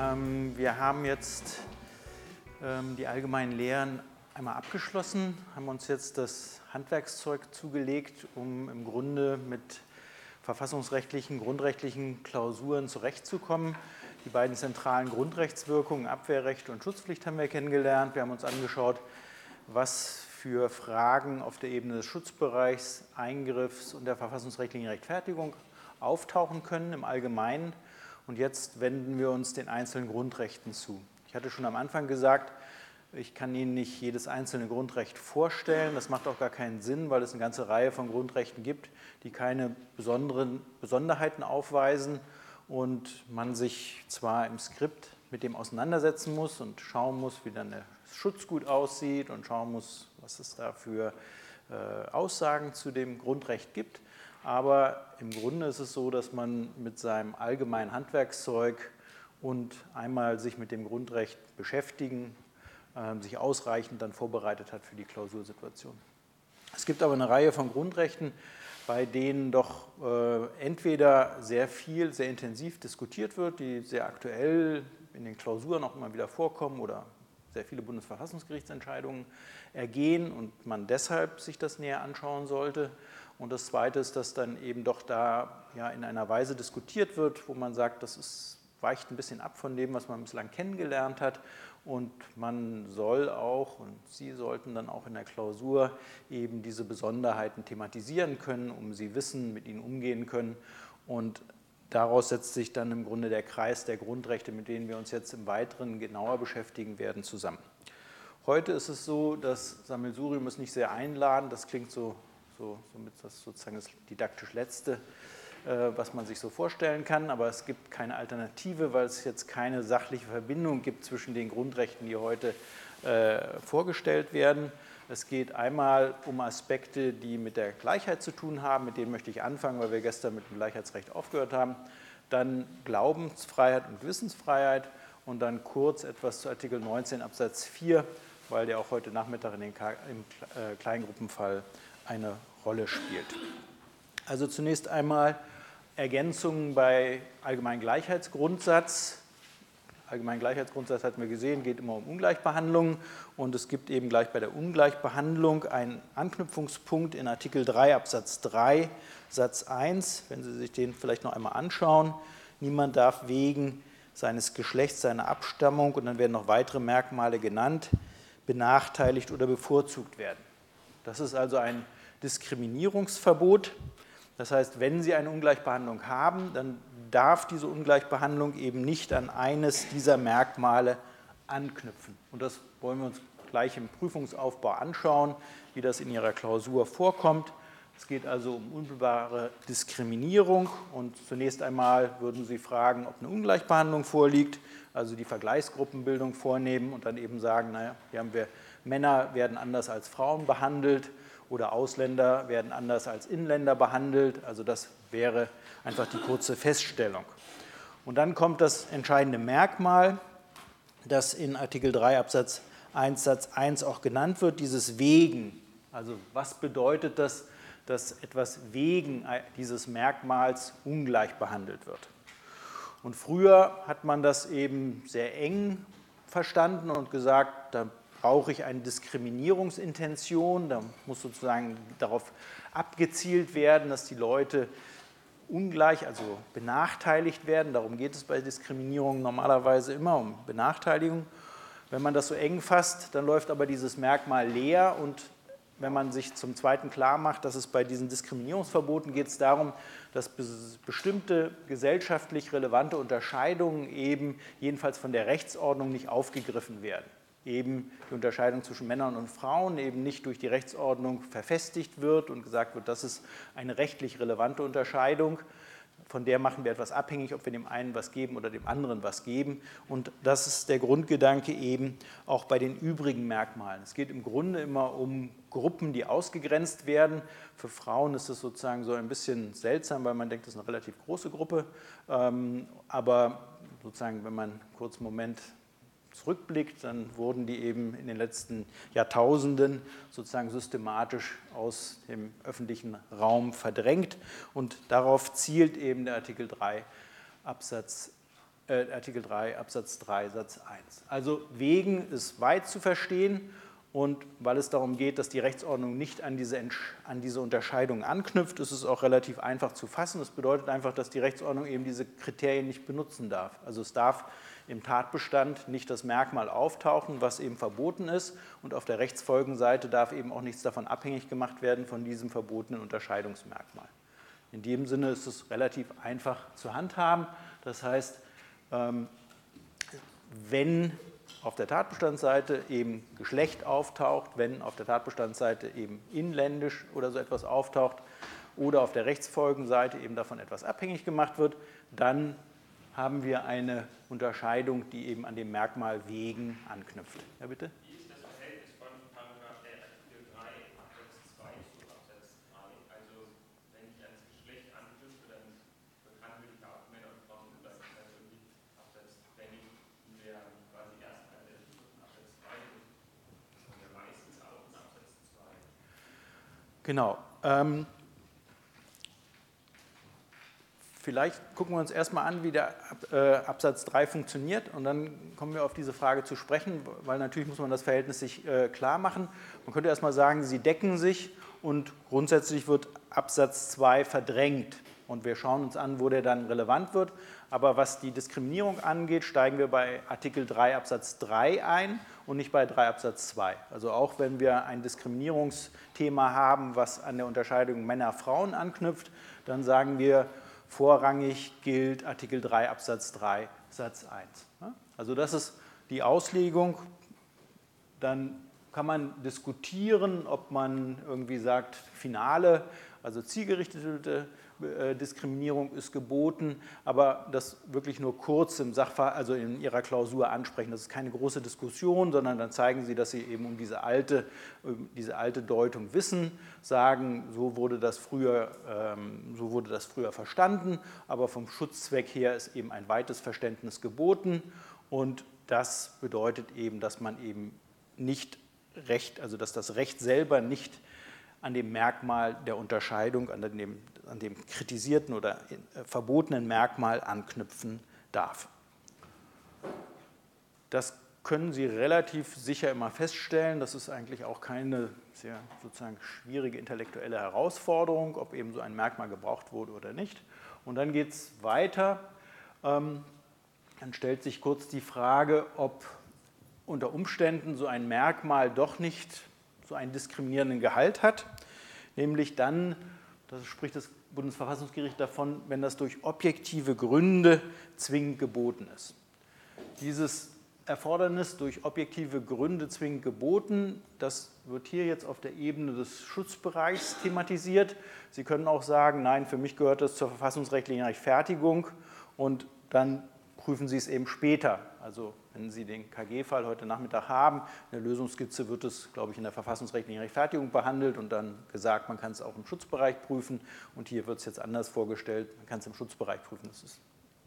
Ähm, wir haben jetzt ähm, die allgemeinen Lehren einmal abgeschlossen, haben uns jetzt das Handwerkszeug zugelegt, um im Grunde mit verfassungsrechtlichen, grundrechtlichen Klausuren zurechtzukommen. Die beiden zentralen Grundrechtswirkungen, Abwehrrecht und Schutzpflicht, haben wir kennengelernt. Wir haben uns angeschaut, was für Fragen auf der Ebene des Schutzbereichs, Eingriffs und der verfassungsrechtlichen Rechtfertigung auftauchen können im Allgemeinen. Und jetzt wenden wir uns den einzelnen Grundrechten zu. Ich hatte schon am Anfang gesagt, ich kann Ihnen nicht jedes einzelne Grundrecht vorstellen. Das macht auch gar keinen Sinn, weil es eine ganze Reihe von Grundrechten gibt, die keine besonderen Besonderheiten aufweisen und man sich zwar im Skript mit dem auseinandersetzen muss und schauen muss, wie dann der Schutzgut aussieht und schauen muss, was es da für äh, Aussagen zu dem Grundrecht gibt. Aber im Grunde ist es so, dass man mit seinem allgemeinen Handwerkszeug und einmal sich mit dem Grundrecht beschäftigen, äh, sich ausreichend dann vorbereitet hat für die Klausursituation. Es gibt aber eine Reihe von Grundrechten, bei denen doch äh, entweder sehr viel, sehr intensiv diskutiert wird, die sehr aktuell in den Klausuren auch immer wieder vorkommen oder sehr viele Bundesverfassungsgerichtsentscheidungen ergehen und man deshalb sich das näher anschauen sollte. Und das Zweite ist, dass dann eben doch da ja in einer Weise diskutiert wird, wo man sagt, das ist, weicht ein bisschen ab von dem, was man bislang kennengelernt hat. Und man soll auch, und Sie sollten dann auch in der Klausur eben diese Besonderheiten thematisieren können, um sie wissen, mit ihnen umgehen können. Und daraus setzt sich dann im Grunde der Kreis der Grundrechte, mit denen wir uns jetzt im Weiteren genauer beschäftigen werden, zusammen. Heute ist es so, das Sammelsurium ist nicht sehr einladend, das klingt so so, somit das sozusagen das didaktisch Letzte, äh, was man sich so vorstellen kann. Aber es gibt keine Alternative, weil es jetzt keine sachliche Verbindung gibt zwischen den Grundrechten, die heute äh, vorgestellt werden. Es geht einmal um Aspekte, die mit der Gleichheit zu tun haben. Mit denen möchte ich anfangen, weil wir gestern mit dem Gleichheitsrecht aufgehört haben. Dann Glaubensfreiheit und Gewissensfreiheit und dann kurz etwas zu Artikel 19 Absatz 4, weil der auch heute Nachmittag in den, im äh, Kleingruppenfall eine Rolle spielt. Also zunächst einmal Ergänzungen bei Allgemeinen Gleichheitsgrundsatz. Allgemeinen Gleichheitsgrundsatz hatten wir gesehen, geht immer um Ungleichbehandlung und es gibt eben gleich bei der Ungleichbehandlung einen Anknüpfungspunkt in Artikel 3 Absatz 3 Satz 1, wenn Sie sich den vielleicht noch einmal anschauen. Niemand darf wegen seines Geschlechts, seiner Abstammung und dann werden noch weitere Merkmale genannt, benachteiligt oder bevorzugt werden. Das ist also ein Diskriminierungsverbot. Das heißt, wenn Sie eine Ungleichbehandlung haben, dann darf diese Ungleichbehandlung eben nicht an eines dieser Merkmale anknüpfen. Und das wollen wir uns gleich im Prüfungsaufbau anschauen, wie das in Ihrer Klausur vorkommt. Es geht also um unmittelbare Diskriminierung und zunächst einmal würden Sie fragen, ob eine Ungleichbehandlung vorliegt, also die Vergleichsgruppenbildung vornehmen und dann eben sagen, naja, hier haben wir Männer werden anders als Frauen behandelt oder Ausländer werden anders als Inländer behandelt. Also das wäre einfach die kurze Feststellung. Und dann kommt das entscheidende Merkmal, das in Artikel 3 Absatz 1 Satz 1 auch genannt wird, dieses Wegen. Also was bedeutet das, dass etwas wegen dieses Merkmals ungleich behandelt wird? Und früher hat man das eben sehr eng verstanden und gesagt, da brauche ich eine Diskriminierungsintention, da muss sozusagen darauf abgezielt werden, dass die Leute ungleich, also benachteiligt werden. Darum geht es bei Diskriminierung normalerweise immer um Benachteiligung. Wenn man das so eng fasst, dann läuft aber dieses Merkmal leer und wenn man sich zum Zweiten klar macht, dass es bei diesen Diskriminierungsverboten geht es darum, dass bestimmte gesellschaftlich relevante Unterscheidungen eben jedenfalls von der Rechtsordnung nicht aufgegriffen werden eben die Unterscheidung zwischen Männern und Frauen eben nicht durch die Rechtsordnung verfestigt wird und gesagt wird, das ist eine rechtlich relevante Unterscheidung, von der machen wir etwas abhängig, ob wir dem einen was geben oder dem anderen was geben. Und das ist der Grundgedanke eben auch bei den übrigen Merkmalen. Es geht im Grunde immer um Gruppen, die ausgegrenzt werden. Für Frauen ist es sozusagen so ein bisschen seltsam, weil man denkt, das ist eine relativ große Gruppe. Ähm, aber sozusagen, wenn man kurz einen Moment zurückblickt, dann wurden die eben in den letzten Jahrtausenden sozusagen systematisch aus dem öffentlichen Raum verdrängt. Und darauf zielt eben der Artikel 3 Absatz äh, Artikel 3 Absatz 3 Satz 1. Also wegen ist weit zu verstehen und weil es darum geht, dass die Rechtsordnung nicht an diese, an diese Unterscheidung anknüpft, ist es auch relativ einfach zu fassen. Das bedeutet einfach, dass die Rechtsordnung eben diese Kriterien nicht benutzen darf. Also es darf im Tatbestand nicht das Merkmal auftauchen, was eben verboten ist. Und auf der Rechtsfolgenseite darf eben auch nichts davon abhängig gemacht werden von diesem verbotenen Unterscheidungsmerkmal. In dem Sinne ist es relativ einfach zu handhaben. Das heißt, ähm, wenn auf der Tatbestandsseite eben Geschlecht auftaucht, wenn auf der Tatbestandsseite eben inländisch oder so etwas auftaucht oder auf der Rechtsfolgenseite eben davon etwas abhängig gemacht wird, dann haben wir eine Unterscheidung, die eben an dem Merkmal wegen anknüpft. Ja, bitte? Genau. Ähm, vielleicht gucken wir uns erstmal an, wie der äh, Absatz 3 funktioniert und dann kommen wir auf diese Frage zu sprechen, weil natürlich muss man das Verhältnis sich äh, klar machen. Man könnte erstmal sagen, sie decken sich und grundsätzlich wird Absatz 2 verdrängt und wir schauen uns an, wo der dann relevant wird. Aber was die Diskriminierung angeht, steigen wir bei Artikel 3 Absatz 3 ein und nicht bei 3 Absatz 2. Also auch wenn wir ein Diskriminierungsthema haben, was an der Unterscheidung Männer-Frauen anknüpft, dann sagen wir, vorrangig gilt Artikel 3 Absatz 3 Satz 1. Also das ist die Auslegung. Dann kann man diskutieren, ob man irgendwie sagt, finale, also zielgerichtete Diskriminierung ist geboten, aber das wirklich nur kurz im Sachverhalt, also in Ihrer Klausur ansprechen. Das ist keine große Diskussion, sondern dann zeigen Sie, dass Sie eben um diese alte, diese alte Deutung wissen, sagen, so wurde das früher, ähm, so wurde das früher verstanden, aber vom Schutzzweck her ist eben ein weites Verständnis geboten und das bedeutet eben, dass man eben nicht Recht, also dass das Recht selber nicht an dem Merkmal der Unterscheidung, an dem, an dem kritisierten oder äh, verbotenen Merkmal anknüpfen darf. Das können Sie relativ sicher immer feststellen. Das ist eigentlich auch keine sehr sozusagen schwierige intellektuelle Herausforderung, ob eben so ein Merkmal gebraucht wurde oder nicht. Und dann geht es weiter. Ähm, dann stellt sich kurz die Frage, ob unter Umständen so ein Merkmal doch nicht so einen diskriminierenden Gehalt hat, nämlich dann, das spricht das Bundesverfassungsgericht davon, wenn das durch objektive Gründe zwingend geboten ist. Dieses Erfordernis durch objektive Gründe zwingend geboten, das wird hier jetzt auf der Ebene des Schutzbereichs thematisiert. Sie können auch sagen, nein, für mich gehört das zur verfassungsrechtlichen Rechtfertigung und dann prüfen Sie es eben später. Also wenn Sie den KG-Fall heute Nachmittag haben, in der Lösungsskizze wird es, glaube ich, in der verfassungsrechtlichen Rechtfertigung behandelt und dann gesagt, man kann es auch im Schutzbereich prüfen. Und hier wird es jetzt anders vorgestellt, man kann es im Schutzbereich prüfen. Das ist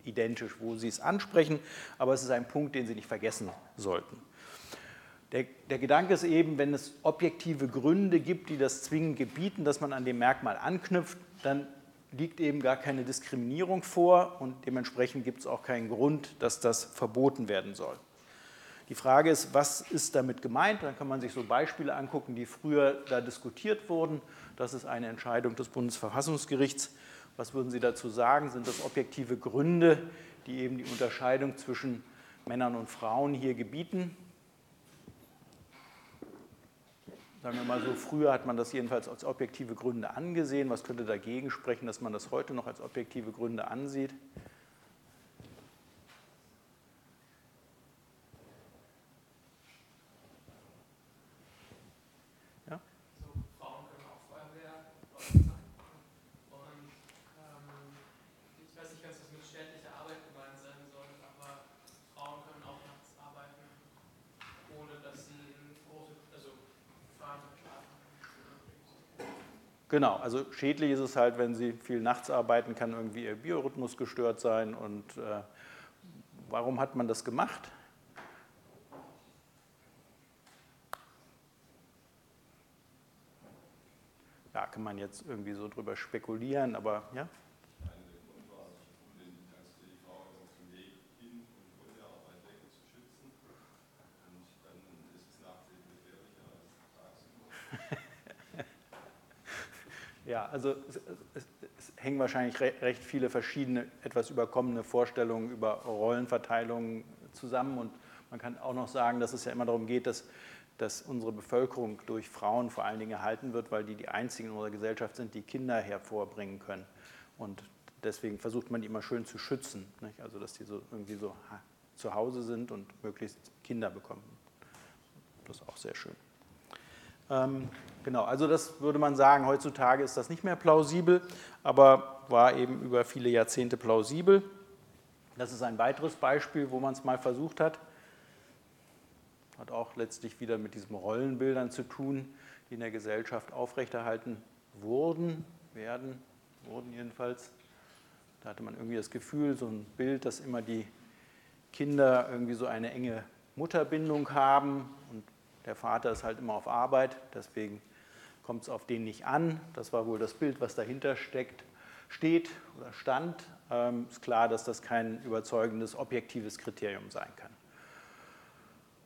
identisch, wo Sie es ansprechen, aber es ist ein Punkt, den Sie nicht vergessen sollten. Der, der, Gedanke ist eben, wenn es objektive Gründe gibt, die das zwingend gebieten, dass man an dem Merkmal anknüpft, dann liegt eben gar keine Diskriminierung vor und dementsprechend gibt es auch keinen Grund, dass das verboten werden soll. Die Frage ist, was ist damit gemeint? Dann kann man sich so Beispiele angucken, die früher da diskutiert wurden. Das ist eine Entscheidung des Bundesverfassungsgerichts. Was würden Sie dazu sagen? Sind das objektive Gründe, die eben die Unterscheidung zwischen Männern und Frauen hier gebieten? Sagen wir mal so, früher hat man das jedenfalls als objektive Gründe angesehen. Was könnte dagegen sprechen, dass man das heute noch als objektive Gründe ansieht? Genau, also schädlich ist es halt, wenn Sie viel nachts arbeiten, kann irgendwie Ihr Biorhythmus gestört sein. Und äh, warum hat man das gemacht? Ja, kann man jetzt irgendwie so drüber spekulieren, aber ja. Eine der Gründe war, dass die Frau sonst den Weg in Ja, also es, es, es, hängen wahrscheinlich recht viele verschiedene, etwas überkommene Vorstellungen über Rollenverteilungen zusammen und man kann auch noch sagen, dass es ja immer darum geht, dass, dass unsere Bevölkerung durch Frauen vor allen Dingen erhalten wird, weil die die einzigen in unserer Gesellschaft sind, die Kinder hervorbringen können. Und deswegen versucht man die immer schön zu schützen, nicht? also dass die so irgendwie so zu Hause sind und möglichst Kinder bekommen. Das ist auch sehr schön. Ähm, genau, also das würde man sagen, heutzutage ist das nicht mehr plausibel, aber war eben über viele Jahrzehnte plausibel. Das ist ein weiteres Beispiel, wo man es mal versucht hat. Hat auch letztlich wieder mit diesen Rollenbildern zu tun, die in der Gesellschaft aufrechterhalten wurden, werden, wurden jedenfalls. Da hatte man irgendwie das Gefühl, so ein Bild, dass immer die Kinder irgendwie so eine enge Mutterbindung haben und der Vater ist halt immer auf Arbeit, deswegen kommt es auf den nicht an. Das war wohl das Bild, was dahinter steckt, steht oder stand. Ähm, ist klar, dass das kein überzeugendes, objektives Kriterium sein kann.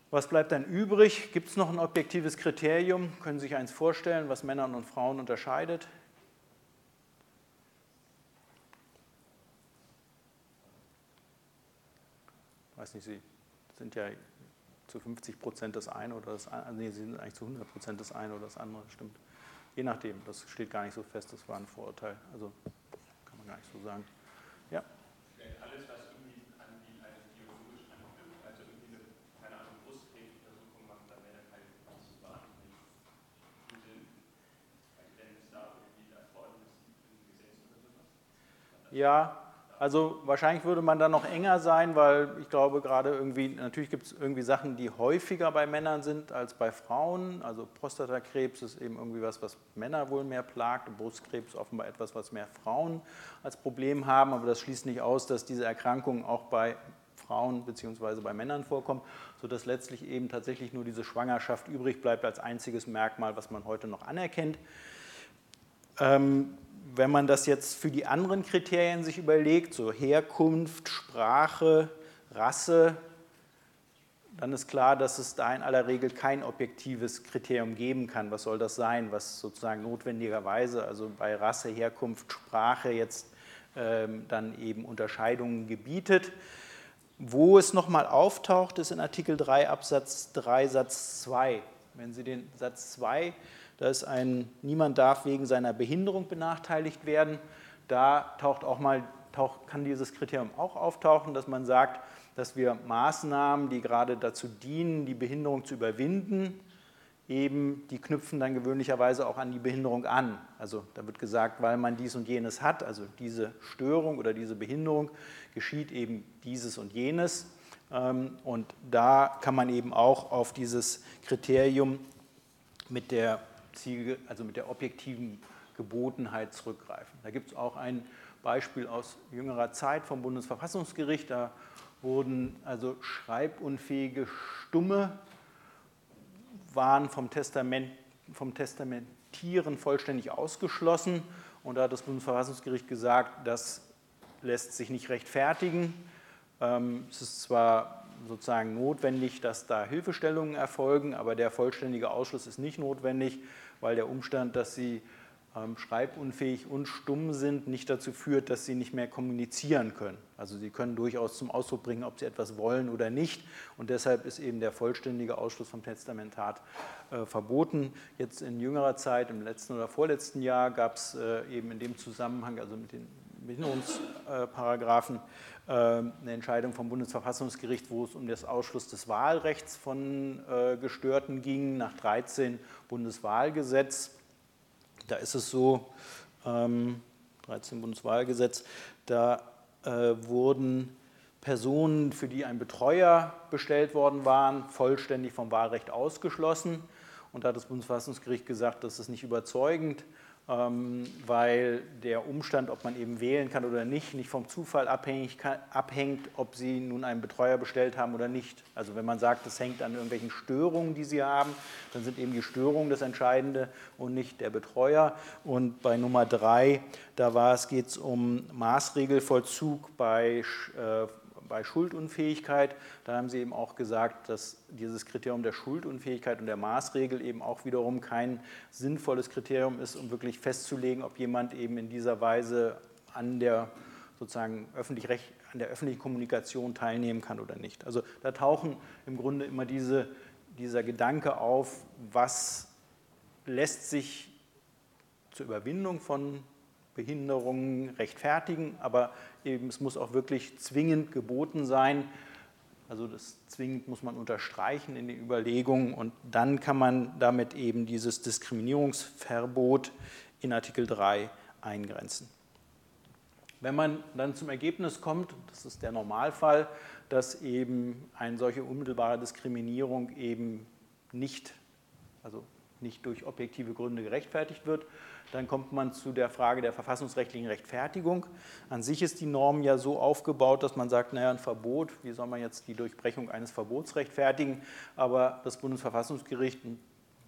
Was bleibt dann übrig? Gibt es noch ein objektives Kriterium? Können Sie sich eins vorstellen, was Männer und Frauen unterscheidet? Weiß nicht, Sie sind ja zu 50 Prozent das eine oder das andere, nee, sie sind eigentlich zu 100 Prozent das eine oder das andere, stimmt. Je nachdem, das steht gar nicht so fest, das war ein Vorurteil, also kann man gar nicht so sagen. Ja. Alles, was irgendwie an die eine biologisch anknüpft, also irgendwie eine, keine Ahnung, Brustkrebsuntersuchung machen, dann wäre keine zu wahnsinnig Sinn, wenn es da irgendwie erforderlich ist, ein Gesetz oder sowas. Ja, also wahrscheinlich würde man dann noch enger sein, weil ich glaube gerade irgendwie, natürlich gibt es irgendwie Sachen, die häufiger bei Männern sind als bei Frauen. Also Prostatakrebs ist eben irgendwie was, was Männer wohl mehr plagt Brustkrebs offenbar etwas, was mehr Frauen als Problem haben. Aber das schließt nicht aus, dass diese Erkrankungen auch bei Frauen bzw. bei Männern vorkommen, sodass letztlich eben tatsächlich nur diese Schwangerschaft übrig bleibt als einziges Merkmal, was man heute noch anerkennt. Ähm, wenn man das jetzt für die anderen Kriterien sich überlegt, so Herkunft, Sprache, Rasse, dann ist klar, dass es da in aller Regel kein objektives Kriterium geben kann. Was soll das sein, was sozusagen notwendigerweise, also bei Rasse, Herkunft, Sprache jetzt ähm, dann eben Unterscheidungen gebietet. Wo es nochmal auftaucht, ist in Artikel 3 Absatz 3 Satz 2. Wenn Sie den Satz 2 da ist ein, niemand darf wegen seiner Behinderung benachteiligt werden. Da taucht auch mal, taucht, kann dieses Kriterium auch auftauchen, dass man sagt, dass wir Maßnahmen, die gerade dazu dienen, die Behinderung zu überwinden, eben, die knüpfen dann gewöhnlicherweise auch an die Behinderung an. Also da wird gesagt, weil man dies und jenes hat, also diese Störung oder diese Behinderung, geschieht eben dieses und jenes. Ähm, und da kann man eben auch auf dieses Kriterium mit der Ziel, also mit der objektiven Gebotenheit zurückgreifen. Da gibt es auch ein Beispiel aus jüngerer Zeit vom Bundesverfassungsgericht. Da wurden also schreibunfähige Stumme waren vom, Testament, vom Testamentieren vollständig ausgeschlossen. Und da hat das Bundesverfassungsgericht gesagt, das lässt sich nicht rechtfertigen. Ähm, es ist zwar sozusagen notwendig, dass da Hilfestellungen erfolgen, aber der vollständige Ausschluss ist nicht notwendig, weil der Umstand, dass sie ähm, schreibunfähig und stumm sind, nicht dazu führt, dass sie nicht mehr kommunizieren können. Also sie können durchaus zum Ausdruck bringen, ob sie etwas wollen oder nicht. Und deshalb ist eben der vollständige Ausschluss vom Testamentat äh, verboten. Jetzt in jüngerer Zeit, im letzten oder vorletzten Jahr, gab es äh, eben in dem Zusammenhang, also mit den Behinderungsparagraphen, äh, eine Entscheidung vom Bundesverfassungsgericht, wo es um das Ausschluss des Wahlrechts von äh, Gestörten ging, nach 13 Bundeswahlgesetz. Da ist es so, 13 ähm, Bundeswahlgesetz, da äh, wurden Personen, für die ein Betreuer bestellt worden waren, vollständig vom Wahlrecht ausgeschlossen. Und da hat das Bundesverfassungsgericht gesagt, das ist nicht überzeugend. Ähm, weil der Umstand, ob man eben wählen kann oder nicht, nicht vom Zufall abhängig, abhängt, ob Sie nun einen Betreuer bestellt haben oder nicht. Also wenn man sagt, es hängt an irgendwelchen Störungen, die Sie haben, dann sind eben die Störungen das Entscheidende und nicht der Betreuer. Und bei Nummer drei, da geht es um Maßregelvollzug bei äh, bei Schuldunfähigkeit. Da haben Sie eben auch gesagt, dass dieses Kriterium der Schuldunfähigkeit und der Maßregel eben auch wiederum kein sinnvolles Kriterium ist, um wirklich festzulegen, ob jemand eben in dieser Weise an der sozusagen öffentlich an der öffentlichen Kommunikation teilnehmen kann oder nicht. Also da tauchen im Grunde immer diese, dieser Gedanke auf, was lässt sich zur Überwindung von Behinderungen rechtfertigen, aber eben es muss auch wirklich zwingend geboten sein. Also das zwingend muss man unterstreichen in den Überlegungen und dann kann man damit eben dieses Diskriminierungsverbot in Artikel 3 eingrenzen. Wenn man dann zum Ergebnis kommt, das ist der Normalfall, dass eben eine solche unmittelbare Diskriminierung eben nicht, also nicht durch objektive Gründe gerechtfertigt wird, dann kommt man zu der Frage der verfassungsrechtlichen Rechtfertigung. An sich ist die Norm ja so aufgebaut, dass man sagt, naja, ein Verbot, wie soll man jetzt die Durchbrechung eines Verbots rechtfertigen? Aber das Bundesverfassungsgericht,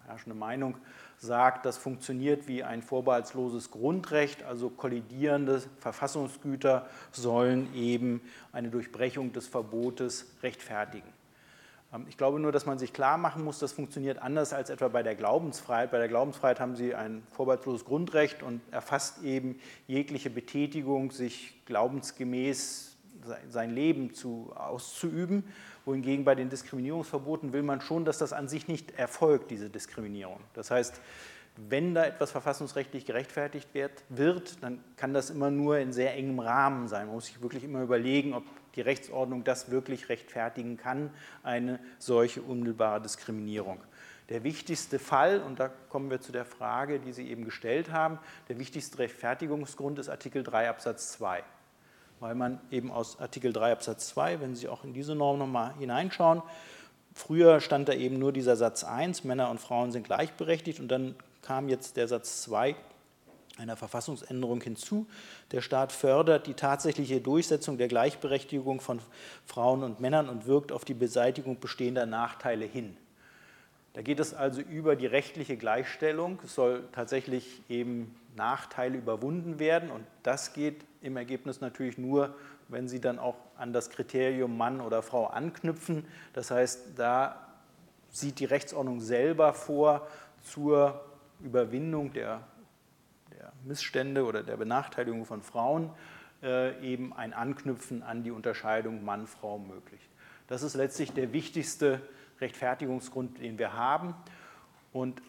herrschende Meinung, sagt, das funktioniert wie ein vorbehaltsloses Grundrecht, also kollidierende Verfassungsgüter sollen eben eine Durchbrechung des Verbotes rechtfertigen. Ähm, ich glaube nur, dass man sich klar machen muss, das funktioniert anders als etwa bei der Glaubensfreiheit. Bei der Glaubensfreiheit haben Sie ein vorbehaltsloses Grundrecht und erfasst eben jegliche Betätigung, sich glaubensgemäß sein Leben zu, auszuüben. Wohingegen bei den Diskriminierungsverboten will man schon, dass das an sich nicht erfolgt, diese Diskriminierung. Das heißt, wenn da etwas verfassungsrechtlich gerechtfertigt wird, wird, dann kann das immer nur in sehr engem Rahmen sein. Man muss sich wirklich immer überlegen, ob die Rechtsordnung das wirklich rechtfertigen kann, eine solche unmittelbare Diskriminierung. Der wichtigste Fall, und da kommen wir zu der Frage, die Sie eben gestellt haben, der wichtigste Rechtfertigungsgrund ist Artikel 3 Absatz 2. Weil man eben aus Artikel 3 Absatz 2, wenn Sie auch in diese Norm nochmal hineinschauen, früher stand da eben nur dieser Satz 1, Männer und Frauen sind gleichberechtigt, und dann kam jetzt der Satz 2, einer Verfassungsänderung hinzu. Der Staat fördert die tatsächliche Durchsetzung der Gleichberechtigung von Frauen und Männern und wirkt auf die Beseitigung bestehender Nachteile hin. Da geht es also über die rechtliche Gleichstellung. Es soll tatsächlich eben Nachteile überwunden werden und das geht im Ergebnis natürlich nur, wenn Sie dann auch an das Kriterium Mann oder Frau anknüpfen. Das heißt, da sieht die Rechtsordnung selber vor zur Überwindung der Missstände oder der Benachteiligung von Frauen äh, eben ein Anknüpfen an die Unterscheidung Mann-Frau möglich. Das ist letztlich der wichtigste Rechtfertigungsgrund, den wir haben. Und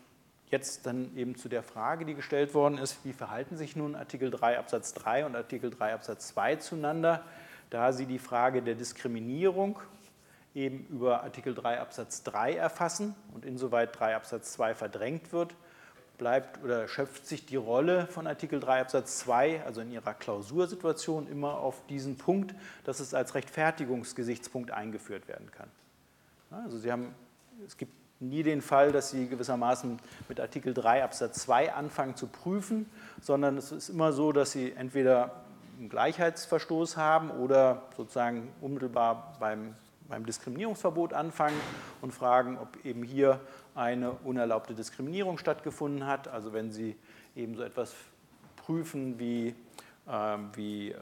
jetzt dann eben zu der Frage, die gestellt worden ist, wie verhalten sich nun Artikel 3 Absatz 3 und Artikel 3 Absatz 2 zueinander, da sie die Frage der Diskriminierung eben über Artikel 3 Absatz 3 erfassen und insoweit 3 Absatz 2 verdrängt wird, bleibt oder schöpft sich die Rolle von Artikel 3 Absatz 2, also in ihrer Klausursituation, immer auf diesen Punkt, dass es als Rechtfertigungsgesichtspunkt eingeführt werden kann. Also Sie haben, es gibt nie den Fall, dass Sie gewissermaßen mit Artikel 3 Absatz 2 anfangen zu prüfen, sondern es ist immer so, dass Sie entweder einen Gleichheitsverstoß haben oder sozusagen unmittelbar beim, beim Diskriminierungsverbot anfangen und fragen, ob eben hier eine unerlaubte Diskriminierung stattgefunden hat. Also wenn Sie eben so etwas prüfen wie, äh, wie äh,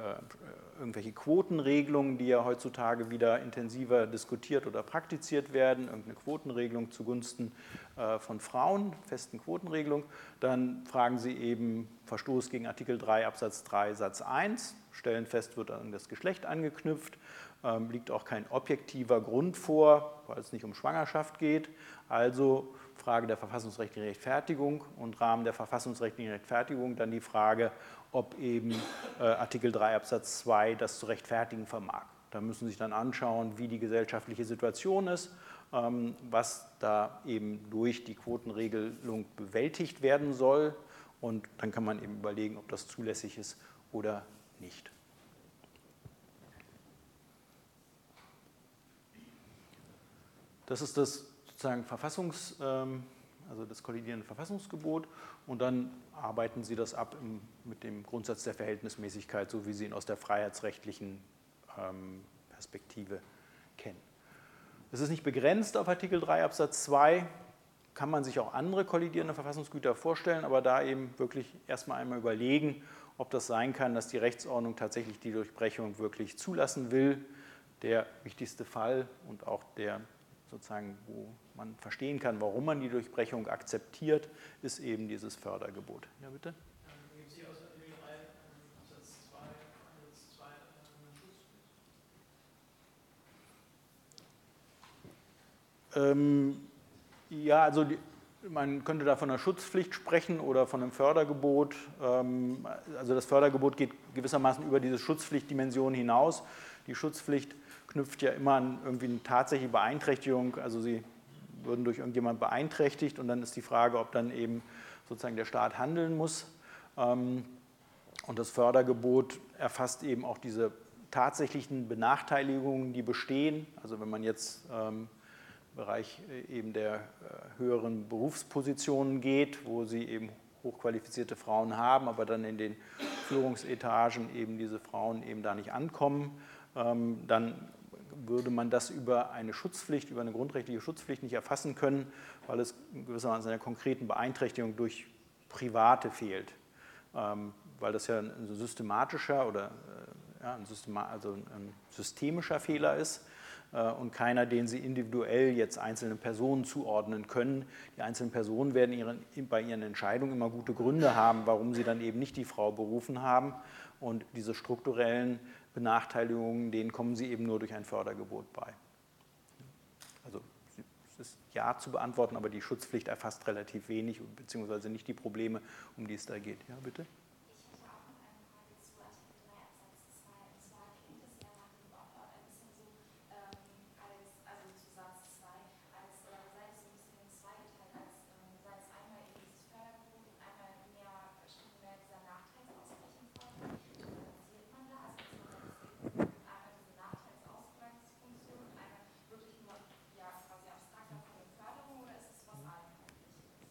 irgendwelche Quotenregelungen, die ja heutzutage wieder intensiver diskutiert oder praktiziert werden, irgendeine Quotenregelung zugunsten äh, von Frauen, festen Quotenregelung, dann fragen Sie eben Verstoß gegen Artikel 3 Absatz 3 Satz 1, stellen fest, wird an das Geschlecht angeknüpft, ähm, liegt auch kein objektiver Grund vor, weil es nicht um Schwangerschaft geht. Also Frage der verfassungsrechtlichen Rechtfertigung und Rahmen der verfassungsrechtlichen Rechtfertigung dann die Frage, ob eben äh, Artikel 3 Absatz 2 das zu rechtfertigen vermag. Da müssen Sie sich dann anschauen, wie die gesellschaftliche Situation ist, ähm, was da eben durch die Quotenregelung bewältigt werden soll. Und dann kann man eben überlegen, ob das zulässig ist oder nicht. Das ist das sozusagen Verfassungs, ähm, also das kollidierende Verfassungsgebot. Und dann arbeiten Sie das ab mit dem Grundsatz der Verhältnismäßigkeit, so wie Sie ihn aus der freiheitsrechtlichen ähm, Perspektive kennen. Es ist nicht begrenzt auf Artikel 3 Absatz 2, kann man sich auch andere kollidierende Verfassungsgüter vorstellen, aber da eben wirklich erstmal einmal überlegen, ob das sein kann, dass die Rechtsordnung tatsächlich die Durchbrechung wirklich zulassen will. Der wichtigste Fall und auch der sozusagen, wo man verstehen kann, warum man die Durchbrechung akzeptiert, ist eben dieses Fördergebot. Ja, bitte? Ähm, ja, also die, man könnte da von einer Schutzpflicht sprechen oder von einem Fördergebot. Ähm, also das Fördergebot geht gewissermaßen über diese Schutzpflichtdimension hinaus. Die Schutzpflicht knüpft ja immer an irgendwie eine tatsächliche Beeinträchtigung. Also sie würden durch irgendjemand beeinträchtigt und dann ist die Frage, ob dann eben sozusagen der Staat handeln muss. Ähm, und das Fördergebot erfasst eben auch diese tatsächlichen Benachteiligungen, die bestehen. Also wenn man jetzt ähm, Bereich äh, eben der äh, höheren Berufspositionen geht, wo sie eben hochqualifizierte Frauen haben, aber dann in den Führungsetagen eben diese Frauen eben da nicht ankommen, ähm, dann würde man das über eine Schutzpflicht, über eine grundrechtliche Schutzpflicht nicht erfassen können, weil es gewissermaßen einer konkreten Beeinträchtigung durch Private fehlt. Ähm, weil das ja ein systematischer oder äh, ja, ein, Systema also ein systemischer Fehler ist äh, und keiner, den sie individuell jetzt einzelnen Personen zuordnen können. Die einzelnen Personen werden ihren, bei ihren Entscheidungen immer gute Gründe haben, warum sie dann eben nicht die Frau berufen haben. Und diese strukturellen Benachteiligungen, denen kommen sie eben nur durch ein Fördergebot bei. Also es ist ja zu beantworten, aber die Schutzpflicht erfasst relativ wenig, beziehungsweise nicht die Probleme, um die es da geht. Ja, bitte?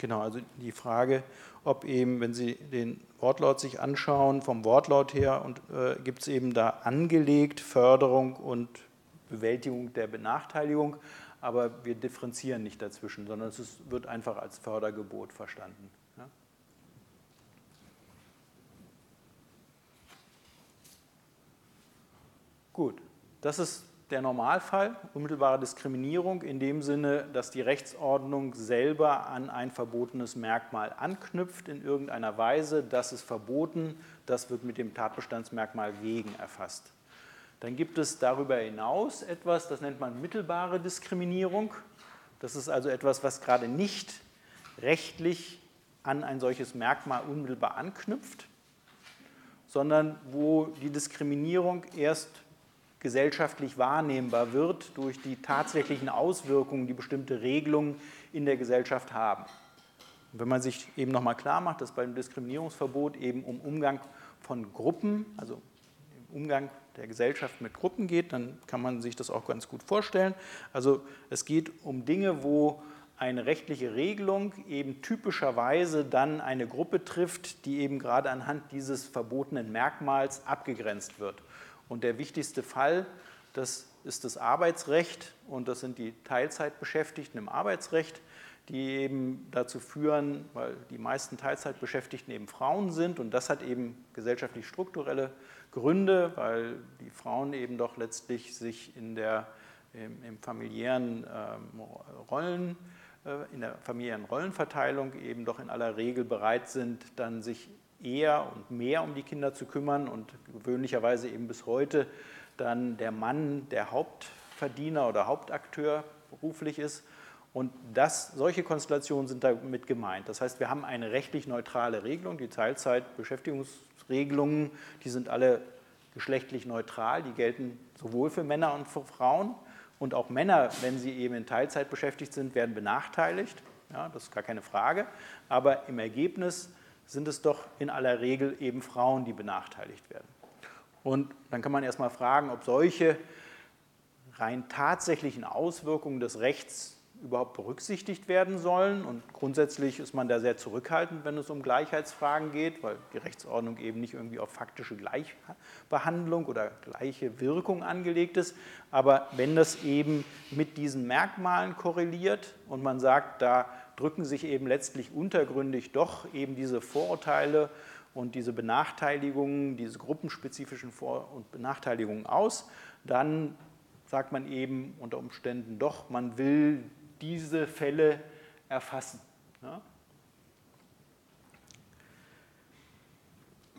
Genau, also die Frage, ob eben, wenn Sie den Wortlaut sich anschauen, vom Wortlaut her und äh, gibt es eben da angelegt Förderung und Bewältigung der Benachteiligung, aber wir differenzieren nicht dazwischen, sondern es ist, wird einfach als Fördergebot verstanden. Ja? Gut, das ist der Normalfall, unmittelbare Diskriminierung in dem Sinne, dass die Rechtsordnung selber an ein verbotenes Merkmal anknüpft in irgendeiner Weise. Das ist verboten, das wird mit dem Tatbestandsmerkmal gegen erfasst. Dann gibt es darüber hinaus etwas, das nennt man mittelbare Diskriminierung. Das ist also etwas, was gerade nicht rechtlich an ein solches Merkmal unmittelbar anknüpft, sondern wo die Diskriminierung erst gesellschaftlich wahrnehmbar wird durch die tatsächlichen Auswirkungen, die bestimmte Regelungen in der Gesellschaft haben. Und wenn man sich eben nochmal klar macht, dass beim Diskriminierungsverbot eben um Umgang von Gruppen, also Umgang der Gesellschaft mit Gruppen geht, dann kann man sich das auch ganz gut vorstellen. Also es geht um Dinge, wo eine rechtliche Regelung eben typischerweise dann eine Gruppe trifft, die eben gerade anhand dieses verbotenen Merkmals abgegrenzt wird. Und der wichtigste Fall, das ist das Arbeitsrecht. Und das sind die Teilzeitbeschäftigten im Arbeitsrecht, die eben dazu führen, weil die meisten Teilzeitbeschäftigten eben Frauen sind. Und das hat eben gesellschaftlich strukturelle Gründe, weil die Frauen eben doch letztlich sich in der im, im familiären ähm, Rollen äh, in der familiären Rollenverteilung eben doch in aller Regel bereit sind, dann sich eher und mehr um die Kinder zu kümmern und gewöhnlicherweise eben bis heute dann der Mann der Hauptverdiener oder Hauptakteur beruflich ist. Und das, solche Konstellationen sind damit gemeint. Das heißt, wir haben eine rechtlich neutrale Regelung. Die Teilzeitbeschäftigungsregelungen, die sind alle geschlechtlich neutral. Die gelten sowohl für Männer und für Frauen. Und auch Männer, wenn sie eben in Teilzeit beschäftigt sind, werden benachteiligt. Ja, das ist gar keine Frage. Aber im Ergebnis sind es doch in aller Regel eben Frauen, die benachteiligt werden. Und dann kann man erstmal fragen, ob solche rein tatsächlichen Auswirkungen des Rechts überhaupt berücksichtigt werden sollen. Und grundsätzlich ist man da sehr zurückhaltend, wenn es um Gleichheitsfragen geht, weil die Rechtsordnung eben nicht irgendwie auf faktische Gleichbehandlung oder gleiche Wirkung angelegt ist. Aber wenn das eben mit diesen Merkmalen korreliert und man sagt, da drücken sich eben letztlich untergründig doch eben diese Vorurteile und diese Benachteiligungen, diese gruppenspezifischen Vor- und Benachteiligungen aus, dann sagt man eben unter Umständen doch, man will diese Fälle erfassen. Ja?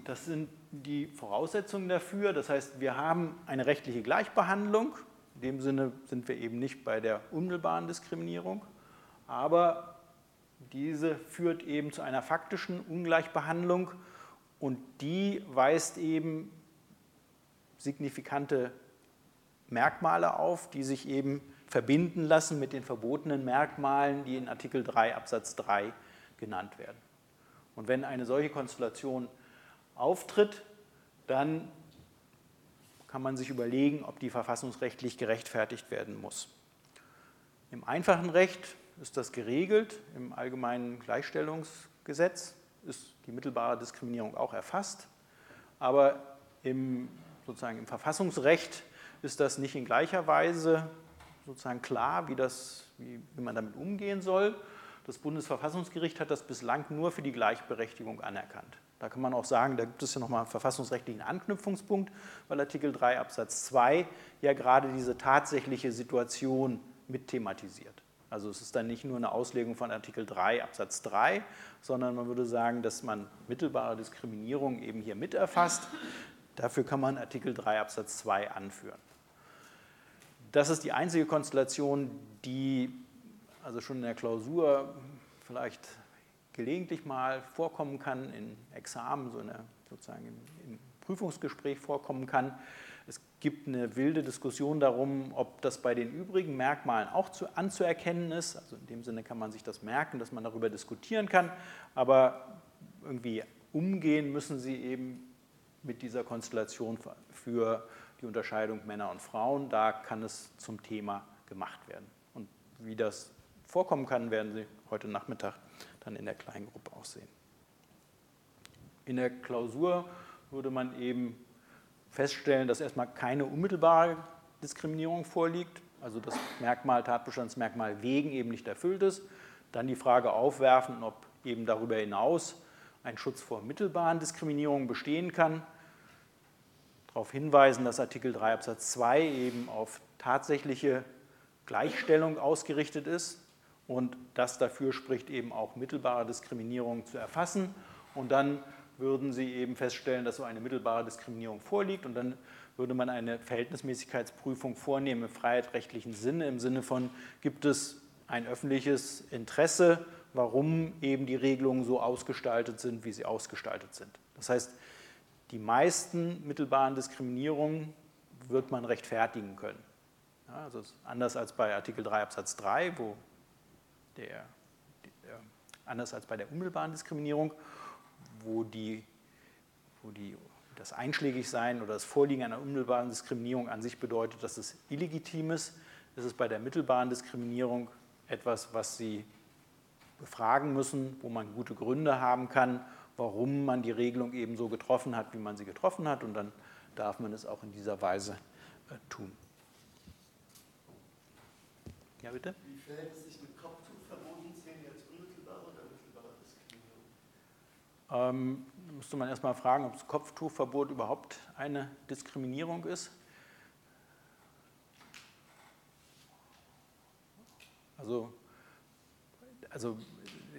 Das sind die Voraussetzungen dafür. Das heißt, wir haben eine rechtliche Gleichbehandlung. In dem Sinne sind wir eben nicht bei der unmittelbaren Diskriminierung. Aber diese führt eben zu einer faktischen Ungleichbehandlung und die weist eben signifikante Merkmale auf, die sich eben verbinden lassen mit den verbotenen Merkmalen, die in Artikel 3 Absatz 3 genannt werden. Und wenn eine solche Konstellation auftritt, dann kann man sich überlegen, ob die verfassungsrechtlich gerechtfertigt werden muss. Im einfachen Recht ist das geregelt, im allgemeinen Gleichstellungsgesetz ist die mittelbare Diskriminierung auch erfasst, aber im, sozusagen im Verfassungsrecht ist das nicht in gleicher Weise sozusagen klar, wie, das, wie, wie man damit umgehen soll. Das Bundesverfassungsgericht hat das bislang nur für die Gleichberechtigung anerkannt. Da kann man auch sagen, da gibt es ja nochmal einen verfassungsrechtlichen Anknüpfungspunkt, weil Artikel 3 Absatz 2 ja gerade diese tatsächliche Situation mit thematisiert. Also es ist dann nicht nur eine Auslegung von Artikel 3 Absatz 3, sondern man würde sagen, dass man mittelbare Diskriminierung eben hier mit erfasst. Dafür kann man Artikel 3 Absatz 2 anführen. Das ist die einzige Konstellation, die also schon in der Klausur vielleicht gelegentlich mal vorkommen kann, in Examen, so eine, sozusagen im, im Prüfungsgespräch vorkommen kann. Es gibt eine wilde Diskussion darum, ob das bei den übrigen Merkmalen auch zu, anzuerkennen ist. Also in dem Sinne kann man sich das merken, dass man darüber diskutieren kann, aber irgendwie umgehen müssen sie eben mit dieser Konstellation für die Unterscheidung Männer und Frauen. Da kann es zum Thema gemacht werden. Und wie das vorkommen kann, werden Sie heute Nachmittag dann in der kleinen Gruppe auch sehen. In der Klausur würde man eben feststellen, dass erstmal keine unmittelbare Diskriminierung vorliegt, also das Merkmal, Tatbestandsmerkmal wegen eben nicht erfüllt ist. Dann die Frage aufwerfen, ob eben darüber hinaus ein Schutz vor mittelbaren Diskriminierungen bestehen kann darauf hinweisen, dass Artikel 3 Absatz 2 eben auf tatsächliche Gleichstellung ausgerichtet ist und das dafür spricht, eben auch mittelbare Diskriminierung zu erfassen. Und dann würden Sie eben feststellen, dass so eine mittelbare Diskriminierung vorliegt und dann würde man eine Verhältnismäßigkeitsprüfung vornehmen im freiheitrechtlichen Sinne, im Sinne von, gibt es ein öffentliches Interesse, warum eben die Regelungen so ausgestaltet sind, wie sie ausgestaltet sind. Das heißt, die meisten mittelbaren Diskriminierungen wird man rechtfertigen können. Ja, also anders als bei Artikel 3 Absatz 3, wo der, der, anders als bei der unmittelbaren Diskriminierung, wo, die, wo die, das Einschlägigsein oder das Vorliegen einer unmittelbaren Diskriminierung an sich bedeutet, dass es illegitim ist, ist es bei der mittelbaren Diskriminierung etwas, was Sie befragen müssen, wo man gute Gründe haben kann warum man die Regelung eben so getroffen hat, wie man sie getroffen hat. Und dann darf man es auch in dieser Weise äh, tun. Ja, bitte? Wie verhält es sich mit Kopftuchverboten? Zählen die als unmittelbare oder mittelbare Diskriminierung? Ähm, müsste man erstmal fragen, ob das Kopftuchverbot überhaupt eine Diskriminierung ist. Also, also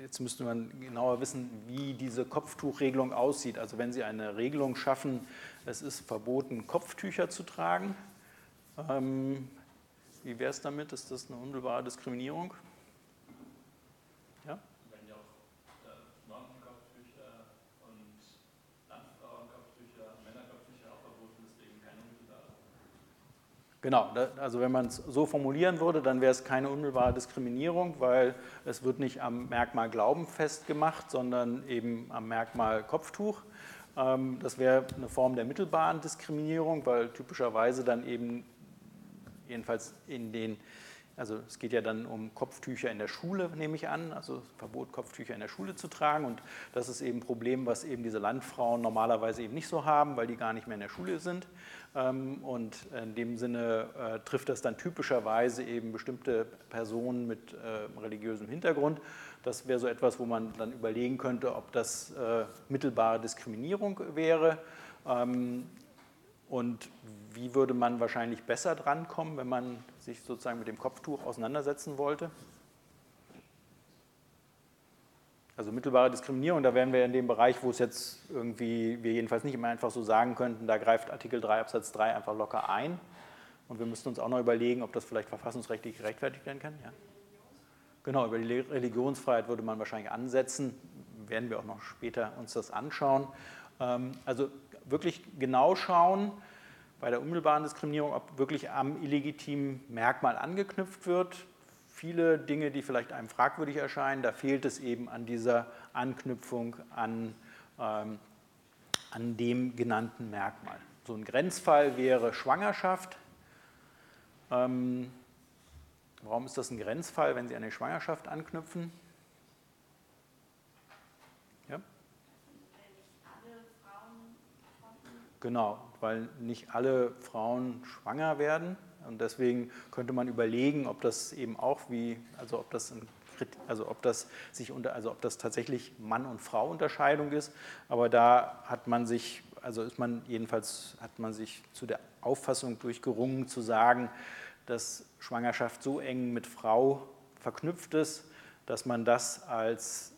jetzt müsste man genauer wissen, wie diese Kopftuchregelung aussieht. Also wenn Sie eine Regelung schaffen, es ist verboten, Kopftücher zu tragen, ähm, wie wäre es damit? Ist das eine unmittelbare Diskriminierung? Genau, also wenn man es so formulieren würde, dann wäre es keine unmittelbare Diskriminierung, weil es wird nicht am Merkmal Glauben festgemacht, sondern eben am Merkmal Kopftuch. Ähm, das wäre eine Form der mittelbaren Diskriminierung, weil typischerweise dann eben, jedenfalls in den also es geht ja dann um Kopftücher in der Schule, nehme ich an, also Verbot, Kopftücher in der Schule zu tragen. Und das ist eben ein Problem, was eben diese Landfrauen normalerweise eben nicht so haben, weil die gar nicht mehr in der Schule sind. Ähm, und in dem Sinne äh, trifft das dann typischerweise eben bestimmte Personen mit äh, religiösem Hintergrund. Das wäre so etwas, wo man dann überlegen könnte, ob das äh, mittelbare Diskriminierung wäre. Ähm, und wie würde man wahrscheinlich besser drankommen, wenn man sich sozusagen mit dem Kopftuch auseinandersetzen wollte? Also mittelbare Diskriminierung, da wären wir in dem Bereich, wo es jetzt irgendwie, wir jedenfalls nicht immer einfach so sagen könnten, da greift Artikel 3 Absatz 3 einfach locker ein. Und wir müssten uns auch noch überlegen, ob das vielleicht verfassungsrechtlich gerechtfertigt werden kann. Ja? Genau, über die Religionsfreiheit würde man wahrscheinlich ansetzen. Werden wir auch noch später uns das anschauen. Ähm, also wirklich genau schauen bei der unmittelbaren Diskriminierung, ob wirklich am illegitimen Merkmal angeknüpft wird viele Dinge, die vielleicht einem fragwürdig erscheinen, da fehlt es eben an dieser Anknüpfung an, ähm, an dem genannten Merkmal. So ein Grenzfall wäre Schwangerschaft. Ähm, warum ist das ein Grenzfall, wenn Sie an die Schwangerschaft anknüpfen? Ja? Genau, weil nicht alle Frauen schwanger werden. Und deswegen könnte man überlegen, ob das eben auch wie, also ob das ein also ob das sich unter, also ob das tatsächlich Mann und Frau Unterscheidung ist, aber da hat man sich, also ist man jedenfalls hat man sich zu der Auffassung durchgerungen zu sagen, dass Schwangerschaft so eng mit Frau verknüpft ist, dass man das als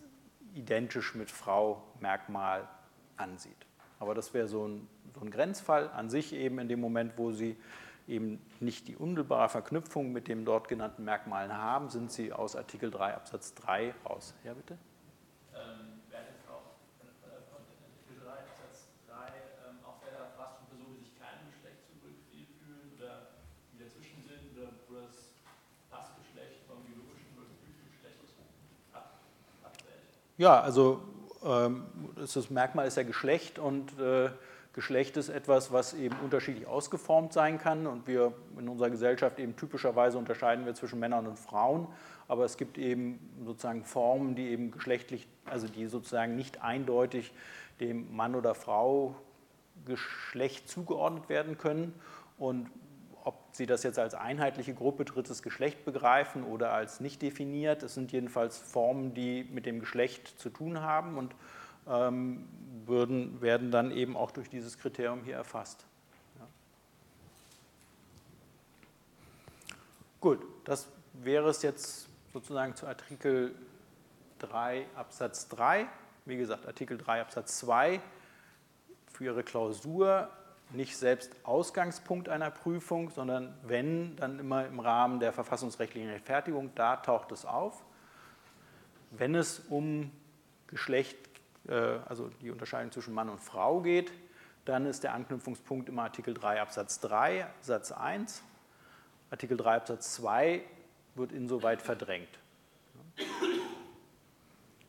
identisch mit Frau Merkmal ansieht. Aber das wäre so ein, so ein Grenzfall an sich eben in dem Moment, wo sie eben nicht die unmittelbare Verknüpfung mit dem dort genannten Merkmalen haben, sind sie aus Artikel 3 Absatz 3 raus. Ja, bitte? Ähm, werden jetzt auch von, Artikel 3 Absatz 3 auch Fälle erfasst von Personen, die sich keinem Geschlecht zurückfühlen oder die dazwischen sind oder wo das, das Geschlecht vom biologischen oder gefühlten Geschlecht abwählt? Ja, also ähm, das Merkmal ist ja Geschlecht und äh, Geschlecht ist etwas, was eben unterschiedlich ausgeformt sein kann. Und wir in unserer Gesellschaft eben typischerweise unterscheiden wir zwischen Männern und Frauen, aber es gibt eben sozusagen Formen, die eben geschlechtlich, also die sozusagen nicht eindeutig dem Mann oder Frau Geschlecht zugeordnet werden können. Und ob Sie das jetzt als einheitliche Gruppe drittes Geschlecht begreifen oder als nicht definiert, es sind jedenfalls Formen, die mit dem Geschlecht zu tun haben. Und ähm, würden, werden dann eben auch durch dieses Kriterium hier erfasst. Ja. Gut, das wäre es jetzt sozusagen zu Artikel 3 Absatz 3. Wie gesagt, Artikel 3 Absatz 2 für Ihre Klausur nicht selbst Ausgangspunkt einer Prüfung, sondern wenn, dann immer im Rahmen der verfassungsrechtlichen Rechtfertigung, da taucht es auf. Wenn es um Geschlecht also die Unterscheidung zwischen Mann und Frau geht, dann ist der Anknüpfungspunkt immer Artikel 3 Absatz 3 Satz 1. Artikel 3 Absatz 2 wird insoweit verdrängt.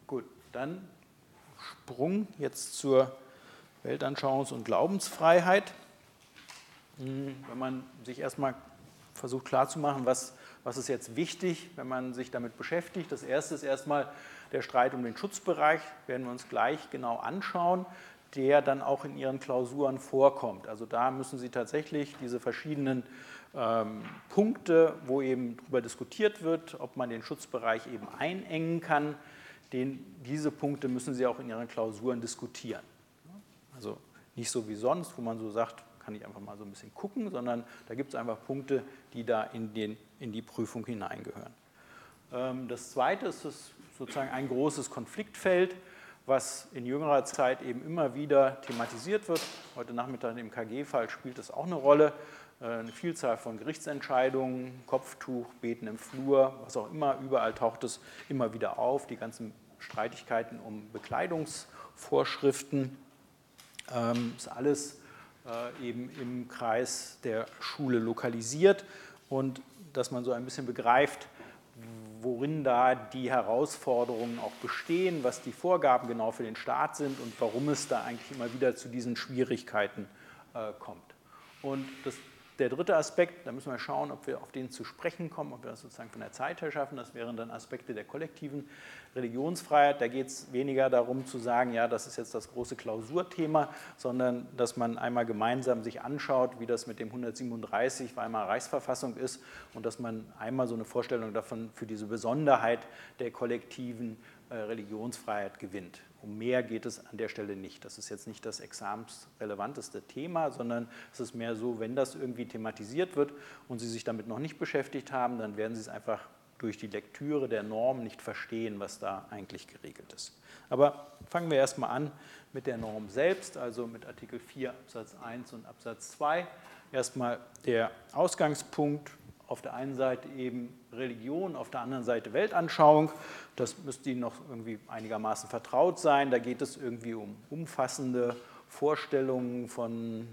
Gut, dann Sprung jetzt zur Weltanschauungs- und Glaubensfreiheit. Hm, wenn man sich erstmal versucht klarzumachen, was, was ist jetzt wichtig, wenn man sich damit beschäftigt. Das erste ist erstmal, der Streit um den Schutzbereich werden wir uns gleich genau anschauen, der dann auch in Ihren Klausuren vorkommt. Also da müssen Sie tatsächlich diese verschiedenen ähm, Punkte, wo eben darüber diskutiert wird, ob man den Schutzbereich eben einengen kann, den, diese Punkte müssen Sie auch in Ihren Klausuren diskutieren. Also nicht so wie sonst, wo man so sagt, kann ich einfach mal so ein bisschen gucken, sondern da gibt es einfach Punkte, die da in, den, in die Prüfung hineingehören. Ähm, das zweite ist das sozusagen ein großes Konfliktfeld, was in jüngerer Zeit eben immer wieder thematisiert wird. Heute Nachmittag im KG-Fall spielt es auch eine Rolle. Äh, eine Vielzahl von Gerichtsentscheidungen, Kopftuch, Beten im Flur, was auch immer, überall taucht es immer wieder auf. Die ganzen Streitigkeiten um Bekleidungsvorschriften, ähm, ist alles äh, eben im Kreis der Schule lokalisiert und dass man so ein bisschen begreift, worin da die Herausforderungen auch bestehen, was die Vorgaben genau für den Staat sind und warum es da eigentlich immer wieder zu diesen Schwierigkeiten äh, kommt. Und das der dritte Aspekt, da müssen wir schauen, ob wir auf den zu sprechen kommen, ob wir das sozusagen von der Zeit her schaffen. Das wären dann Aspekte der kollektiven Religionsfreiheit. Da geht es weniger darum zu sagen, ja, das ist jetzt das große Klausurthema, sondern dass man einmal gemeinsam sich anschaut, wie das mit dem 137 Weimarer Reichsverfassung ist und dass man einmal so eine Vorstellung davon für diese Besonderheit der kollektiven äh, Religionsfreiheit gewinnt. Um mehr geht es an der Stelle nicht. Das ist jetzt nicht das examensrelevanteste Thema, sondern es ist mehr so, wenn das irgendwie thematisiert wird und Sie sich damit noch nicht beschäftigt haben, dann werden Sie es einfach durch die Lektüre der Norm nicht verstehen, was da eigentlich geregelt ist. Aber fangen wir erstmal an mit der Norm selbst, also mit Artikel 4 Absatz 1 und Absatz 2. Erstmal der Ausgangspunkt, auf der einen Seite eben Religion, auf der anderen Seite Weltanschauung. Das müsste Ihnen noch irgendwie einigermaßen vertraut sein. Da geht es irgendwie um umfassende Vorstellungen von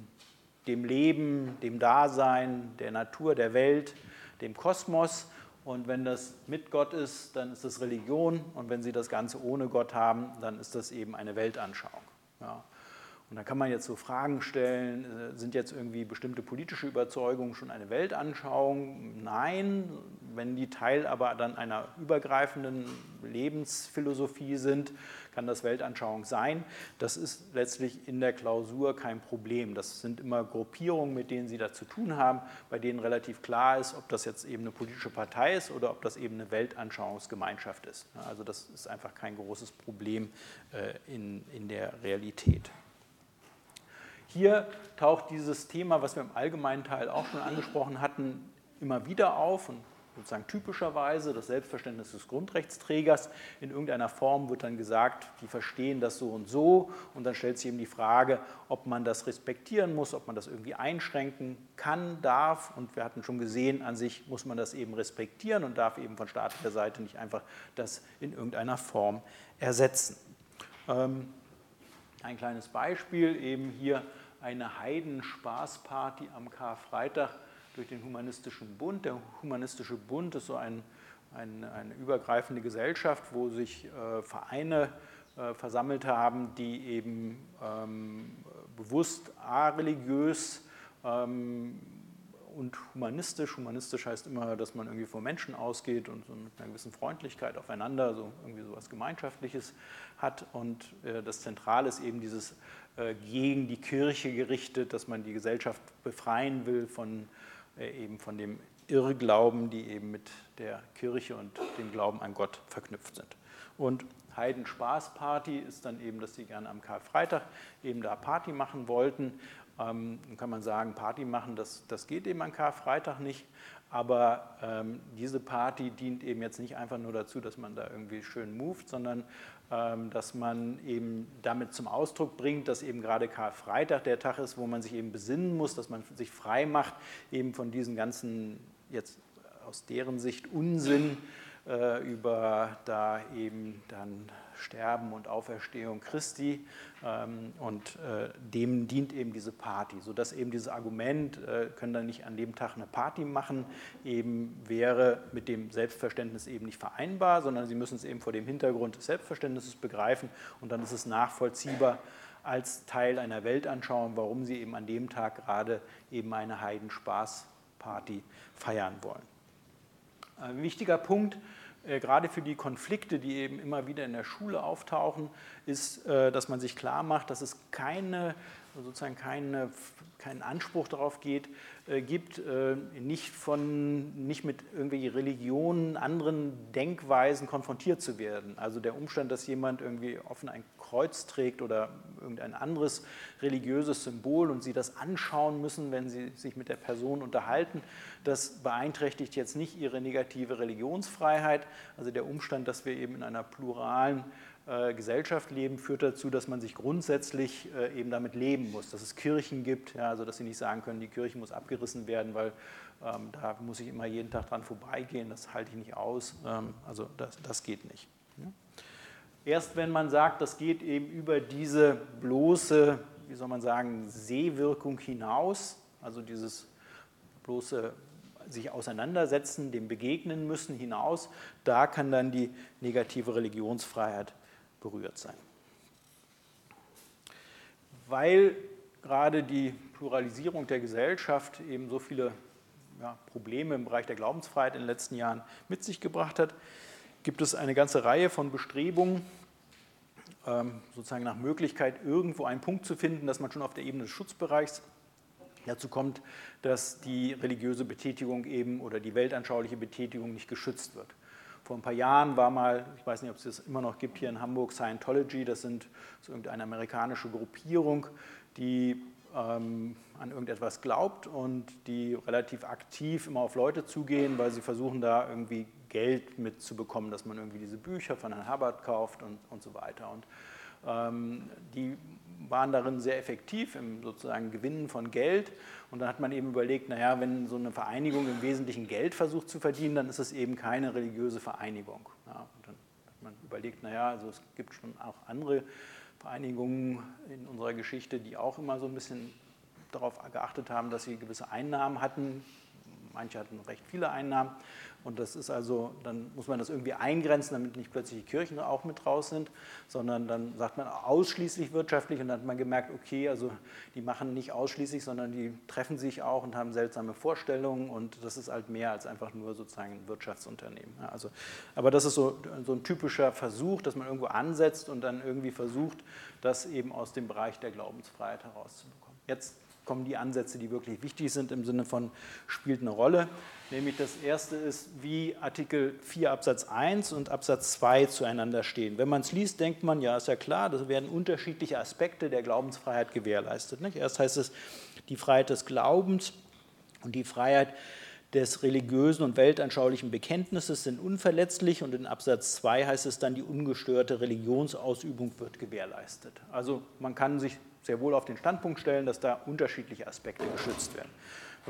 dem Leben, dem Dasein, der Natur, der Welt, dem Kosmos. Und wenn das mit Gott ist, dann ist das Religion. Und wenn Sie das Ganze ohne Gott haben, dann ist das eben eine Weltanschauung. Ja. Und dann kann man jetzt so Fragen stellen, äh, sind jetzt irgendwie bestimmte politische Überzeugungen schon eine Weltanschauung? Nein, wenn die Teil aber dann einer übergreifenden Lebensphilosophie sind, kann das Weltanschauung sein. Das ist letztlich in der Klausur kein Problem. Das sind immer Gruppierungen, mit denen Sie da zu tun haben, bei denen relativ klar ist, ob das jetzt eben eine politische Partei ist oder ob das eben eine Weltanschauungsgemeinschaft ist. Also das ist einfach kein großes Problem äh, in, in der Realität. Hier taucht dieses Thema, was wir im allgemeinen Teil auch schon angesprochen hatten, immer wieder auf und sozusagen typischerweise das Selbstverständnis des Grundrechtsträgers. In irgendeiner Form wird dann gesagt, die verstehen das so und so und dann stellt sich eben die Frage, ob man das respektieren muss, ob man das irgendwie einschränken kann, darf und wir hatten schon gesehen, an sich muss man das eben respektieren und darf eben von staatlicher Seite nicht einfach das in irgendeiner Form ersetzen. Ähm, ein kleines Beispiel eben hier eine Heidenspaßparty am Karfreitag durch den Humanistischen Bund. Der Humanistische Bund ist so ein, ein, eine übergreifende Gesellschaft, wo sich äh, Vereine äh, versammelt haben, die eben ähm, bewusst areligiös ähm, und humanistisch. Humanistisch heißt immer, dass man irgendwie vom Menschen ausgeht und so mit einer gewissen Freundlichkeit aufeinander, so irgendwie so was Gemeinschaftliches hat. Und äh, das Zentrale ist eben dieses äh, gegen die Kirche gerichtet, dass man die Gesellschaft befreien will von äh, eben von dem Irrglauben, die eben mit der Kirche und dem Glauben an Gott verknüpft sind. Und Heidenspaßparty ist dann eben, dass sie gerne am Karfreitag eben da Party machen wollten. Ähm, dann kann man sagen, Party machen, das, das geht eben an Karfreitag nicht. Aber ähm, diese Party dient eben jetzt nicht einfach nur dazu, dass man da irgendwie schön moved, sondern ähm, dass man eben damit zum Ausdruck bringt, dass eben gerade Karfreitag der Tag ist, wo man sich eben besinnen muss, dass man sich frei macht, eben von diesen ganzen, jetzt aus deren Sicht Unsinn äh, über da eben dann Sterben und Auferstehung Christi. Ähm, und äh, dem dient eben diese Party, sodass eben dieses Argument, äh, können dann nicht an dem Tag eine Party machen, eben wäre mit dem Selbstverständnis eben nicht vereinbar, sondern sie müssen es eben vor dem Hintergrund des Selbstverständnisses begreifen und dann ist es nachvollziehbar als Teil einer Weltanschauung, warum sie eben an dem Tag gerade eben eine Heidenspaßparty feiern wollen. Ein wichtiger Punkt, äh, gerade für die Konflikte, die eben immer wieder in der Schule auftauchen, ist, äh, dass man sich klar macht, dass es keine, sozusagen keine, keinen Anspruch darauf geht, äh, gibt, nicht, von, nicht mit irgendwelchen Religionen, anderen Denkweisen konfrontiert zu werden. Also der Umstand, dass jemand irgendwie offen ein Kreuz trägt oder irgendein anderes religiöses Symbol und Sie das anschauen müssen, wenn Sie sich mit der Person unterhalten, das beeinträchtigt jetzt nicht Ihre negative Religionsfreiheit. Also der Umstand, dass wir eben in einer pluralen äh, Gesellschaft leben, führt dazu, dass man sich grundsätzlich äh, eben damit leben muss, dass es Kirchen gibt, ja, also dass Sie nicht sagen können, die Kirche muss abgerissen werden, weil ähm, da muss ich immer jeden Tag dran vorbeigehen, das halte ich nicht aus. Ähm, also das, das geht nicht. Erst wenn man sagt, das geht eben über diese bloße, wie soll man sagen, Sehwirkung hinaus, also dieses bloße sich auseinandersetzen, dem begegnen müssen hinaus, da kann dann die negative Religionsfreiheit berührt sein. Weil gerade die Pluralisierung der Gesellschaft eben so viele ja, Probleme im Bereich der Glaubensfreiheit in den letzten Jahren mit sich gebracht hat, gibt es eine ganze Reihe von Bestrebungen, ähm, sozusagen nach Möglichkeit irgendwo einen Punkt zu finden, dass man schon auf der Ebene des Schutzbereichs dazu kommt, dass die religiöse Betätigung eben oder die weltanschauliche Betätigung nicht geschützt wird. Vor ein paar Jahren war mal, ich weiß nicht, ob es das immer noch gibt hier in Hamburg, Scientology, das sind so irgendeine amerikanische Gruppierung, die ähm, an irgendetwas glaubt und die relativ aktiv immer auf Leute zugehen, weil sie versuchen da irgendwie Geld mitzubekommen, dass man irgendwie diese Bücher von Herrn Hubbard kauft und, und so weiter. Und ähm, die waren darin sehr effektiv im sozusagen Gewinnen von Geld. Und dann hat man eben überlegt, naja, wenn so eine Vereinigung im Wesentlichen Geld versucht zu verdienen, dann ist es eben keine religiöse Vereinigung. Ja, und dann hat man überlegt, naja, also es gibt schon auch andere Vereinigungen in unserer Geschichte, die auch immer so ein bisschen darauf geachtet haben, dass sie gewisse Einnahmen hatten. Manche hatten recht viele Einnahmen. Und das ist also, dann muss man das irgendwie eingrenzen, damit nicht plötzlich die Kirchen auch mit raus sind, sondern dann sagt man ausschließlich wirtschaftlich und dann hat man gemerkt, okay, also die machen nicht ausschließlich, sondern die treffen sich auch und haben seltsame Vorstellungen und das ist halt mehr als einfach nur sozusagen ein Wirtschaftsunternehmen. also, aber das ist so, so ein typischer Versuch, dass man irgendwo ansetzt und dann irgendwie versucht, das eben aus dem Bereich der Glaubensfreiheit herauszubekommen. Jetzt kommen die Ansätze, die wirklich wichtig sind im Sinne von spielt eine Rolle. Nämlich das erste ist, wie Artikel 4 Absatz 1 und Absatz 2 zueinander stehen. Wenn man es liest, denkt man, ja, ist ja klar, das werden unterschiedliche Aspekte der Glaubensfreiheit gewährleistet. Nicht? Erst heißt es die Freiheit des Glaubens und die Freiheit des religiösen und weltanschaulichen Bekenntnisses sind unverletzlich und in Absatz 2 heißt es dann, die ungestörte Religionsausübung wird gewährleistet. Also man kann sich sehr wohl auf den Standpunkt stellen, dass da unterschiedliche Aspekte geschützt werden.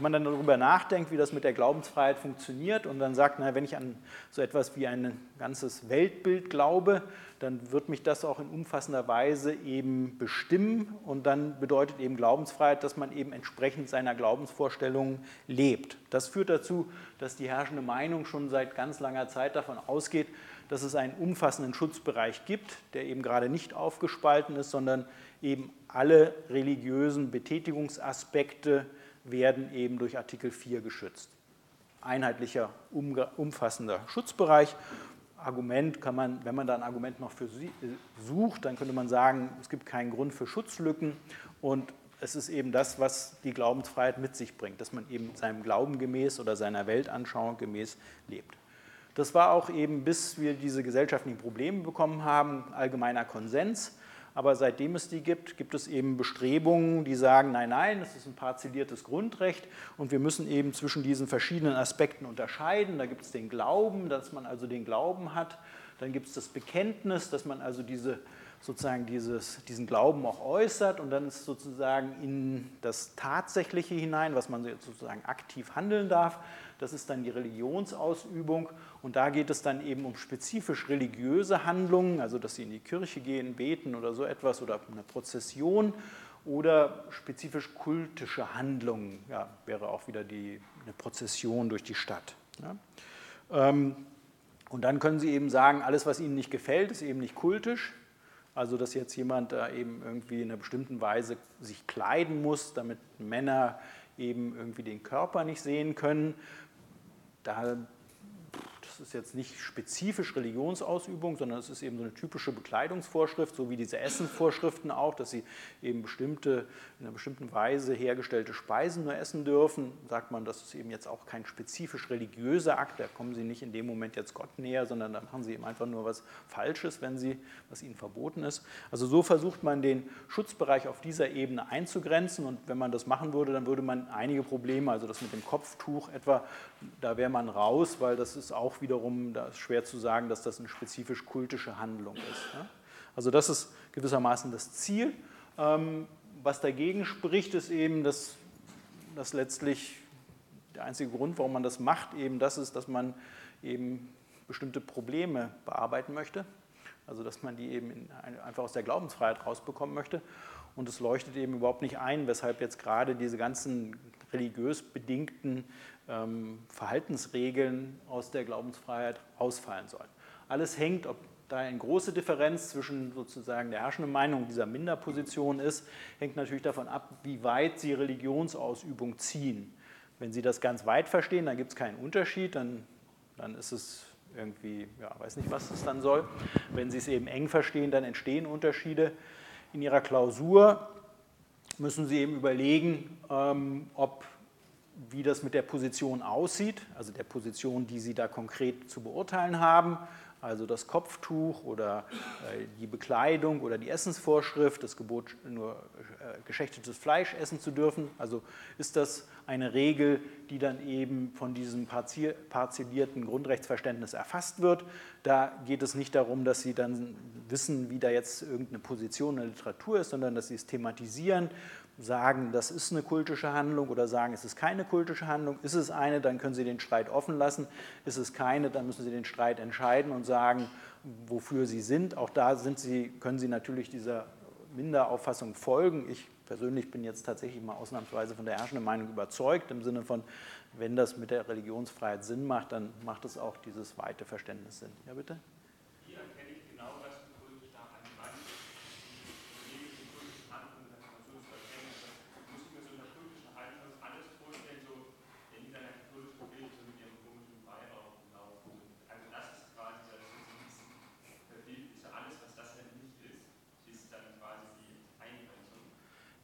Wenn man dann darüber nachdenkt, wie das mit der Glaubensfreiheit funktioniert und dann sagt, na, wenn ich an so etwas wie ein ganzes Weltbild glaube, dann wird mich das auch in umfassender Weise eben bestimmen und dann bedeutet eben Glaubensfreiheit, dass man eben entsprechend seiner Glaubensvorstellungen lebt. Das führt dazu, dass die herrschende Meinung schon seit ganz langer Zeit davon ausgeht, dass es einen umfassenden Schutzbereich gibt, der eben gerade nicht aufgespalten ist, sondern eben alle religiösen Betätigungsaspekte werden eben durch Artikel 4 geschützt. Einheitlicher, umfassender Schutzbereich. Argument kann man, wenn man da ein Argument noch für äh, sucht, dann könnte man sagen, es gibt keinen Grund für Schutzlücken und es ist eben das, was die Glaubensfreiheit mit sich bringt, dass man eben seinem Glauben gemäß oder seiner Weltanschauung gemäß lebt. Das war auch eben, bis wir diese gesellschaftlichen Probleme bekommen haben, allgemeiner Konsens. Aber seitdem es die gibt, gibt es eben Bestrebungen, die sagen, nein, nein, es ist ein parzelliertes Grundrecht und wir müssen eben zwischen diesen verschiedenen Aspekten unterscheiden. Da gibt es den Glauben, dass man also den Glauben hat. Dann gibt es das Bekenntnis, dass man also diese, sozusagen dieses, diesen Glauben auch äußert und dann ist sozusagen in das Tatsächliche hinein, was man sozusagen aktiv handeln darf. Das ist dann die Religionsausübung und da geht es dann eben um spezifisch religiöse Handlungen, also dass sie in die Kirche gehen, beten oder so etwas oder eine Prozession oder spezifisch kultische Handlungen, ja, wäre auch wieder die, eine Prozession durch die Stadt. Ja. Ähm, und dann können Sie eben sagen, alles, was Ihnen nicht gefällt, ist eben nicht kultisch. Also, dass jetzt jemand da eben irgendwie in einer bestimmten Weise sich kleiden muss, damit Männer eben irgendwie den Körper nicht sehen können, da ist jetzt nicht spezifisch Religionsausübung, sondern es ist eben so eine typische Bekleidungsvorschrift, so wie diese Essensvorschriften auch, dass sie eben bestimmte, in einer bestimmten Weise hergestellte Speisen nur essen dürfen. Sagt man, das ist eben jetzt auch kein spezifisch religiöser Akt, da kommen sie nicht in dem Moment jetzt Gott näher, sondern da machen sie eben einfach nur was Falsches, wenn sie, was ihnen verboten ist. Also so versucht man den Schutzbereich auf dieser Ebene einzugrenzen und wenn man das machen würde, dann würde man einige Probleme, also das mit dem Kopftuch etwa, da wäre man raus, weil das ist auch wiederum, da ist schwer zu sagen, dass das eine spezifisch kultische Handlung ist. Also das ist gewissermaßen das Ziel. Ähm, was dagegen spricht, ist eben, dass, dass letztlich der einzige Grund, warum man das macht, eben das ist, dass man eben bestimmte Probleme bearbeiten möchte. Also dass man die eben einfach aus der Glaubensfreiheit rausbekommen möchte. Und es leuchtet eben überhaupt nicht ein, weshalb jetzt gerade diese ganzen religiös bedingten Verhaltensregeln aus der Glaubensfreiheit ausfallen sollen. Alles hängt, ob da eine große Differenz zwischen sozusagen der herrschenden Meinung dieser Minderposition ist, hängt natürlich davon ab, wie weit Sie Religionsausübung ziehen. Wenn Sie das ganz weit verstehen, dann gibt es keinen Unterschied, dann, dann ist es irgendwie, ja, weiß nicht, was es dann soll. Wenn Sie es eben eng verstehen, dann entstehen Unterschiede. In Ihrer Klausur müssen Sie eben überlegen, ähm, ob wie das mit der Position aussieht, also der Position, die Sie da konkret zu beurteilen haben, also das Kopftuch oder äh, die Bekleidung oder die Essensvorschrift, das Gebot, nur äh, geschächtetes Fleisch essen zu dürfen. Also ist das eine Regel, die dann eben von diesem parzellierten Grundrechtsverständnis erfasst wird. Da geht es nicht darum, dass Sie dann wissen, wie da jetzt irgendeine Position in der Literatur ist, sondern dass Sie es thematisieren sagen, das ist eine kultische Handlung oder sagen, es ist keine kultische Handlung. Ist es eine, dann können Sie den Streit offen lassen. Ist es keine, dann müssen Sie den Streit entscheiden und sagen, wofür Sie sind. Auch da sind Sie, können Sie natürlich dieser Minderauffassung folgen. Ich persönlich bin jetzt tatsächlich mal ausnahmsweise von der herrschenden Meinung überzeugt, im Sinne von, wenn das mit der Religionsfreiheit Sinn macht, dann macht es auch dieses weite Verständnis Sinn. Ja, bitte?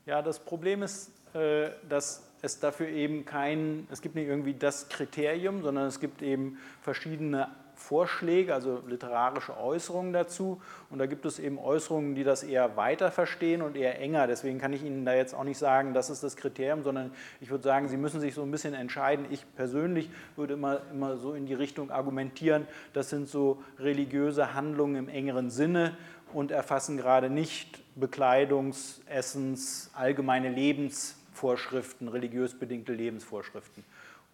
Ja, das Problem ist, äh, dass es dafür eben kein, es gibt nicht irgendwie das Kriterium, sondern es gibt eben verschiedene Vorschläge, also literarische Äußerungen dazu. Und da gibt es eben Äußerungen, die das eher weiter verstehen und eher enger. Deswegen kann ich Ihnen da jetzt auch nicht sagen, das ist das Kriterium, sondern ich würde sagen, Sie müssen sich so ein bisschen entscheiden. Ich persönlich würde immer, immer so in die Richtung argumentieren, das sind so religiöse Handlungen im engeren Sinne und erfassen gerade nicht Bekleidungs-, Essens-, allgemeine Lebensvorschriften, religiös bedingte Lebensvorschriften.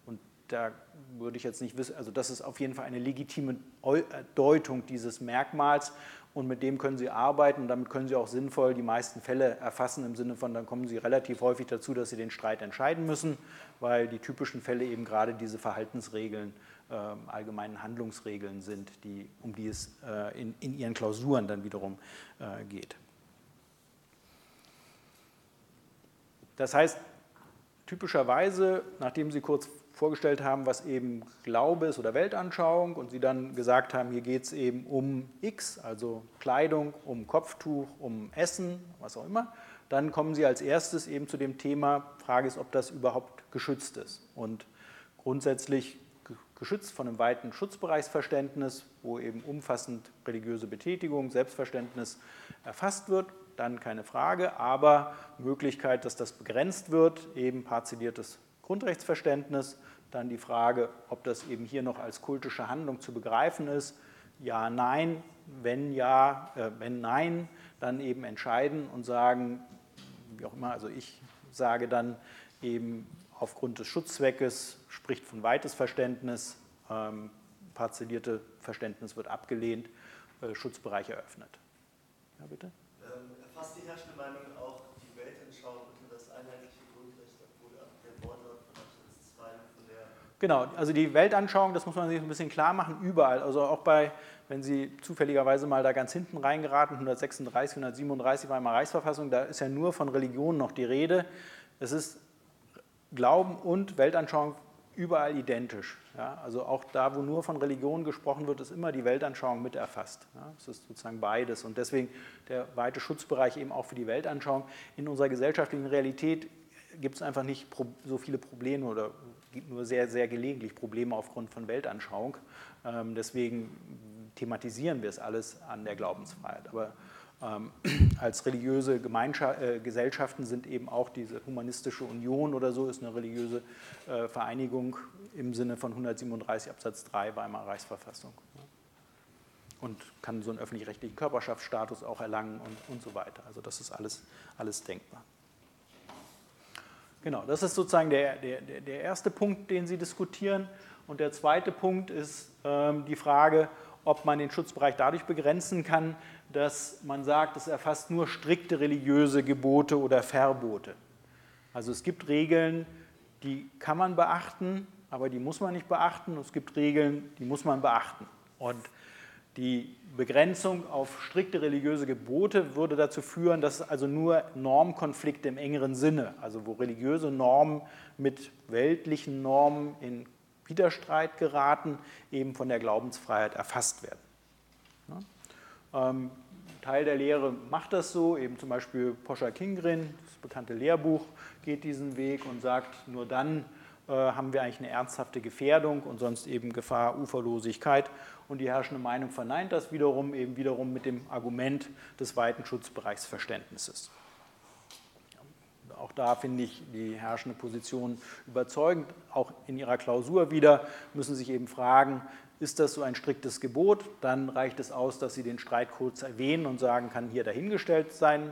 Und da würde ich jetzt nicht wissen, also das ist auf jeden Fall eine legitime Deutung dieses Merkmals und mit dem können Sie arbeiten und damit können Sie auch sinnvoll die meisten Fälle erfassen im Sinne von, dann kommen Sie relativ häufig dazu, dass Sie den Streit entscheiden müssen, weil die typischen Fälle eben gerade diese Verhaltensregeln ähm, allgemeinen Handlungsregeln sind, die, um die es äh, in, in ihren Klausuren dann wiederum äh, geht. Das heißt, typischerweise, nachdem Sie kurz vorgestellt haben, was eben Glaube ist oder Weltanschauung und Sie dann gesagt haben, hier geht es eben um X, also Kleidung, um Kopftuch, um Essen, was auch immer, dann kommen Sie als erstes eben zu dem Thema, Frage ist, ob das überhaupt geschützt ist. Und grundsätzlich geschützt von einem weiten Schutzbereichsverständnis, wo eben umfassend religiöse Betätigung, Selbstverständnis erfasst wird, dann keine Frage, aber Möglichkeit, dass das begrenzt wird, eben parzelliertes Grundrechtsverständnis, dann die Frage, ob das eben hier noch als kultische Handlung zu begreifen ist, ja, nein, wenn ja, äh, wenn nein, dann eben entscheiden und sagen, wie auch immer, also ich sage dann eben aufgrund des Schutzzweckes spricht von weites Verständnis, ähm, parzellierte Verständnis wird abgelehnt, äh, Schutzbereich eröffnet. Ja, bitte? Ähm, erfasst die herrschende Meinung auch die Weltanschauung unter das einheitliche Grundrecht, obwohl der Wortlaut von Absatz 2 von der. Genau, also die Weltanschauung, das muss man sich ein bisschen klar machen, überall. Also auch bei, wenn Sie zufälligerweise mal da ganz hinten reingeraten, 136, 137 Weimarer Reichsverfassung, da ist ja nur von Religion noch die Rede. Es ist Glauben und Weltanschauung überall identisch. Ja, also auch da, wo nur von Religion gesprochen wird, ist immer die Weltanschauung mit erfasst. Ja, es ist sozusagen beides und deswegen der weite Schutzbereich eben auch für die Weltanschauung. In unserer gesellschaftlichen Realität gibt es einfach nicht so viele Probleme oder gibt nur sehr, sehr gelegentlich Probleme aufgrund von Weltanschauung. Ähm, deswegen thematisieren wir es alles an der Glaubensfreiheit. Aber als religiöse äh, Gesellschaften sind eben auch diese humanistische Union oder so, ist eine religiöse äh, Vereinigung im Sinne von 137 Absatz 3 Weimarer Reichsverfassung. Und kann so einen öffentlich-rechtlichen Körperschaftsstatus auch erlangen und, und so weiter. Also das ist alles, alles denkbar. Genau, das ist sozusagen der, der, der erste Punkt, den Sie diskutieren. Und der zweite Punkt ist ähm, die Frage, ob man den Schutzbereich dadurch begrenzen kann, dass man sagt, es erfasst nur strikte religiöse Gebote oder Verbote. Also es gibt Regeln, die kann man beachten, aber die muss man nicht beachten. Es gibt Regeln, die muss man beachten. Und die Begrenzung auf strikte religiöse Gebote würde dazu führen, dass also nur Normkonflikte im engeren Sinne, also wo religiöse Normen mit weltlichen Normen in Widerstreit geraten, eben von der Glaubensfreiheit erfasst werden. Teil der Lehre macht das so, eben zum Beispiel Poscher Kingrin, das bekannte Lehrbuch, geht diesen Weg und sagt, nur dann äh, haben wir eigentlich eine ernsthafte Gefährdung und sonst eben Gefahr, Uferlosigkeit. Und die herrschende Meinung verneint das wiederum, eben wiederum mit dem Argument des weiten Schutzbereichsverständnisses. Auch da finde ich die herrschende Position überzeugend. Auch in Ihrer Klausur wieder müssen sich eben fragen, ist das so ein striktes Gebot? Dann reicht es aus, dass Sie den Streit kurz erwähnen und sagen, kann hier dahingestellt sein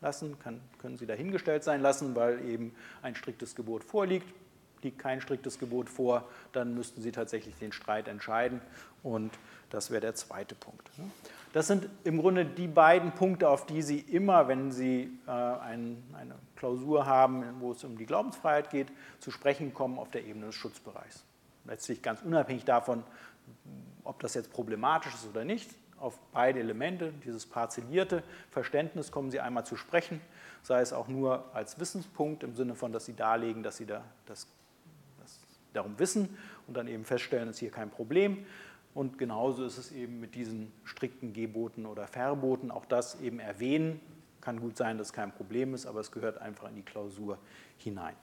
lassen, kann, können Sie dahingestellt sein lassen, weil eben ein striktes Gebot vorliegt liegt kein striktes Gebot vor, dann müssten Sie tatsächlich den Streit entscheiden und das wäre der zweite Punkt. Das sind im Grunde die beiden Punkte, auf die Sie immer, wenn Sie äh, eine Klausur haben, wo es um die Glaubensfreiheit geht, zu sprechen kommen auf der Ebene des Schutzbereichs. Letztlich ganz unabhängig davon, ob das jetzt problematisch ist oder nicht, auf beide Elemente, dieses parzellierte Verständnis kommen Sie einmal zu sprechen, sei es auch nur als Wissenspunkt im Sinne von, dass Sie darlegen, dass Sie da das darum wissen und dann eben feststellen, es ist hier kein Problem. Und genauso ist es eben mit diesen strikten Geboten oder Verboten. Auch das eben erwähnen. Kann gut sein, dass es kein Problem ist, aber es gehört einfach in die Klausur hinein.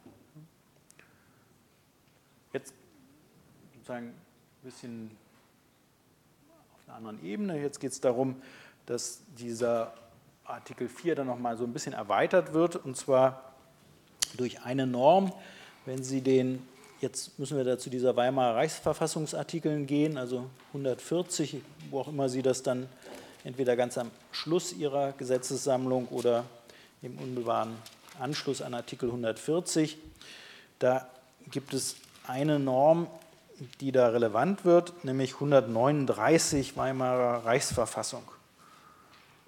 Jetzt sozusagen bisschen auf einer anderen Ebene. Jetzt geht es darum, dass dieser Artikel 4 dann nochmal so ein bisschen erweitert wird, und zwar durch eine Norm. Wenn Sie den Jetzt müssen wir da zu dieser Weimarer Reichsverfassungsartikeln gehen, also 140, wo auch immer Sie das dann entweder ganz am Schluss Ihrer Gesetzessammlung oder im unmittelbaren Anschluss an Artikel 140. Da gibt es eine Norm, die da relevant wird, nämlich 139 Weimarer Reichsverfassung.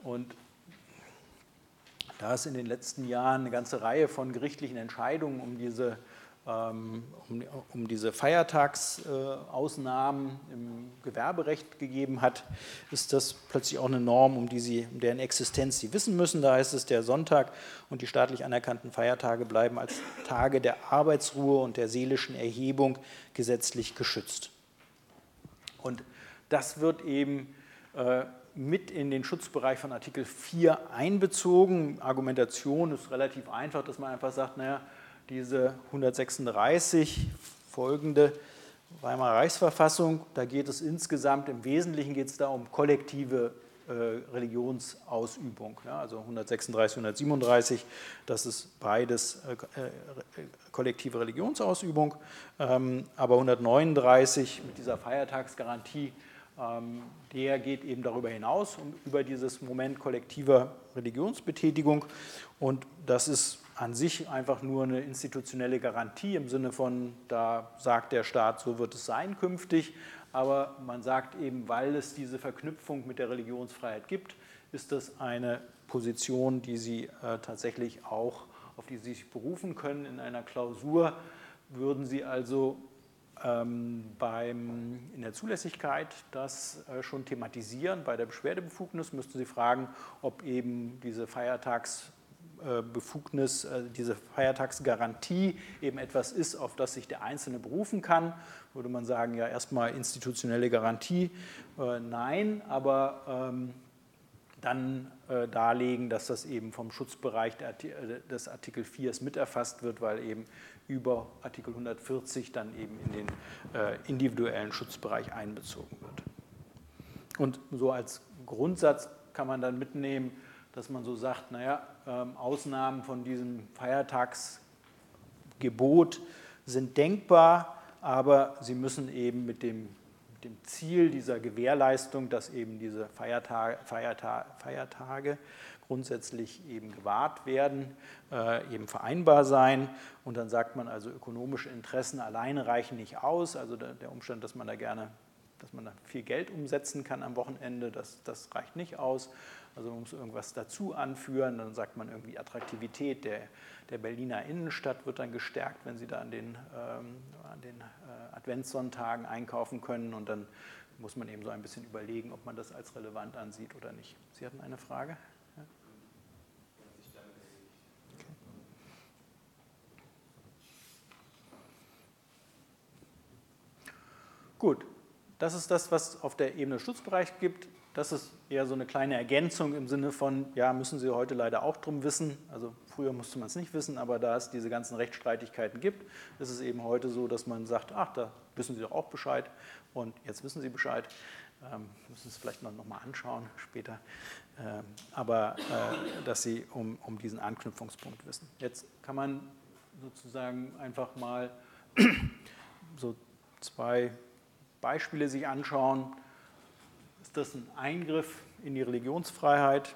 Und da ist in den letzten Jahren eine ganze Reihe von gerichtlichen Entscheidungen um diese um, um diese Feiertagsausnahmen im Gewerberecht gegeben hat, ist das plötzlich auch eine Norm, um, die sie, um deren Existenz Sie wissen müssen. Da heißt es, der Sonntag und die staatlich anerkannten Feiertage bleiben als Tage der Arbeitsruhe und der seelischen Erhebung gesetzlich geschützt. Und das wird eben äh, mit in den Schutzbereich von Artikel 4 einbezogen. Argumentation ist relativ einfach, dass man einfach sagt, naja, diese 136 folgende Weimarer Reichsverfassung. Da geht es insgesamt, im Wesentlichen geht es da um kollektive äh, Religionsausübung. Ja, also 136, 137, das ist beides äh, äh, kollektive Religionsausübung. Ähm, aber 139 mit dieser Feiertagsgarantie, ähm, der geht eben darüber hinaus, um, über dieses Moment kollektiver Religionsbetätigung. Und das ist an sich einfach nur eine institutionelle Garantie im Sinne von, da sagt der Staat, so wird es sein künftig, aber man sagt eben, weil es diese Verknüpfung mit der Religionsfreiheit gibt, ist das eine Position, die Sie äh, tatsächlich auch, auf die Sie sich berufen können in einer Klausur, würden Sie also ähm, beim, in der Zulässigkeit das äh, schon thematisieren. Bei der Beschwerdebefugnis müssten Sie fragen, ob eben diese Feiertags- Befugnis, äh, diese Feiertagsgarantie eben etwas ist, auf das sich der Einzelne berufen kann, würde man sagen, ja erstmal institutionelle Garantie, äh, nein, aber ähm, dann darlegen, dass das eben vom Schutzbereich des Artikel 4 mit erfasst wird, weil eben über Artikel 140 dann eben in den individuellen Schutzbereich einbezogen wird. Und so als Grundsatz kann man dann mitnehmen, dass man so sagt, naja, ähm, Ausnahmen von diesem Feiertagsgebot sind denkbar, aber sie müssen eben mit dem, mit dem Ziel dieser Gewährleistung, dass eben diese Feiertage, Feiertage, Feiertage grundsätzlich eben gewahrt werden, äh, eben vereinbar sein. Und dann sagt man also, ökonomische Interessen alleine reichen nicht aus. Also der, der Umstand, dass man da gerne, dass man da viel Geld umsetzen kann am Wochenende, das, das reicht nicht aus. Also man muss irgendwas dazu anführen, dann sagt man irgendwie Attraktivität der, der Berliner Innenstadt wird dann gestärkt, wenn Sie da an den, ähm, an den äh, Adventssonntagen einkaufen können und dann muss man eben so ein bisschen überlegen, ob man das als relevant ansieht oder nicht. Sie hatten eine Frage? Gut, das ist das, was auf der Ebene Schutzbereich gibt das ist eher so eine kleine Ergänzung im Sinne von, ja, müssen Sie heute leider auch drum wissen. Also früher musste man es nicht wissen, aber da es diese ganzen Rechtsstreitigkeiten gibt, ist es eben heute so, dass man sagt, ach, da wissen Sie doch auch Bescheid und jetzt wissen Sie Bescheid. Ähm, müssen es vielleicht noch, noch mal anschauen später. Ähm, aber äh, dass Sie um, um diesen Anknüpfungspunkt wissen. Jetzt kann man sozusagen einfach mal so zwei Beispiele sich anschauen ist das ein Eingriff in die Religionsfreiheit?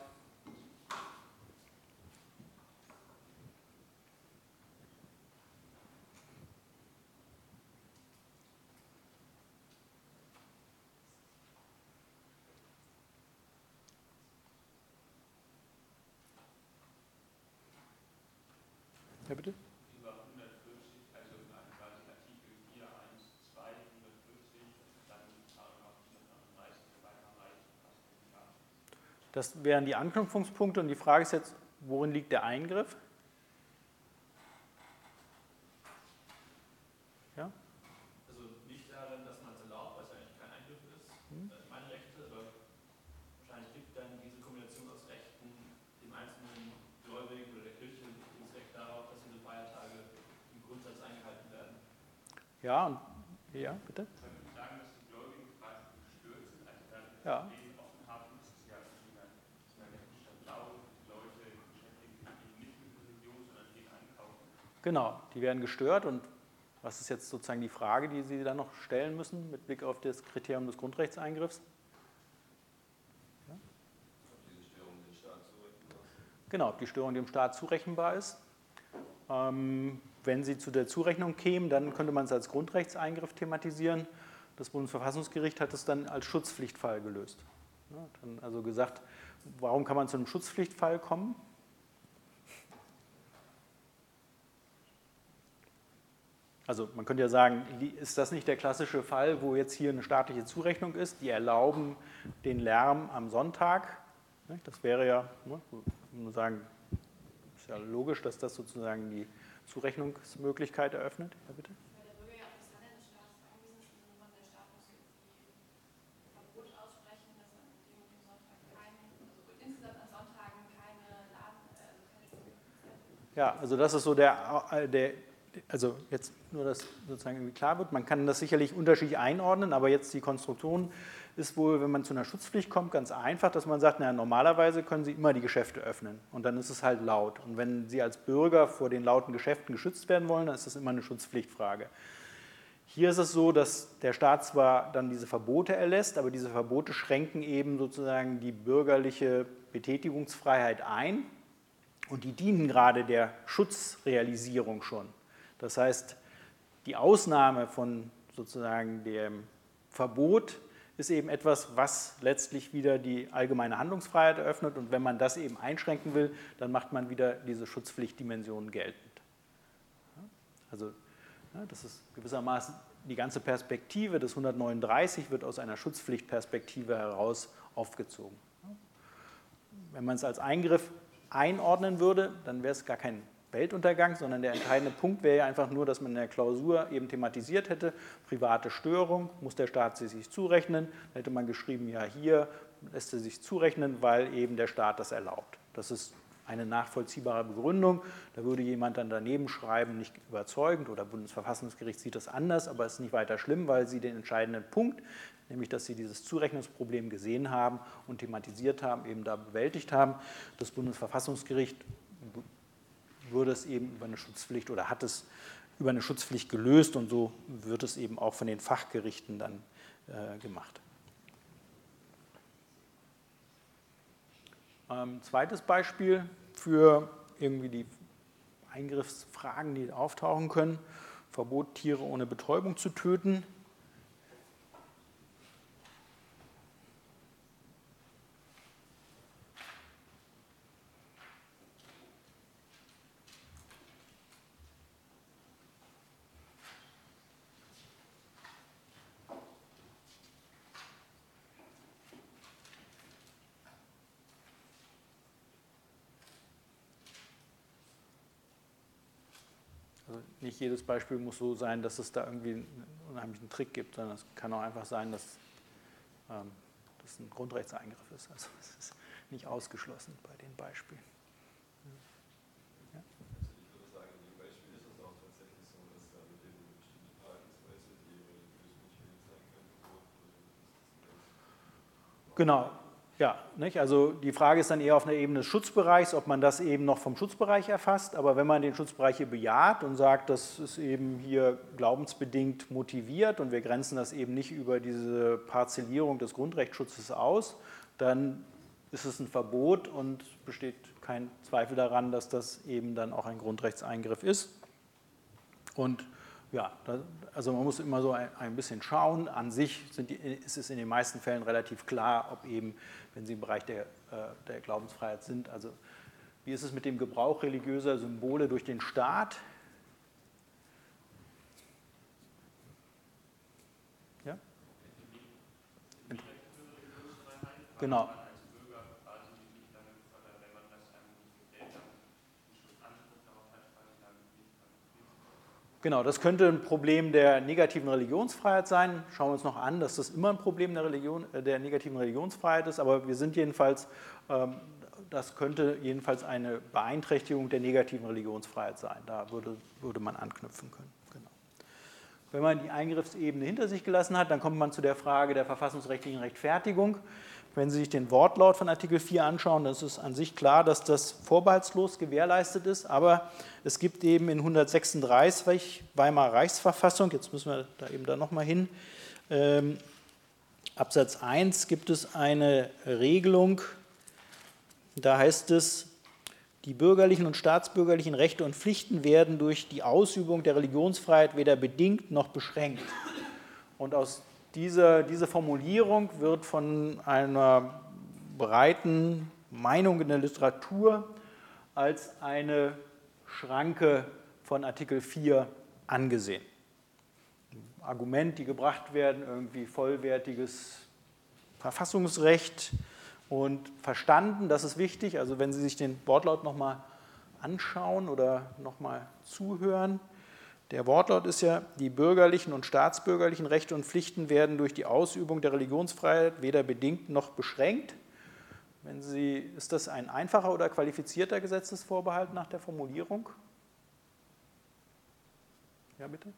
Das wären die Anknüpfungspunkte und die Frage ist jetzt, worin liegt der Eingriff? Ja? Also nicht darin, dass man es erlaubt, weil es eigentlich kein Eingriff ist, hm. Äh, meine Rechte, aber wahrscheinlich gibt dann diese Kombination aus Rechten dem einzelnen Gläubigen oder der Kirche das Recht darauf, dass diese Feiertage im Grundsatz eingehalten werden. Ja, und ja, bitte. Können Sie sagen, dass die Gläubigen quasi gestört sind, also dann ja. Genau, die werden gestört und was ist jetzt sozusagen die Frage, die Sie dann noch stellen müssen mit Blick auf das Kriterium des Grundrechtseingriffs? Ja? Genau, ob die Störung dem Staat zurechenbar ist. Ähm, wenn sie zu der Zurechnung kämen, dann könnte man es als Grundrechtseingriff thematisieren. Das Bundesverfassungsgericht hat es dann als Schutzpflichtfall gelöst. Ja, also gesagt, warum kann man zu einem Schutzpflichtfall kommen? Also man könnte ja sagen, ist das nicht der klassische Fall, wo jetzt hier eine staatliche Zurechnung ist, die erlauben den Lärm am Sonntag? Das wäre ja, ne, sagen, ist ja logisch, dass das sozusagen die Zurechnungsmöglichkeit eröffnet. Ja, bitte? Ja, also das ist so der, äh, der also jetzt nur, dass sozusagen irgendwie klar wird, man kann das sicherlich unterschiedlich einordnen, aber jetzt die Konstruktion ist wohl, wenn man zu einer Schutzpflicht kommt, ganz einfach, dass man sagt, na, normalerweise können Sie immer die Geschäfte öffnen und dann ist es halt laut. Und wenn Sie als Bürger vor den lauten Geschäften geschützt werden wollen, dann ist das immer eine Schutzpflichtfrage. Hier ist es so, dass der Staat zwar dann diese Verbote erlässt, aber diese Verbote schränken eben sozusagen die bürgerliche Betätigungsfreiheit ein und die dienen gerade der Schutzrealisierung schon. Das heißt, die Ausnahme von sozusagen dem Verbot ist eben etwas, was letztlich wieder die allgemeine Handlungsfreiheit eröffnet. Und wenn man das eben einschränken will, dann macht man wieder diese Schutzpflichtdimension geltend. Also das ist gewissermaßen die ganze Perspektive des 139 wird aus einer Schutzpflichtperspektive heraus aufgezogen. Wenn man es als Eingriff einordnen würde, dann wäre es gar kein Weltuntergang, sondern der entscheidende Punkt wäre ja einfach nur, dass man in der Klausur eben thematisiert hätte, private Störung, muss der Staat sie sich zurechnen. Dann hätte man geschrieben, ja hier lässt sie sich zurechnen, weil eben der Staat das erlaubt. Das ist eine nachvollziehbare Begründung. Da würde jemand dann daneben schreiben, nicht überzeugend oder Bundesverfassungsgericht sieht das anders, aber es ist nicht weiter schlimm, weil sie den entscheidenden Punkt, nämlich dass sie dieses Zurechnungsproblem gesehen haben und thematisiert haben, eben da bewältigt haben. Das Bundesverfassungsgericht wurde es eben über eine Schutzpflicht oder hat es über eine Schutzpflicht gelöst und so wird es eben auch von den Fachgerichten dann äh, gemacht. Ähm, zweites Beispiel für irgendwie die Eingriffsfragen, die auftauchen können. Verbot, Tiere ohne Betäubung zu töten. Nicht jedes Beispiel muss so sein, dass es da irgendwie einen unheimlichen Trick gibt, sondern es kann auch einfach sein, dass, ähm, das ein Grundrechtseingriff ist. Also es ist nicht ausgeschlossen bei den Beispielen. Genau, ja. Nicht? Also die Frage ist dann eher auf einer Ebene des Schutzbereichs, ob man das eben noch vom Schutzbereich erfasst. Aber wenn man den Schutzbereich hier bejaht und sagt, das ist eben hier glaubensbedingt motiviert und wir grenzen das eben nicht über diese Parzellierung des Grundrechtsschutzes aus, dann ist es ein Verbot und besteht kein Zweifel daran, dass das eben dann auch ein Grundrechtseingriff ist. Und ja, also man muss immer so ein, bisschen schauen. An sich die, ist es in den meisten Fällen relativ klar, ob eben, wenn Sie im Bereich der, äh, der Glaubensfreiheit sind, also wie ist es mit dem Gebrauch religiöser Symbole durch den Staat? Ja? Genau. Genau, das könnte ein Problem der negativen Religionsfreiheit sein. Schauen wir uns noch an, dass das immer ein Problem der, Religion, äh, der negativen Religionsfreiheit ist, aber wir sind jedenfalls, ähm, das könnte jedenfalls eine Beeinträchtigung der negativen Religionsfreiheit sein. Da würde, würde man anknüpfen können. Genau. Wenn man die Eingriffsebene hinter sich gelassen hat, dann kommt man zu der Frage der verfassungsrechtlichen Rechtfertigung. Wenn Sie sich den Wortlaut von Artikel 4 anschauen, dann ist es an sich klar, dass das vorbehaltslos gewährleistet ist, aber es gibt eben in 136 Weimarer Reichsverfassung, jetzt müssen wir da eben da nochmal hin, ähm, Absatz 1 gibt es eine Regelung, da heißt es, die bürgerlichen und staatsbürgerlichen Rechte und Pflichten werden durch die Ausübung der Religionsfreiheit weder bedingt noch beschränkt. Und aus diese, diese Formulierung wird von einer breiten Meinung in der Literatur als eine Schranke von Artikel 4 angesehen. Argument, die gebracht werden, irgendwie vollwertiges Verfassungsrecht und verstanden, das ist wichtig. Also wenn Sie sich den Wortlaut nochmal anschauen oder nochmal zuhören, der Wortlaut ist ja, die bürgerlichen und staatsbürgerlichen Rechte und Pflichten werden durch die Ausübung der Religionsfreiheit weder bedingt noch beschränkt. Wenn Sie, ist das ein einfacher oder qualifizierter Gesetzesvorbehalt nach der Formulierung? Ja, bitte?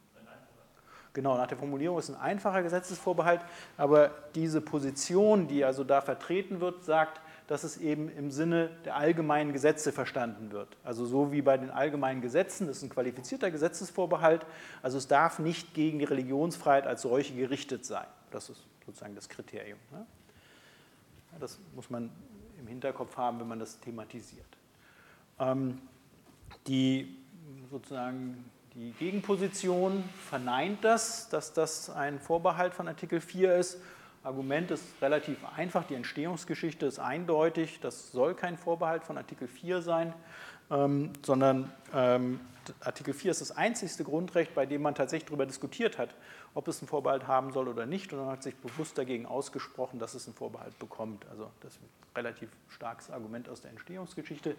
Genau, nach der Formulierung ist ein einfacher Gesetzesvorbehalt, aber diese Position, die also da vertreten wird, sagt, dass es eben im Sinne der allgemeinen Gesetze verstanden wird. Also so wie bei den allgemeinen Gesetzen, das ist ein qualifizierter Gesetzesvorbehalt, also es darf nicht gegen die Religionsfreiheit als solche gerichtet sein. Das ist sozusagen das Kriterium. Ne? Das muss man im Hinterkopf haben, wenn man das thematisiert. Ähm, die sozusagen die Gegenposition verneint das, dass das ein Vorbehalt von Artikel 4 ist Argument ist relativ einfach, die Entstehungsgeschichte ist eindeutig, das soll kein Vorbehalt von Artikel 4 sein, ähm, sondern ähm, Artikel 4 ist das einzigste Grundrecht, bei dem man tatsächlich darüber diskutiert hat, ob es einen Vorbehalt haben soll oder nicht, und man hat sich bewusst dagegen ausgesprochen, dass es einen Vorbehalt bekommt. Also das ist ein relativ starkes Argument aus der Entstehungsgeschichte.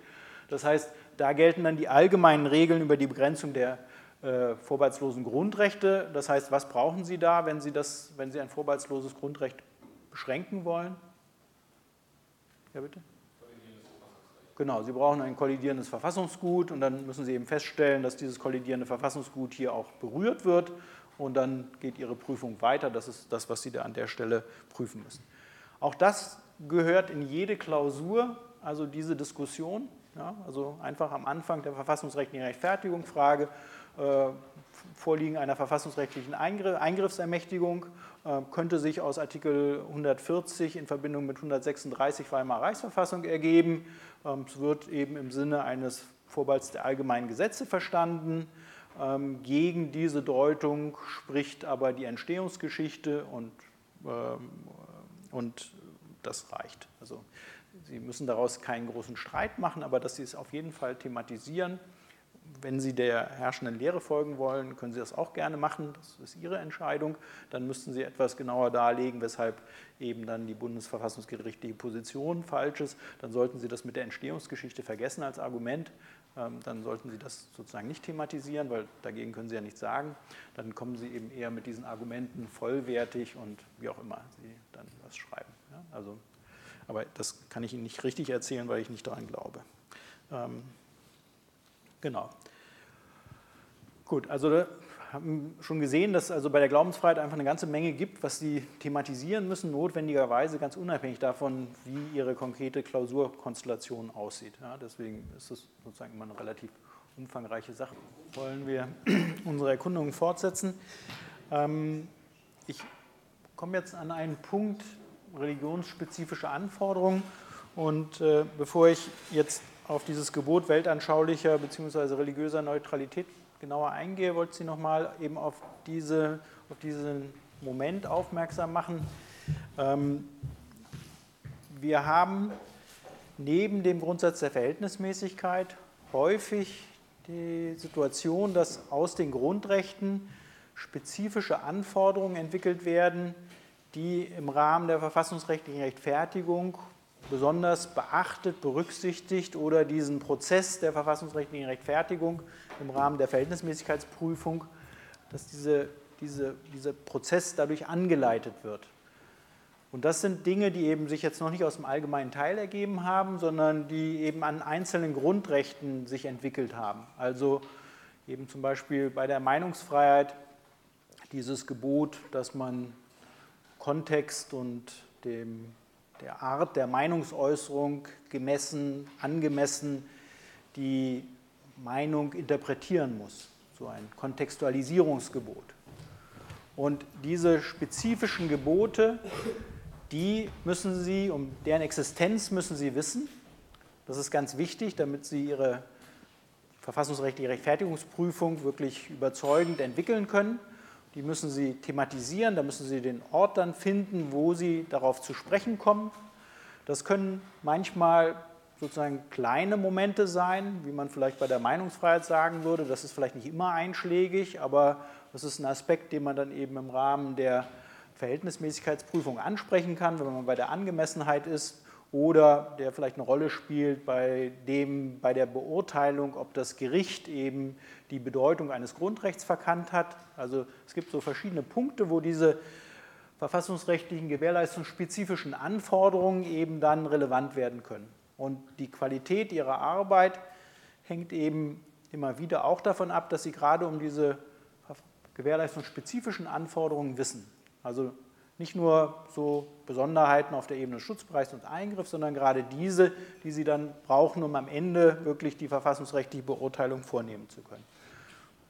Das heißt, da gelten dann die allgemeinen Regeln über die Begrenzung der äh, vorbehaltslosen Grundrechte. Das heißt, was brauchen Sie da, wenn Sie, das, wenn Sie ein vorbehaltsloses Grundrecht beschränken wollen? Ja, bitte? Genau, Sie brauchen ein kollidierendes Verfassungsgut und dann müssen Sie eben feststellen, dass dieses kollidierende Verfassungsgut hier auch berührt wird und dann geht Ihre Prüfung weiter. Das ist das, was Sie da an der Stelle prüfen müssen. Auch das gehört in jede Klausur, also diese Diskussion. Ja, also einfach am Anfang der verfassungsrechtlichen Rechtfertigung Frage, äh, Vorliegen einer verfassungsrechtlichen Eingriffsermächtigung äh, könnte sich aus Artikel 140 in Verbindung mit 136 Weimarer Reichsverfassung ergeben. Ähm, es wird eben im Sinne eines Vorbehalts der allgemeinen Gesetze verstanden. Ähm, gegen diese Deutung spricht aber die Entstehungsgeschichte und, ähm, und das reicht. Also Sie müssen daraus keinen großen Streit machen, aber dass Sie es auf jeden Fall thematisieren wenn Sie der herrschenden Lehre folgen wollen, können Sie das auch gerne machen. Das ist Ihre Entscheidung. Dann müssten Sie etwas genauer darlegen, weshalb eben dann die bundesverfassungsgerichtliche Position falsch ist. Dann sollten Sie das mit der Entstehungsgeschichte vergessen als Argument. Ähm, dann sollten Sie das sozusagen nicht thematisieren, weil dagegen können Sie ja nichts sagen. Dann kommen Sie eben eher mit diesen Argumenten vollwertig und wie auch immer Sie dann was schreiben. Also, aber das kann ich Ihnen nicht richtig erzählen, weil ich nicht daran glaube. Genau. Gut, also wir haben schon gesehen, dass es also bei der Glaubensfreiheit einfach eine ganze Menge gibt, was Sie thematisieren müssen, notwendigerweise ganz unabhängig davon, wie Ihre konkrete Klausurkonstellation aussieht. Ja, deswegen ist es sozusagen immer eine relativ umfangreiche Sache. Wollen wir unsere Erkundungen fortsetzen? Ähm, ich komme jetzt an einen Punkt, religionsspezifische Anforderungen. Und äh, bevor ich jetzt auf dieses Gebot weltanschaulicher bzw. religiöser Neutralität genauer eingehe, wollte Sie nochmal eben auf, diese, auf diesen Moment aufmerksam machen. Ähm, wir haben neben dem Grundsatz der Verhältnismäßigkeit häufig die Situation, dass aus den Grundrechten spezifische Anforderungen entwickelt werden, die im Rahmen der verfassungsrechtlichen Rechtfertigung besonders beachtet, berücksichtigt oder diesen Prozess der verfassungsrechtlichen Rechtfertigung im Rahmen der Verhältnismäßigkeitsprüfung, dass diese, diese, dieser Prozess dadurch angeleitet wird. Und das sind Dinge, die eben sich jetzt noch nicht aus dem allgemeinen Teil ergeben haben, sondern die eben an einzelnen Grundrechten sich entwickelt haben. Also eben zum Beispiel bei der Meinungsfreiheit dieses Gebot, dass man Kontext und dem, der Art der Meinungsäußerung gemessen, angemessen die Meinung interpretieren muss. So ein Kontextualisierungsgebot. Und diese spezifischen Gebote, die müssen Sie, um deren Existenz müssen Sie wissen. Das ist ganz wichtig, damit Sie Ihre verfassungsrechtliche Rechtfertigungsprüfung wirklich überzeugend entwickeln können. Die müssen Sie thematisieren, da müssen Sie den Ort dann finden, wo Sie darauf zu sprechen kommen. Das können manchmal sozusagen kleine Momente sein, wie man vielleicht bei der Meinungsfreiheit sagen würde. Das ist vielleicht nicht immer einschlägig, aber das ist ein Aspekt, den man dann eben im Rahmen der Verhältnismäßigkeitsprüfung ansprechen kann, wenn man bei der Angemessenheit ist oder der vielleicht eine Rolle spielt bei, dem, bei der Beurteilung, ob das Gericht eben die Bedeutung eines Grundrechts verkannt hat. Also es gibt so verschiedene Punkte, wo diese verfassungsrechtlichen gewährleistungsspezifischen Anforderungen eben dann relevant werden können. Und die Qualität ihrer Arbeit hängt eben immer wieder auch davon ab, dass sie gerade um diese gewährleistungsspezifischen Anforderungen wissen. Also nicht nur so Besonderheiten auf der Ebene des Schutzbereichs und Eingriffs, sondern gerade diese, die Sie dann brauchen, um am Ende wirklich die verfassungsrechtliche Beurteilung vornehmen zu können.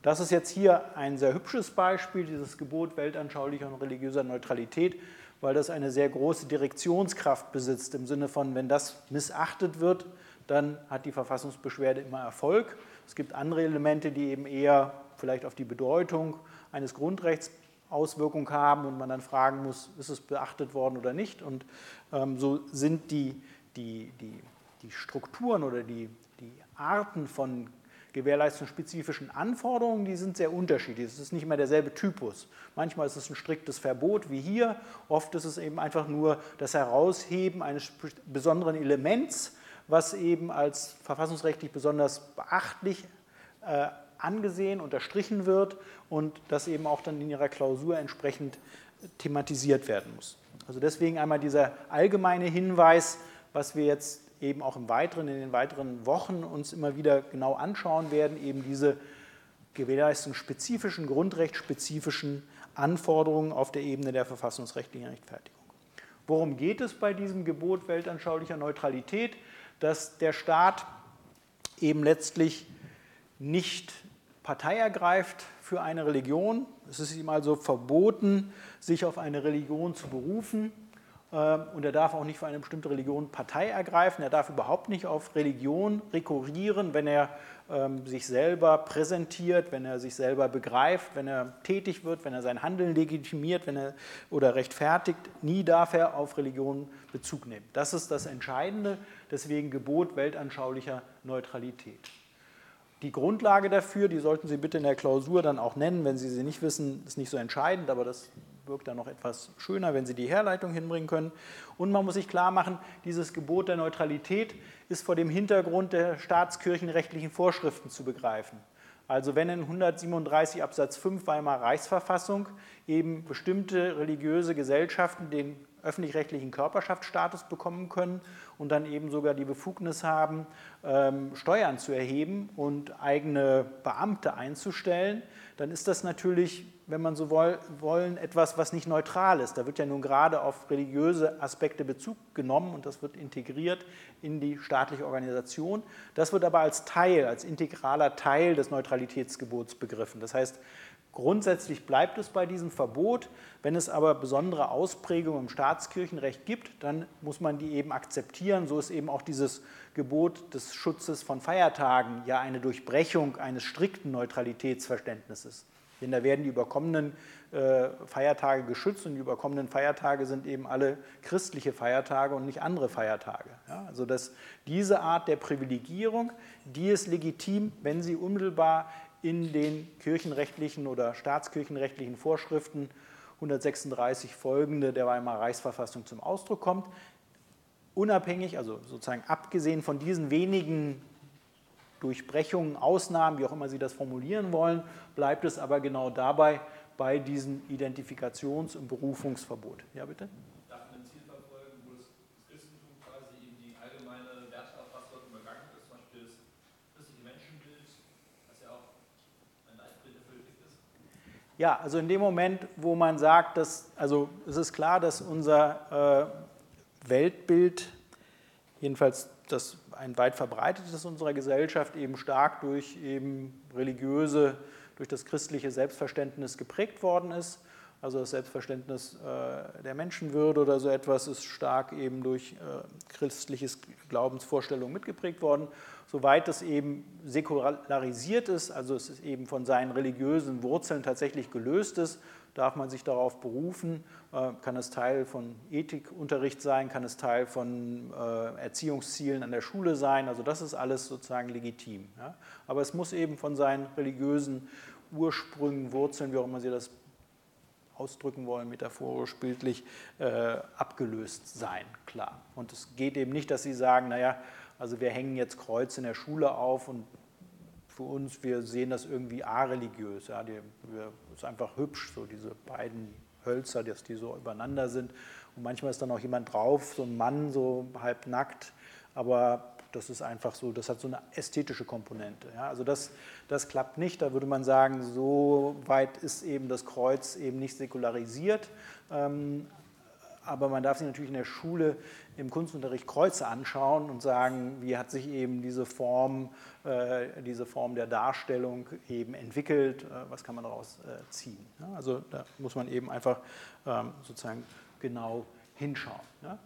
Das ist jetzt hier ein sehr hübsches Beispiel, dieses Gebot weltanschaulicher und religiöser Neutralität, weil das eine sehr große Direktionskraft besitzt, im Sinne von, wenn das missachtet wird, dann hat die Verfassungsbeschwerde immer Erfolg. Es gibt andere Elemente, die eben eher vielleicht auf die Bedeutung eines Grundrechts Auswirkung haben und man dann fragen muss, ist es beachtet worden oder nicht. Und ähm, so sind die, die, die, die Strukturen oder die, die Arten von gewährleistungsspezifischen Anforderungen, die sind sehr unterschiedlich. Es ist nicht mehr derselbe Typus. Manchmal ist es ein striktes Verbot wie hier, oft ist es eben einfach nur das Herausheben eines besonderen Elements, was eben als verfassungsrechtlich besonders beachtlich äh, angesehen, unterstrichen wird und das eben auch dann in ihrer Klausur entsprechend thematisiert werden muss. Also deswegen einmal dieser allgemeine Hinweis, was wir jetzt eben auch im weiteren, in den weiteren Wochen uns immer wieder genau anschauen werden, eben diese gewährleistungsspezifischen, grundrechtsspezifischen Anforderungen auf der Ebene der verfassungsrechtlichen Rechtfertigung. Worum geht es bei diesem Gebot weltanschaulicher Neutralität? Dass der Staat eben letztlich nicht Partei ergreift für eine Religion. Es ist ihm also verboten, sich auf eine Religion zu berufen. Ähm, und er darf auch nicht für eine bestimmte Religion Partei ergreifen. Er darf überhaupt nicht auf Religion rekurrieren, wenn er ähm, sich selber präsentiert, wenn er sich selber begreift, wenn er tätig wird, wenn er sein Handeln legitimiert wenn er, oder rechtfertigt. Nie darf er auf Religion Bezug nehmen. Das ist das Entscheidende. Deswegen Gebot weltanschaulicher Neutralität. Die Grundlage dafür, die sollten Sie bitte in der Klausur dann auch nennen. Wenn Sie sie nicht wissen, ist nicht so entscheidend, aber das wirkt dann noch etwas schöner, wenn Sie die Herleitung hinbringen können. Und man muss sich klar machen, dieses Gebot der Neutralität ist vor dem Hintergrund der staatskirchenrechtlichen Vorschriften zu begreifen. Also wenn in 137 Absatz 5 Weimarer Reichsverfassung eben bestimmte religiöse Gesellschaften den öffentlich-rechtlichen Körperschaftsstatus bekommen können und dann eben sogar die Befugnis haben, ähm, Steuern zu erheben und eigene Beamte einzustellen, dann ist das natürlich, wenn man so wollen, etwas, was nicht neutral ist. Da wird ja nun gerade auf religiöse Aspekte Bezug genommen und das wird integriert in die staatliche Organisation. Das wird aber als Teil, als integraler Teil des Neutralitätsgebots begriffen. Das heißt, Grundsätzlich bleibt es bei diesem Verbot. Wenn es aber besondere Ausprägungen im Staatskirchenrecht gibt, dann muss man die eben akzeptieren. So ist eben auch dieses Gebot des Schutzes von Feiertagen ja eine Durchbrechung eines strikten Neutralitätsverständnisses. Denn da werden die überkommenen äh, Feiertage geschützt und die überkommenen Feiertage sind eben alle christliche Feiertage und nicht andere Feiertage. Ja, also dass diese Art der Privilegierung, die ist legitim, wenn sie unmittelbar in den kirchenrechtlichen oder staatskirchenrechtlichen Vorschriften 136 folgende der Weimarer Reichsverfassung zum Ausdruck kommt. Unabhängig, also sozusagen abgesehen von diesen wenigen Durchbrechungen, Ausnahmen, wie auch immer Sie das formulieren wollen, bleibt es aber genau dabei bei diesem Identifikations- und Berufungsverbot. Ja, bitte? Ja, also in dem Moment, wo man sagt, dass, also es ist klar, dass unser äh, Weltbild, jedenfalls das ein weit verbreitetes unserer Gesellschaft, eben stark durch eben religiöse, durch das christliche Selbstverständnis geprägt worden ist. Also das Selbstverständnis äh, der Menschenwürde oder so etwas ist stark eben durch äh, christliches Glaubensvorstellungen mitgeprägt worden. Soweit es eben säkularisiert ist, also es ist eben von seinen religiösen Wurzeln tatsächlich gelöst ist, darf man sich darauf berufen, äh, kann es Teil von Ethikunterricht sein, kann es Teil von äh, Erziehungszielen an der Schule sein, also das ist alles sozusagen legitim. Aber es muss eben von seinen religiösen Ursprüngen, Wurzeln, wie auch immer Sie das ausdrücken wollen, metaphorisch, bildlich, äh, abgelöst sein, klar. Und es geht eben nicht, dass Sie sagen, naja, also wir hängen jetzt Kreuz in der Schule auf und für uns, wir sehen das irgendwie areligiös. Ja, die, wir, ist einfach hübsch, so diese beiden Hölzer, dass die so übereinander sind. Und manchmal ist dann auch jemand drauf, so ein Mann, so halb nackt, aber das ist einfach so, das hat so eine ästhetische Komponente. Ja, also das, das klappt nicht, da würde man sagen, so weit ist eben das Kreuz eben nicht säkularisiert. Ähm, aber man darf sich natürlich in der Schule im Kunstunterricht Kreuze anschauen und sagen, wie hat sich eben diese Form, äh, diese Form der Darstellung eben entwickelt, äh, was kann man daraus äh, ziehen. Ja, also da muss man eben einfach ähm, sozusagen genau hinschauen. Ja.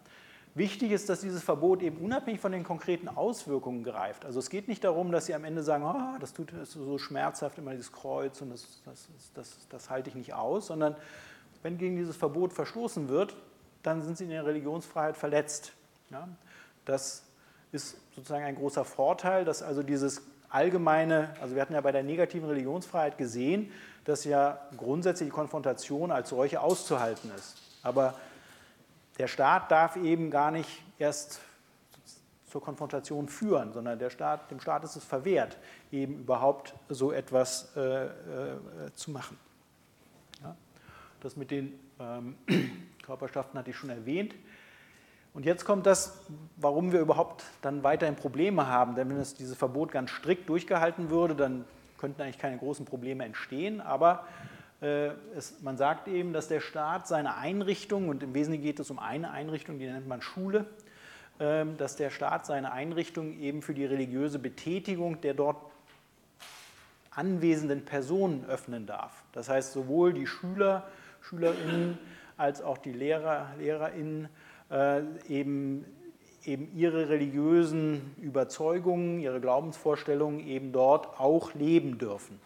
Wichtig ist, dass dieses Verbot eben unabhängig von den konkreten Auswirkungen greift. Also es geht nicht darum, dass Sie am Ende sagen, oh, das tut das so schmerzhaft, immer dieses Kreuz und das, das, das, das halte ich nicht aus, sondern wenn gegen dieses Verbot verstoßen wird, dann sind sie in der Religionsfreiheit verletzt. Ja? Das ist sozusagen ein großer Vorteil, dass also dieses allgemeine, also wir hatten ja bei der negativen Religionsfreiheit gesehen, dass ja grundsätzlich die Konfrontation als solche auszuhalten ist. Aber der Staat darf eben gar nicht erst zur Konfrontation führen, sondern der Staat, dem Staat ist es verwehrt, eben überhaupt so etwas äh, äh, zu machen. Ja? Das mit den ähm, Körperschaften hatte ich schon erwähnt. Und jetzt kommt das, warum wir überhaupt dann weiterhin Probleme haben. Denn wenn es dieses Verbot ganz strikt durchgehalten würde, dann könnten eigentlich keine großen Probleme entstehen. Aber es, man sagt eben, dass der Staat seine Einrichtung, und im Wesentlichen geht es um eine Einrichtung, die nennt man Schule, äh, dass der Staat seine Einrichtung eben für die religiöse Betätigung der dort anwesenden Personen öffnen darf. Das heißt, sowohl die Schüler, Schülerinnen, als auch die Lehrer, LehrerInnen äh, eben, eben ihre religiösen Überzeugungen, ihre Glaubensvorstellungen eben dort auch leben dürfen.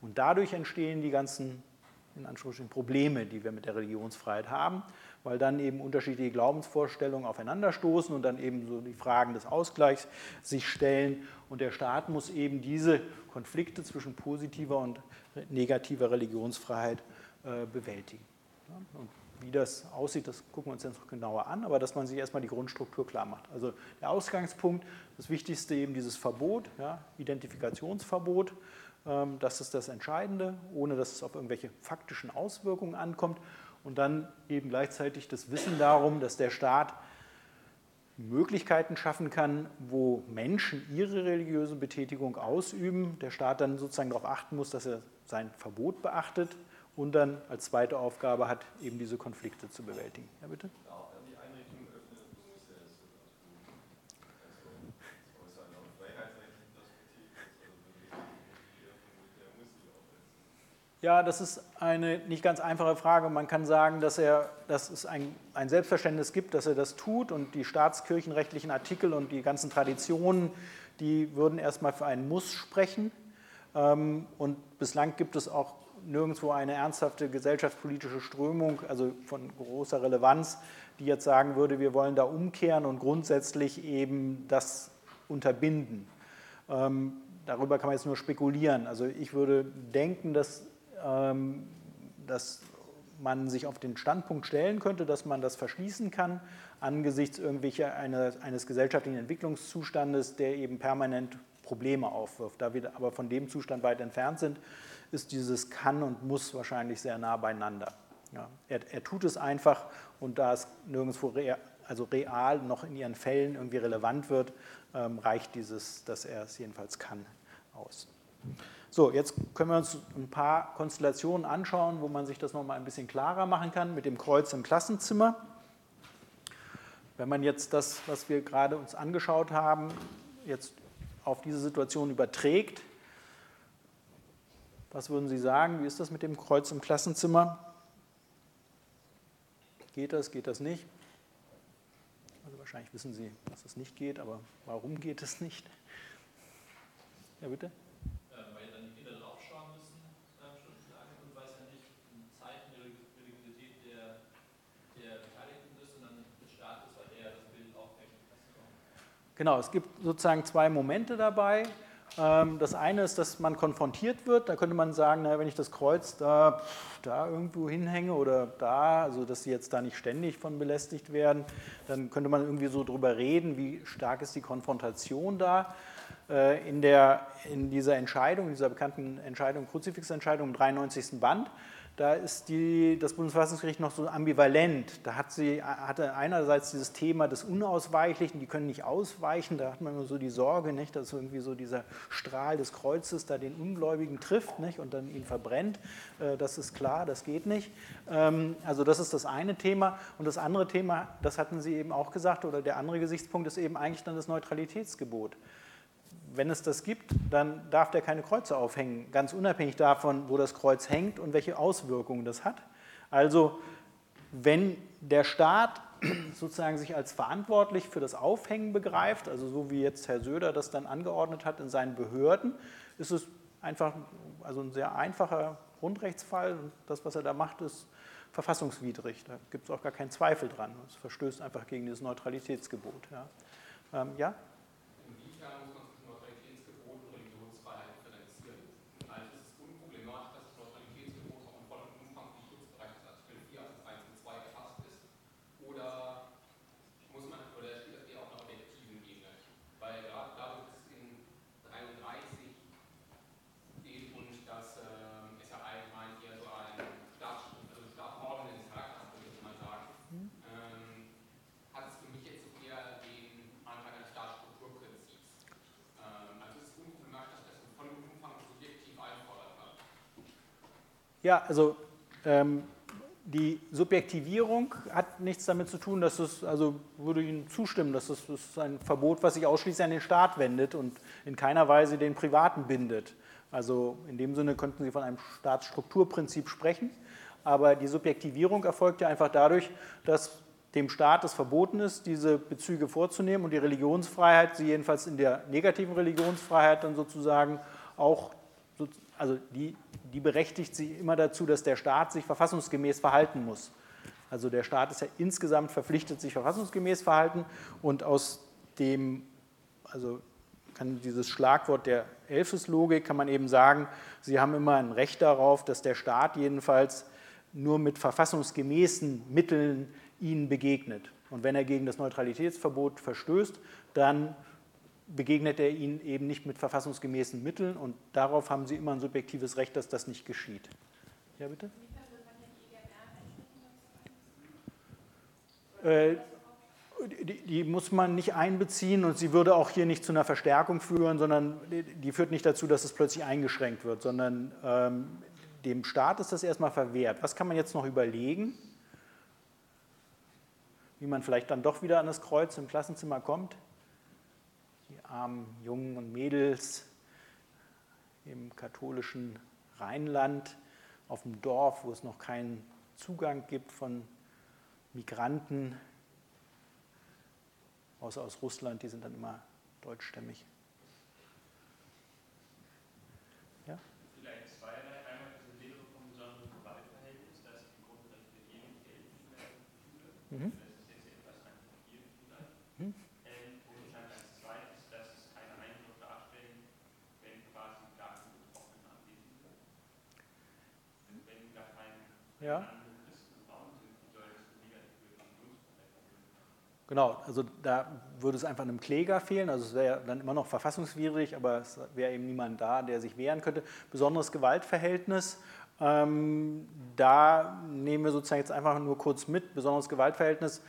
Und dadurch entstehen die ganzen in Anführungsstrichen Probleme, die wir mit der Religionsfreiheit haben, weil dann eben unterschiedliche Glaubensvorstellungen aufeinanderstoßen und dann eben so die Fragen des Ausgleichs sich stellen. Und der Staat muss eben diese Konflikte zwischen positiver und negativer Religionsfreiheit äh, bewältigen. Und wie das aussieht, das gucken wir uns jetzt noch genauer an, aber dass man sich erstmal die Grundstruktur klar macht. Also der Ausgangspunkt, das Wichtigste eben dieses Verbot, ja, Identifikationsverbot, das ist das Entscheidende, ohne dass es auf irgendwelche faktischen Auswirkungen ankommt. und dann eben gleichzeitig das Wissen darum, dass der Staat Möglichkeiten schaffen kann, wo Menschen ihre religiöse Betätigung ausüben, der Staat dann sozusagen darauf achten muss, dass er sein Verbot beachtet und dann als zweite Aufgabe hat, eben diese Konflikte zu bewältigen. Ja, bitte? Ja, das ist eine nicht ganz einfache Frage. Man kann sagen, dass, er, dass es ein, ein Selbstverständnis gibt, dass er das tut und die staatskirchenrechtlichen Artikel und die ganzen Traditionen, die würden erstmal für einen Muss sprechen. Ähm, und bislang gibt es auch nirgendwo eine ernsthafte gesellschaftspolitische Strömung, also von großer Relevanz, die jetzt sagen würde, wir wollen da umkehren und grundsätzlich eben das unterbinden. Ähm, darüber kann man jetzt nur spekulieren. Also ich würde denken, dass dass man sich auf den Standpunkt stellen könnte, dass man das verschließen kann angesichts irgendwelcher eines, eines gesellschaftlichen Entwicklungszustandes, der eben permanent Probleme aufwirft. Da wir aber von dem Zustand weit entfernt sind, ist dieses kann und muss wahrscheinlich sehr nah beieinander. Ja, er, er, tut es einfach und da es nirgendwo real, also real noch in ihren Fällen irgendwie relevant wird, ähm, reicht dieses, dass er es jedenfalls kann, aus. So, jetzt können wir uns ein paar Konstellationen anschauen, wo man sich das nochmal ein bisschen klarer machen kann mit dem Kreuz im Klassenzimmer. Wenn man jetzt das, was wir gerade uns angeschaut haben, jetzt auf diese Situation überträgt, was würden Sie sagen? Wie ist das mit dem Kreuz im Klassenzimmer? Geht das, geht das nicht? Also wahrscheinlich wissen Sie, dass es nicht geht, aber warum geht es nicht? Ja, bitte? Genau, es gibt sozusagen zwei Momente dabei. Ähm, das eine ist, dass man konfrontiert wird. Da könnte man sagen, naja, wenn ich das Kreuz da, da irgendwo hinhänge oder da, also dass sie jetzt da nicht ständig von belästigt werden, dann könnte man irgendwie so drüber reden, wie stark ist die Konfrontation da. Äh, in, der, in dieser Entscheidung, dieser bekannten Entscheidung, Kruzifixentscheidung im 93. Band, da ist die, das Bundesverfassungsgericht noch so ambivalent. Da hat sie, hatte einerseits dieses Thema des Unausweichlichen, die können nicht ausweichen, da hat man immer so die Sorge, nicht, dass irgendwie so dieser Strahl des Kreuzes da den Ungläubigen trifft nicht, und dann ihn verbrennt. Äh, das ist klar, das geht nicht. Ähm, also das ist das eine Thema. Und das andere Thema, das hatten Sie eben auch gesagt, oder der andere Gesichtspunkt ist eben eigentlich dann das Neutralitätsgebot wenn es das gibt, dann darf der keine Kreuze aufhängen, ganz unabhängig davon, wo das Kreuz hängt und welche Auswirkungen das hat. Also wenn der Staat sozusagen sich als verantwortlich für das Aufhängen begreift, also so wie jetzt Herr Söder das dann angeordnet hat in seinen Behörden, ist es einfach also ein sehr einfacher Grundrechtsfall. Und das, was er da macht, ist verfassungswidrig. Da gibt es auch gar keinen Zweifel dran. Es verstößt einfach gegen dieses Neutralitätsgebot. Ja? Ähm, ja? Ja, also ähm, die Subjektivierung hat nichts damit zu tun, dass es, also würde Ihnen zustimmen, dass es das ein Verbot, was sich ausschließlich an den Staat wendet und in keiner Weise den Privaten bindet. Also in dem Sinne könnten Sie von einem Staatsstrukturprinzip sprechen, aber die Subjektivierung erfolgt ja einfach dadurch, dass dem Staat es verboten ist, diese Bezüge vorzunehmen und die Religionsfreiheit, sie jedenfalls in der negativen Religionsfreiheit dann sozusagen auch, also die die berechtigt sie immer dazu, dass der Staat sich verfassungsgemäß verhalten muss. Also der Staat ist ja insgesamt verpflichtet, sich verfassungsgemäß verhalten und aus dem, also kann dieses Schlagwort der Elfeslogik kann man eben sagen, sie haben immer ein Recht darauf, dass der Staat jedenfalls nur mit verfassungsgemäßen Mitteln ihnen begegnet. Und wenn er gegen das Neutralitätsverbot verstößt, dann begegnet er ihnen eben nicht mit verfassungsgemäßen Mitteln und darauf haben sie immer ein subjektives Recht, dass das nicht geschieht. Ja, bitte? Äh, die, die, muss man nicht einbeziehen und sie würde auch hier nicht zu einer Verstärkung führen, sondern die führt nicht dazu, dass es plötzlich eingeschränkt wird, sondern ähm, dem Staat ist das erstmal verwehrt. Was kann man jetzt noch überlegen? Wie man vielleicht dann doch wieder an das Kreuz im Klassenzimmer kommt? Die armen Jungen und Mädels im katholischen Rheinland, auf dem Dorf, wo es noch keinen Zugang gibt von Migranten, außer aus Russland, die sind dann immer deutschstämmig. Ja? Vielleicht zweierlei. Einmal diese Lehre vom besonderen Gewaltverhältnis, dass die Grundrechte jedem gelten für mhm. Das ist jetzt etwas an hier vielleicht. Mhm. Ähm, und dann als zweites, dass es keine Eingriff darstellen, wenn quasi gar kein Betroffenen anwesend wird. Wenn gar kein ja. Genau, also da würde es einfach einem Kläger fehlen, also es wäre dann immer noch verfassungswidrig, aber es wäre eben niemand da, der sich wehren könnte. Besonderes Gewaltverhältnis, ähm, da nehmen wir sozusagen jetzt einfach nur kurz mit. Besonderes Gewaltverhältnis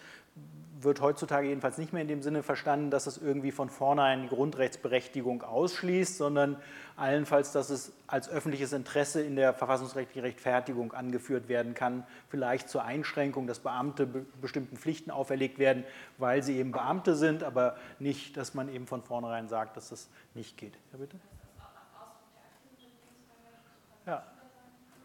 wird heutzutage jedenfalls nicht mehr in dem Sinne verstanden, dass es irgendwie von vornherein die Grundrechtsberechtigung ausschließt, sondern allenfalls, dass es als öffentliches Interesse in der verfassungsrechtlichen Rechtfertigung angeführt werden kann, vielleicht zur Einschränkung, dass Beamte bestimmten Pflichten auferlegt werden, weil sie eben Beamte sind, aber nicht, dass man eben von vornherein sagt, dass das nicht geht. Ja, bitte?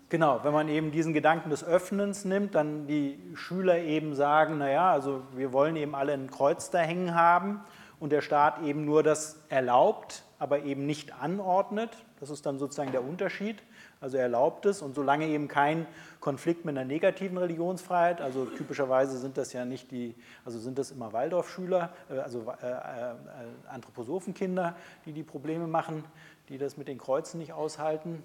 Genau, wenn man eben diesen Gedanken des Öffnens nimmt, dann die Schüler eben sagen, naja, also wir wollen eben alle ein Kreuz da hängen haben und der Staat eben nur das erlaubt, aber eben nicht anordnet. Das ist dann sozusagen der Unterschied. Also er erlaubt es und solange eben kein Konflikt mit einer negativen Religionsfreiheit, also typischerweise sind das ja nicht die, also sind das immer Waldorfschüler, äh, also äh, äh, Anthroposophenkinder, die die Probleme machen, die das mit den Kreuzen nicht aushalten,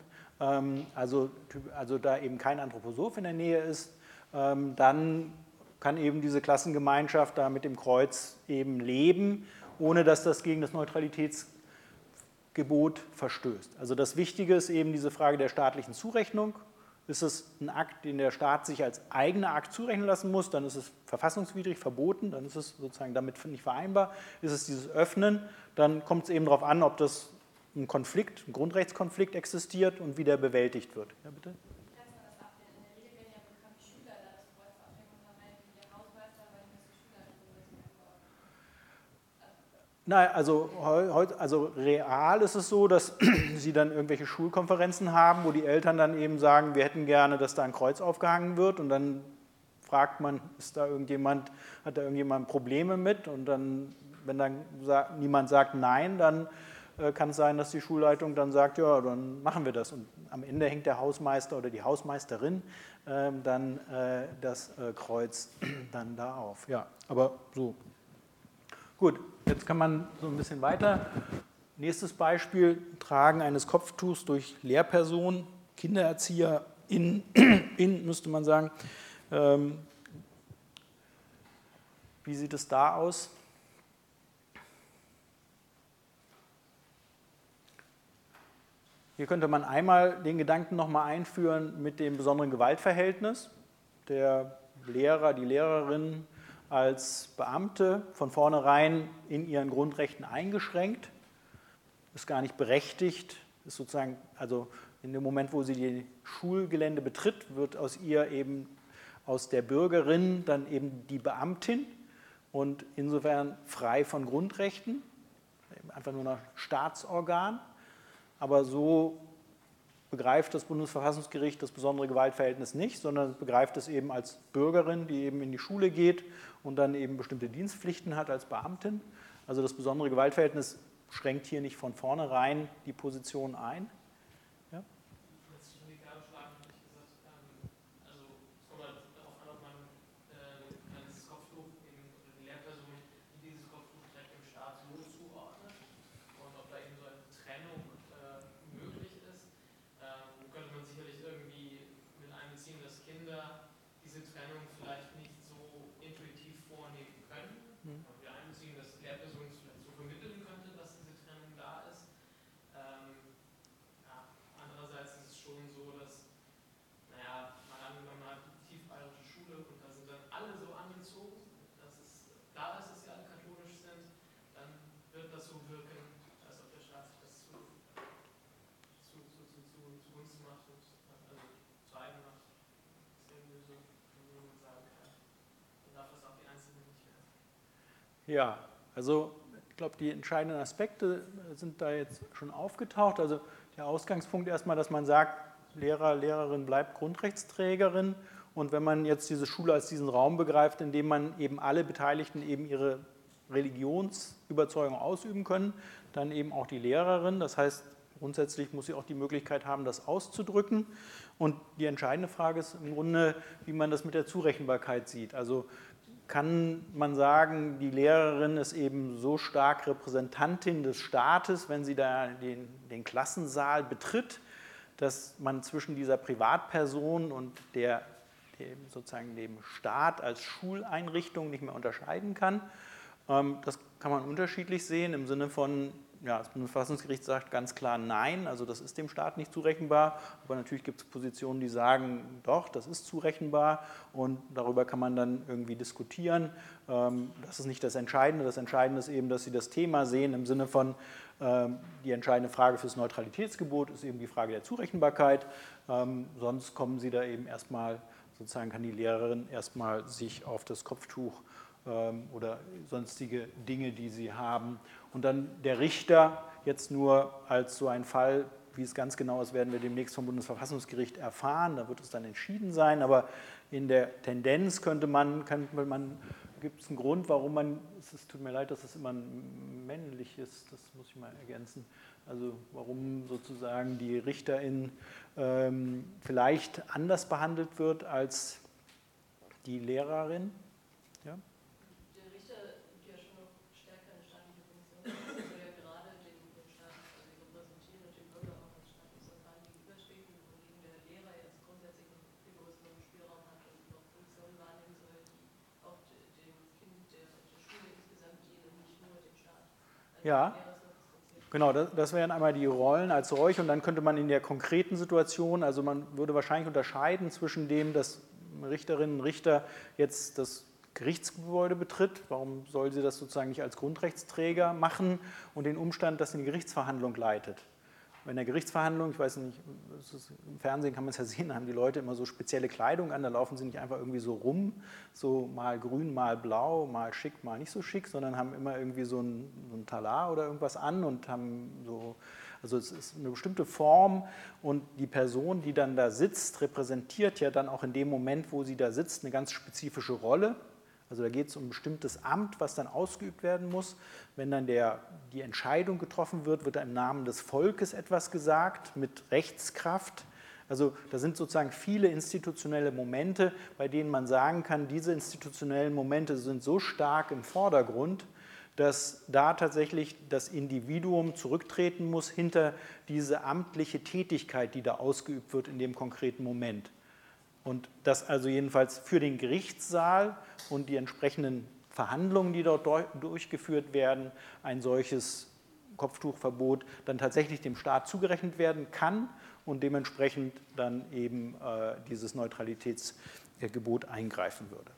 also, also da eben kein Anthroposoph in der Nähe ist, ähm, dann kann eben diese Klassengemeinschaft da mit dem Kreuz eben leben, ohne dass das gegen das Neutralitätsgebot verstößt. Also das Wichtige ist eben diese Frage der staatlichen Zurechnung. Ist es ein Akt, den der Staat sich als eigener Akt zurechnen lassen muss, dann ist es verfassungswidrig verboten, dann ist es sozusagen damit nicht vereinbar. Ist es dieses Öffnen, dann kommt es eben darauf an, ob das ein Konflikt, ein Grundrechtskonflikt existiert und wie der bewältigt wird. Ja, bitte? Nein, also, also real ist es so, dass sie dann irgendwelche Schulkonferenzen haben, wo die Eltern dann eben sagen, wir hätten gerne, dass da ein Kreuz aufgehangen wird und dann fragt man, ist da irgendjemand, hat da irgendjemand Probleme mit und dann, wenn dann niemand sagt nein, dann kann es sein, dass die Schulleitung dann sagt, ja, dann machen wir das. Und am Ende hängt der Hausmeister oder die Hausmeisterin ähm, dann äh, das äh, Kreuz dann da auf. Ja, aber so. Gut, jetzt kann man so ein bisschen weiter. Nächstes Beispiel, Tragen eines Kopftuchs durch Lehrpersonen, Kindererzieher, in, in müsste man sagen. Ähm, wie sieht es da aus? Hier könnte man einmal den Gedanken nochmal einführen mit dem besonderen Gewaltverhältnis. Der Lehrer, die Lehrerin als Beamte von vornherein in ihren Grundrechten eingeschränkt, ist gar nicht berechtigt, ist sozusagen, also in dem Moment, wo sie die Schulgelände betritt, wird aus ihr eben aus der Bürgerin dann eben die Beamtin und insofern frei von Grundrechten, einfach nur ein Staatsorgan. Aber so begreift das Bundesverfassungsgericht das besondere Gewaltverhältnis nicht, sondern begreift es eben als Bürgerin, die eben in die Schule geht und dann eben bestimmte Dienstpflichten hat als Beamtin. Also das besondere Gewaltverhältnis schränkt hier nicht von vornherein die Position ein. Ja, also ich glaube, die entscheidenden Aspekte sind da jetzt schon aufgetaucht. Also der Ausgangspunkt erstmal, dass man sagt, Lehrer, Lehrerin bleibt Grundrechtsträgerin. Und wenn man jetzt diese Schule als diesen Raum begreift, in dem man eben alle Beteiligten eben ihre Religionsüberzeugung ausüben können, dann eben auch die Lehrerin. Das heißt, grundsätzlich muss sie auch die Möglichkeit haben, das auszudrücken. Und die entscheidende Frage ist im Grunde, wie man das mit der Zurechenbarkeit sieht. Also kann man sagen, die Lehrerin ist eben so stark Repräsentantin des Staates, wenn sie da den, den Klassensaal betritt, dass man zwischen dieser Privatperson und der, dem, sozusagen dem Staat als Schuleinrichtung nicht mehr unterscheiden kann. Ähm, das kann man unterschiedlich sehen im Sinne von, ja, das Bundesverfassungsgericht sagt ganz klar Nein, also das ist dem Staat nicht zurechenbar. Aber natürlich gibt es Positionen, die sagen, doch, das ist zurechenbar und darüber kann man dann irgendwie diskutieren. Ähm, das ist nicht das Entscheidende. Das Entscheidende ist eben, dass Sie das Thema sehen im Sinne von, ähm, die entscheidende Frage für das Neutralitätsgebot ist eben die Frage der Zurechenbarkeit. Ähm, sonst kommen Sie da eben erstmal, sozusagen kann die Lehrerin erstmal sich auf das Kopftuch oder sonstige Dinge, die sie haben, und dann der Richter jetzt nur als so ein Fall, wie es ganz genau ist, werden wir demnächst vom Bundesverfassungsgericht erfahren. Da wird es dann entschieden sein. Aber in der Tendenz könnte man, könnte man gibt es einen Grund, warum man, es tut mir leid, dass es immer männlich ist, das muss ich mal ergänzen, also warum sozusagen die Richterin ähm, vielleicht anders behandelt wird als die Lehrerin. Ja? Ja, genau, das, das, wären einmal die Rollen als solch und dann könnte man in der konkreten Situation, also man würde wahrscheinlich unterscheiden zwischen dem, dass Richterinnen und Richter jetzt das Gerichtsgebäude betritt, warum soll sie das sozusagen nicht als Grundrechtsträger machen? Und den Umstand, dass sie eine Gerichtsverhandlung leitet bei einer Gerichtsverhandlung, ich weiß nicht, im Fernsehen kann man es ja sehen, haben die Leute immer so spezielle Kleidung an, da laufen sie nicht einfach irgendwie so rum, so mal grün, mal blau, mal schick, mal nicht so schick, sondern haben immer irgendwie so ein, so ein Talar oder irgendwas an und haben so, also es ist eine bestimmte Form und die Person, die dann da sitzt, repräsentiert ja dann auch in dem Moment, wo sie da sitzt, eine ganz spezifische Rolle. Also da geht es um ein bestimmtes Amt, was dann ausgeübt werden muss. Wenn dann der, die Entscheidung getroffen wird, wird im Namen des Volkes etwas gesagt mit Rechtskraft. Also da sind sozusagen viele institutionelle Momente, bei denen man sagen kann, diese institutionellen Momente sind so stark im Vordergrund, dass da tatsächlich das Individuum zurücktreten muss hinter diese amtliche Tätigkeit, die da ausgeübt wird in dem konkreten Moment. Und das also jedenfalls für den Gerichtssaal und die entsprechenden Verhandlungen, die dort durchgeführt werden, ein solches Kopftuchverbot dann tatsächlich dem Staat zugerechnet werden kann und dementsprechend dann eben äh, dieses Neutralitätsgebot eingreifen würde.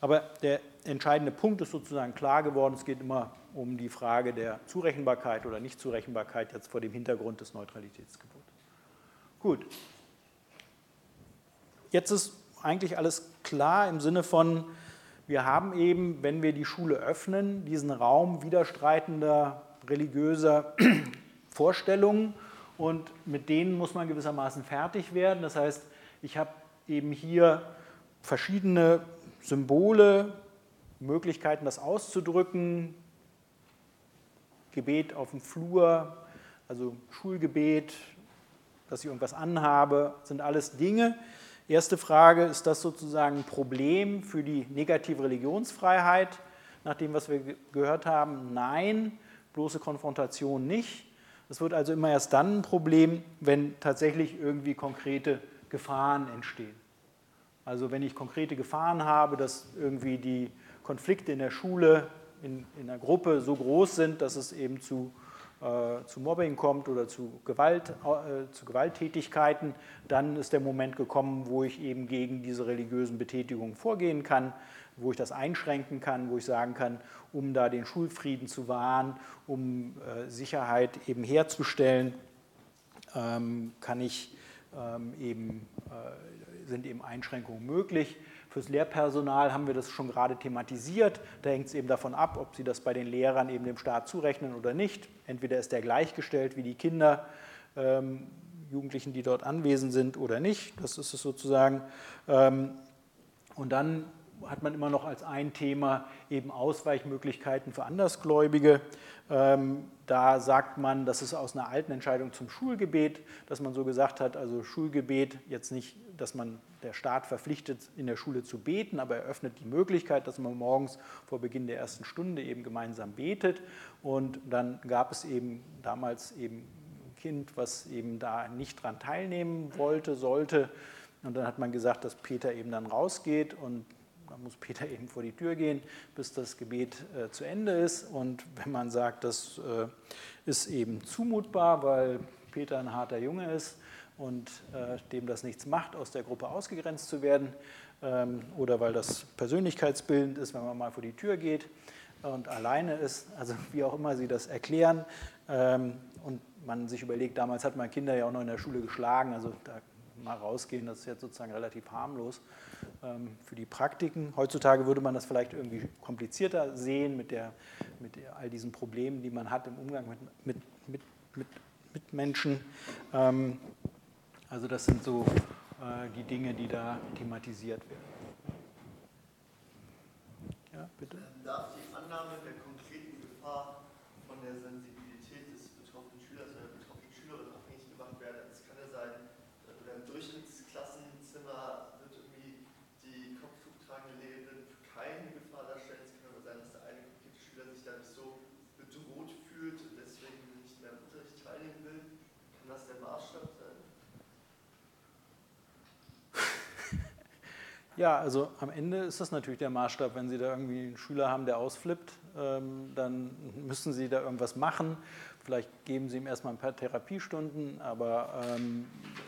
Aber der entscheidende Punkt ist sozusagen klar geworden, es geht immer um die Frage der Zurechenbarkeit oder Nichtzurechenbarkeit jetzt vor dem Hintergrund des Neutralitätsgebots. Gut, Jetzt ist eigentlich alles klar im Sinne von, wir haben eben, wenn wir die Schule öffnen, diesen Raum widerstreitender religiöser Vorstellungen und mit denen muss man gewissermaßen fertig werden. Das heißt, ich habe eben hier verschiedene Symbole, Möglichkeiten, das auszudrücken. Gebet auf dem Flur, also Schulgebet, dass ich irgendwas anhabe, sind alles Dinge, Erste Frage, ist das sozusagen ein Problem für die negative Religionsfreiheit? Nach dem, was wir gehört haben, nein, bloße Konfrontation nicht. Es wird also immer erst dann ein Problem, wenn tatsächlich irgendwie konkrete Gefahren entstehen. Also wenn ich konkrete Gefahren habe, dass irgendwie die Konflikte in der Schule, in, in der Gruppe so groß sind, dass es eben zu zu Mobbing kommt oder zu, Gewalt, äh, zu Gewalttätigkeiten, dann ist der Moment gekommen, wo ich eben gegen diese religiösen Betätigungen vorgehen kann, wo ich das einschränken kann, wo ich sagen kann, um da den Schulfrieden zu wahren, um äh, Sicherheit eben herzustellen, ähm, kann ich ähm, eben, äh, sind eben Einschränkungen möglich. Fürs Lehrpersonal haben wir das schon gerade thematisiert. Da hängt es eben davon ab, ob Sie das bei den Lehrern eben dem Staat zurechnen oder nicht. Entweder ist der gleichgestellt wie die Kinder, ähm, Jugendlichen, die dort anwesend sind oder nicht. Das ist es sozusagen. Ähm, und dann hat man immer noch als ein Thema eben Ausweichmöglichkeiten für Andersgläubige. Ähm, da sagt man, das ist aus einer alten Entscheidung zum Schulgebet, dass man so gesagt hat, also Schulgebet jetzt nicht, dass man der Staat verpflichtet, in der Schule zu beten, aber eröffnet die Möglichkeit, dass man morgens vor Beginn der ersten Stunde eben gemeinsam betet. Und dann gab es eben damals eben ein Kind, was eben da nicht dran teilnehmen wollte, sollte. Und dann hat man gesagt, dass Peter eben dann rausgeht und dann muss Peter eben vor die Tür gehen, bis das Gebet äh, zu Ende ist. Und wenn man sagt, das äh, ist eben zumutbar, weil Peter ein harter Junge ist und äh, dem das nichts macht, aus der Gruppe ausgegrenzt zu werden, ähm, oder weil das persönlichkeitsbildend ist, wenn man mal vor die Tür geht und alleine ist, also wie auch immer Sie das erklären. Ähm, und man sich überlegt, damals hat man Kinder ja auch noch in der Schule geschlagen, also da mal rausgehen, das ist jetzt sozusagen relativ harmlos ähm, für die Praktiken. Heutzutage würde man das vielleicht irgendwie komplizierter sehen mit, der, mit all diesen Problemen, die man hat im Umgang mit, mit, mit, mit, mit Menschen. Ähm, also das sind so äh, die Dinge, die da thematisiert werden. Ja, bitte. Darf die Annahme der Ja, also am Ende ist das natürlich der Maßstab. Wenn Sie da irgendwie einen Schüler haben, der ausflippt, ähm, dann müssen Sie da irgendwas machen. Vielleicht geben Sie ihm erstmal ein paar Therapiestunden, aber ähm,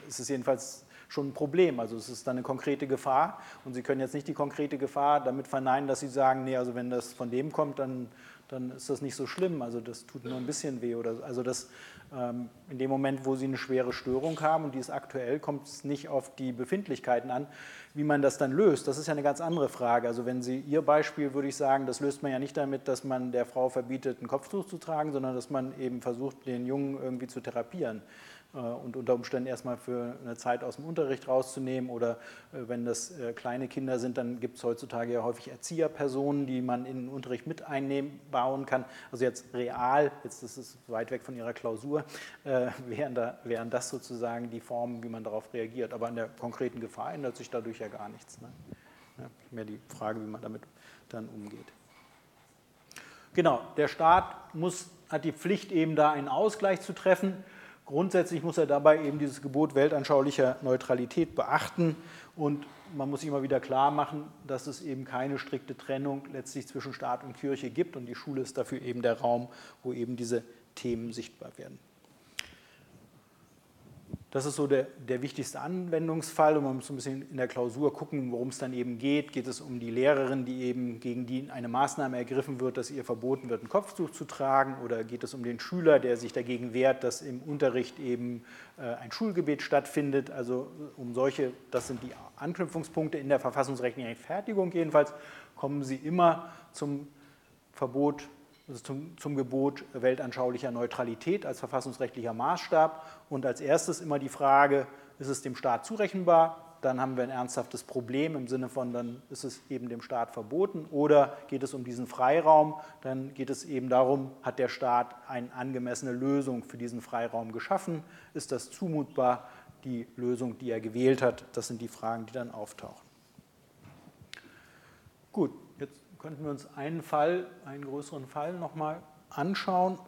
es ist jedenfalls schon ein Problem. Also es ist dann eine konkrete Gefahr und Sie können jetzt nicht die konkrete Gefahr damit verneinen, dass Sie sagen, nee, also wenn das von dem kommt, dann, dann ist das nicht so schlimm. Also das tut nur ein bisschen weh. Oder, also das, ähm, in dem Moment, wo Sie eine schwere Störung haben und die ist aktuell, kommt es nicht auf die Befindlichkeiten an. Wie man das dann löst, das ist ja eine ganz andere Frage. Also wenn Sie Ihr Beispiel, würde ich sagen, das löst man ja nicht damit, dass man der Frau verbietet, ein Kopftuch zu tragen, sondern dass man eben versucht, den Jungen irgendwie zu therapieren. Äh, und unter Umständen erstmal für eine Zeit aus dem Unterricht rauszunehmen. Oder äh, wenn das äh, kleine Kinder sind, dann gibt es heutzutage ja häufig Erzieherpersonen, die man in den Unterricht mit einbauen kann. Also jetzt real, jetzt ist es weit weg von Ihrer Klausur, wären, da, wären das sozusagen die Formen, wie man darauf reagiert. Aber an der konkreten Gefahr ändert sich dadurch ja gar nichts. Ne? Ja, mehr die Frage, wie man damit dann umgeht. Genau, der Staat muss, hat die Pflicht, eben da einen Ausgleich zu treffen. Grundsätzlich muss er dabei eben dieses Gebot weltanschaulicher Neutralität beachten und man muss sich immer wieder klar machen, dass es eben keine strikte Trennung letztlich zwischen Staat und Kirche gibt und die Schule ist dafür eben der Raum, wo eben diese Themen sichtbar werden. Das ist so der, der wichtigste Anwendungsfall und man muss ein bisschen in der Klausur gucken, worum es dann eben geht. Geht es um die Lehrerin, die eben gegen die eine Maßnahme ergriffen wird, dass ihr verboten wird, ein Kopftuch zu tragen oder geht es um den Schüler, der sich dagegen wehrt, dass im Unterricht eben äh, ein Schulgebet stattfindet. Also um solche, das sind die Anknüpfungspunkte in der verfassungsrechtlichen Fertigung jedenfalls, kommen sie immer zum Verbot zum, zum, Gebot weltanschaulicher Neutralität als verfassungsrechtlicher Maßstab. Und als erstes immer die Frage, ist es dem Staat zurechenbar? Dann haben wir ein ernsthaftes Problem im Sinne von, dann ist es eben dem Staat verboten. Oder geht es um diesen Freiraum? Dann geht es eben darum, hat der Staat eine angemessene Lösung für diesen Freiraum geschaffen? Ist das zumutbar, die Lösung, die er gewählt hat? Das sind die Fragen, die dann auftauchen. Gut, könnten wir uns einen Fall, einen größeren Fall nochmal anschauen,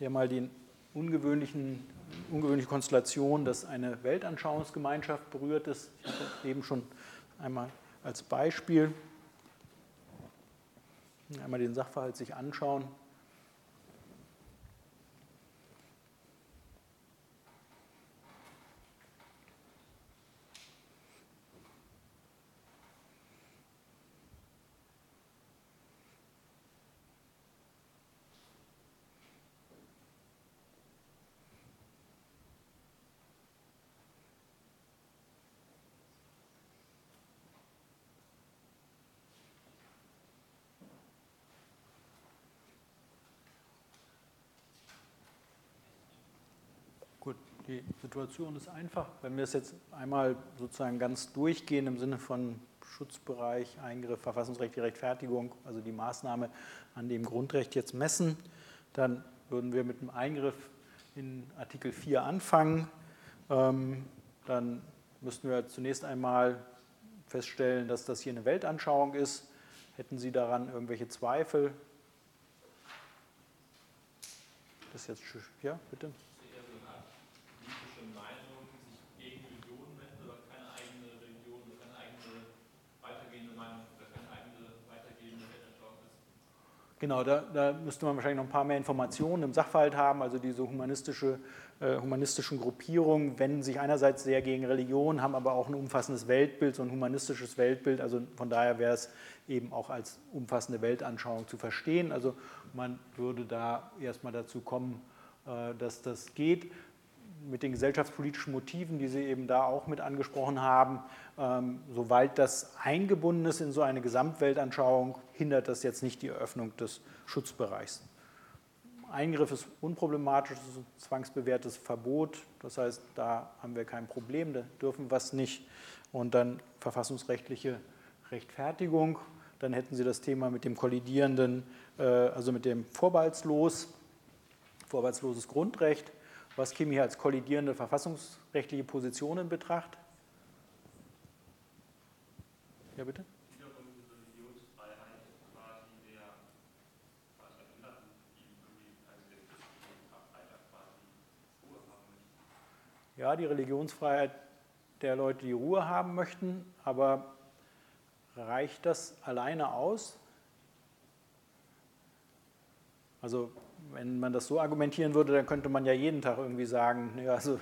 der mal die ungewöhnlichen, ungewöhnliche Konstellation, dass eine Weltanschauungsgemeinschaft berührt ist. Ich habe eben schon einmal als Beispiel einmal den Sachverhalt sich anschauen. Situation ist einfach. Wenn wir es jetzt einmal sozusagen ganz durchgehen im Sinne von Schutzbereich, Eingriff, verfassungsrechtliche Rechtfertigung, also die Maßnahme an dem Grundrecht jetzt messen, dann würden wir mit einem Eingriff in Artikel 4 anfangen. Ähm, dann müssten wir zunächst einmal feststellen, dass das hier eine Weltanschauung ist. Hätten Sie daran irgendwelche Zweifel? Das jetzt, ja, bitte. Genau, da, da, müsste man wahrscheinlich noch ein paar mehr Informationen im Sachverhalt haben, also diese humanistische, äh, humanistischen Gruppierungen wenden sich einerseits sehr gegen Religion, haben aber auch ein umfassendes Weltbild, so ein humanistisches Weltbild, also von daher wäre es eben auch als umfassende Weltanschauung zu verstehen. Also man würde da erstmal dazu kommen, äh, dass das geht mit den gesellschaftspolitischen Motiven, die Sie eben da auch mit angesprochen haben, ähm, soweit das eingebunden ist in so eine Gesamtweltanschauung, hindert das jetzt nicht die Eröffnung des Schutzbereichs. Eingriff ist unproblematisch, ist ein zwangsbewährtes Verbot, das heißt, da haben wir kein Problem, da dürfen wir es nicht. Und dann verfassungsrechtliche Rechtfertigung, dann hätten Sie das Thema mit dem kollidierenden, äh, also mit dem Vorbehaltslos, vorbehaltsloses Grundrecht. Was käme hier als kollidierende verfassungsrechtliche Position in Betracht? Ja, bitte? Ja, die Religionsfreiheit der Leute, die Ruhe haben möchten, aber reicht das alleine aus? Also wenn man das so argumentieren würde, dann könnte man ja jeden Tag irgendwie sagen, ja, also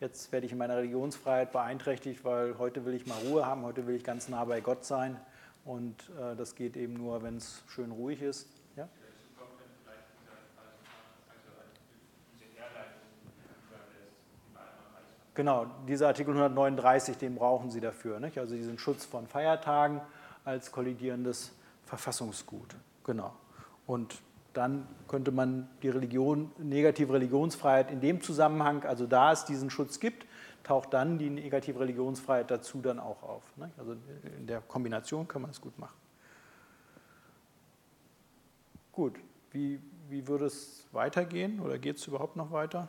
jetzt werde ich in meiner Religionsfreiheit beeinträchtigt, weil heute will ich mal Ruhe haben, heute will ich ganz nah bei Gott sein und äh, das geht eben nur, wenn es schön ruhig ist. Ja? Genau, dieser Artikel 139, den brauchen Sie dafür. Nicht? Also diesen Schutz von Feiertagen als kollidierendes Verfassungsgut. Genau. Und dann könnte man die Religion, negative Religionsfreiheit in dem Zusammenhang, also da es diesen Schutz gibt, taucht dann die negative Religionsfreiheit dazu dann auch auf. Ne? Also in der Kombination kann man es gut machen. Gut, wie, wie würde es weitergehen oder geht es überhaupt noch weiter?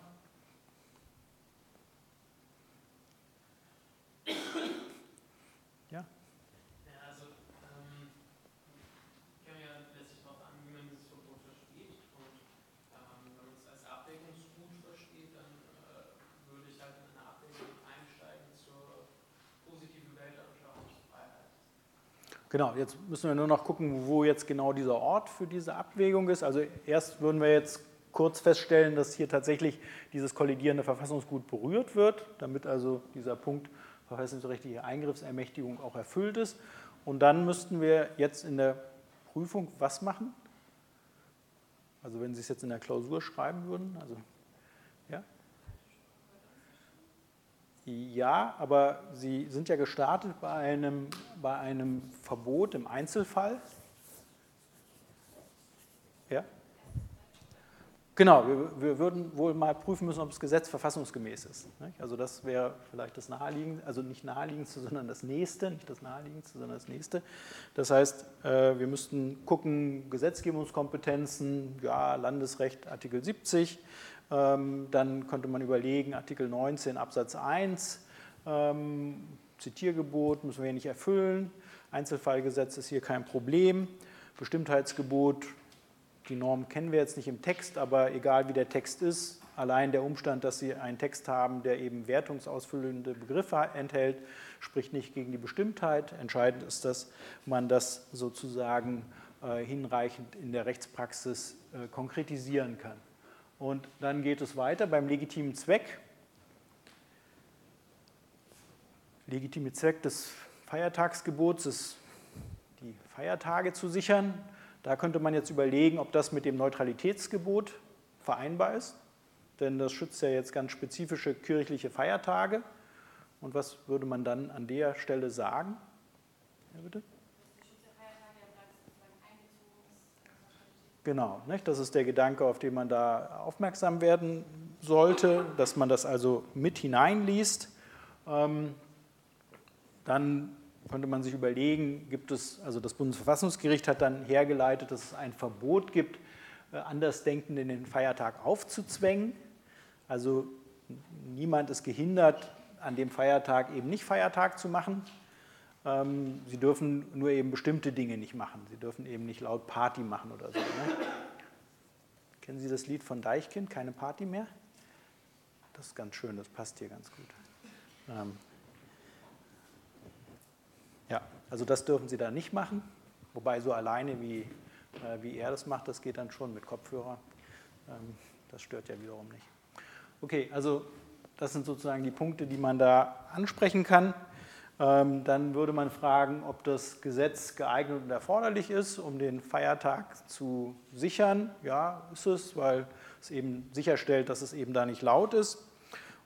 Genau, jetzt müssen wir nur noch gucken, wo jetzt genau dieser Ort für diese Abwägung ist. Also erst würden wir jetzt kurz feststellen, dass hier tatsächlich dieses kollidierende Verfassungsgut berührt wird, damit also dieser Punkt verfassungsrechtliche Eingriffsermächtigung auch erfüllt ist. Und dann müssten wir jetzt in der Prüfung was machen? Also wenn Sie es jetzt in der Klausur schreiben würden, also Ja, aber Sie sind ja gestartet bei einem, bei einem Verbot im Einzelfall. Ja? Genau, wir, wir, würden wohl mal prüfen müssen, ob das Gesetz verfassungsgemäß ist. Nicht? Also das wäre vielleicht das naheliegendste, also nicht naheliegendste, sondern das nächste, nicht das naheliegendste, sondern das nächste. Das heißt, äh, wir müssten gucken, Gesetzgebungskompetenzen, ja, Landesrecht, Artikel 70, ähm, dann könnte man überlegen, Artikel 19 Absatz 1, ähm, Zitiergebot müssen wir hier nicht erfüllen, Einzelfallgesetz ist hier kein Problem, Bestimmtheitsgebot, die Norm kennen wir jetzt nicht im Text, aber egal wie der Text ist, allein der Umstand, dass Sie einen Text haben, der eben wertungsausfüllende Begriffe enthält, spricht nicht gegen die Bestimmtheit. Entscheidend ist, dass man das sozusagen äh, hinreichend in der Rechtspraxis äh, konkretisieren kann. Und dann geht es weiter beim legitimen Zweck. Legitime Zweck des Feiertagsgebots ist, die Feiertage zu sichern. Da könnte man jetzt überlegen, ob das mit dem Neutralitätsgebot vereinbar ist, denn das schützt ja jetzt ganz spezifische kirchliche Feiertage. Und was würde man dann an der Stelle sagen? Ja, bitte? Genau, nicht? das ist der Gedanke, auf den man da aufmerksam werden sollte, dass man das also mit hineinliest. Ähm, dann könnte man sich überlegen, gibt es, also das Bundesverfassungsgericht hat dann hergeleitet, dass es ein Verbot gibt, äh, Andersdenkenden den Feiertag aufzuzwängen. Also niemand ist gehindert, an dem Feiertag eben nicht Feiertag zu machen. Ähm, sie dürfen nur eben bestimmte Dinge nicht machen. Sie dürfen eben nicht laut Party machen oder so. Ne? Kennen Sie das Lied von Deichkind, keine Party mehr? Das ist ganz schön, das passt hier ganz gut. Ähm, ja, also das dürfen Sie da nicht machen, wobei so alleine wie, äh, wie er das macht, das geht dann schon mit Kopfhörer. Ähm, das stört ja wiederum nicht. Okay, also das sind sozusagen die Punkte, die man da ansprechen kann. Ähm, dann würde man fragen, ob das Gesetz geeignet und erforderlich ist, um den Feiertag zu sichern. Ja, ist es, weil es eben sicherstellt, dass es eben da nicht laut ist.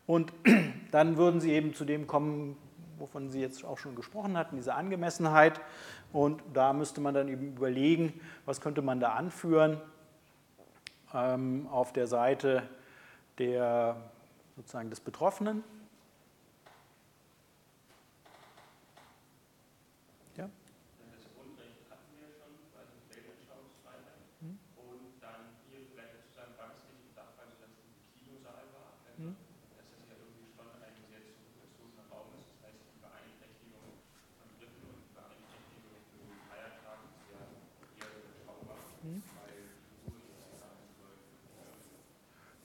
Und dann würden Sie eben zu dem kommen, wovon Sie jetzt auch schon gesprochen hatten, diese Angemessenheit. Und da müsste man dann eben überlegen, was könnte man da anführen ähm, auf der Seite der, sozusagen des Betroffenen.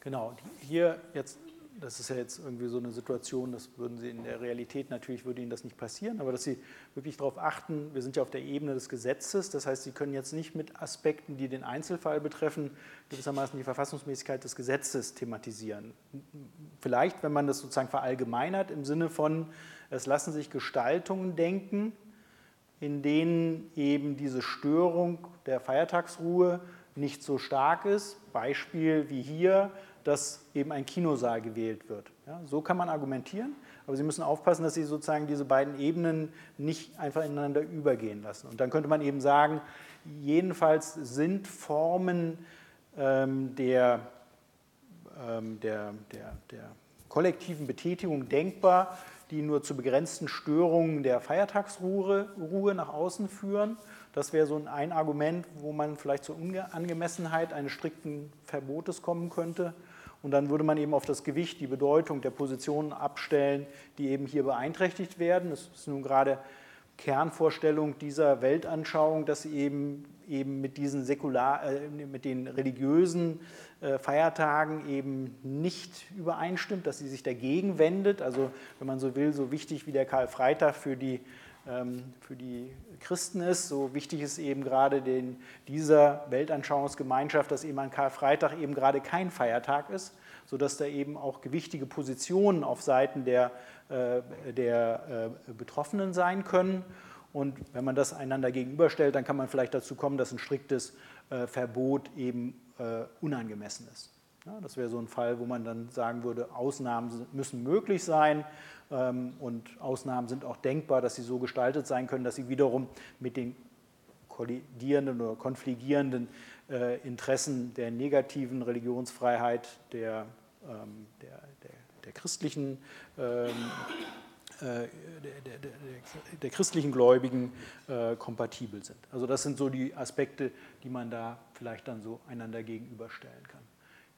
Genau, hier jetzt, das ist ja jetzt irgendwie so eine Situation, das würden Sie in der Realität natürlich, würde Ihnen das nicht passieren, aber dass Sie wirklich darauf achten, wir sind ja auf der Ebene des Gesetzes, das heißt, Sie können jetzt nicht mit Aspekten, die den Einzelfall betreffen, gewissermaßen die Verfassungsmäßigkeit des Gesetzes thematisieren. Vielleicht, wenn man das sozusagen verallgemeinert im Sinne von, es lassen sich Gestaltungen denken, in denen eben diese Störung der Feiertagsruhe nicht so stark ist. Beispiel wie hier, dass eben ein Kinosaal gewählt wird. Ja, so kann man argumentieren, aber Sie müssen aufpassen, dass Sie sozusagen diese beiden Ebenen nicht einfach ineinander übergehen lassen. Und dann könnte man eben sagen, jedenfalls sind Formen ähm, der, ähm, der, der, der kollektiven Betätigung denkbar, die nur zu begrenzten Störungen der Feiertagsruhe Ruhe nach außen führen. Das wäre so ein Argument, wo man vielleicht zur Unangemessenheit eines strikten Verbotes kommen könnte. Und dann würde man eben auf das Gewicht, die Bedeutung der Positionen abstellen, die eben hier beeinträchtigt werden. Das ist nun gerade Kernvorstellung dieser Weltanschauung, dass sie eben, eben mit diesen säkular, äh, mit den religiösen äh, Feiertagen eben nicht übereinstimmt, dass sie sich dagegen wendet. Also wenn man so will, so wichtig wie der Karl-Freitag für die, für die Christen ist, so wichtig ist eben gerade den, dieser Weltanschauungsgemeinschaft, dass eben an Karfreitag eben gerade kein Feiertag ist, sodass da eben auch gewichtige Positionen auf Seiten der, äh, der äh, Betroffenen sein können. Und wenn man das einander gegenüberstellt, dann kann man vielleicht dazu kommen, dass ein striktes äh, Verbot eben unangemessen ist. Ja, das wäre so ein Fall, wo man dann sagen würde, Ausnahmen müssen möglich sein ähm, und Ausnahmen sind auch denkbar, dass sie so gestaltet sein können, dass sie wiederum mit den kollidierenden oder konfligierenden äh, Interessen der negativen Religionsfreiheit der, ähm, der, der, der christlichen ähm, äh, der, der, der, der, christlichen Gläubigen äh, kompatibel sind. Also das sind so die Aspekte, die man da vielleicht dann so einander gegenüberstellen kann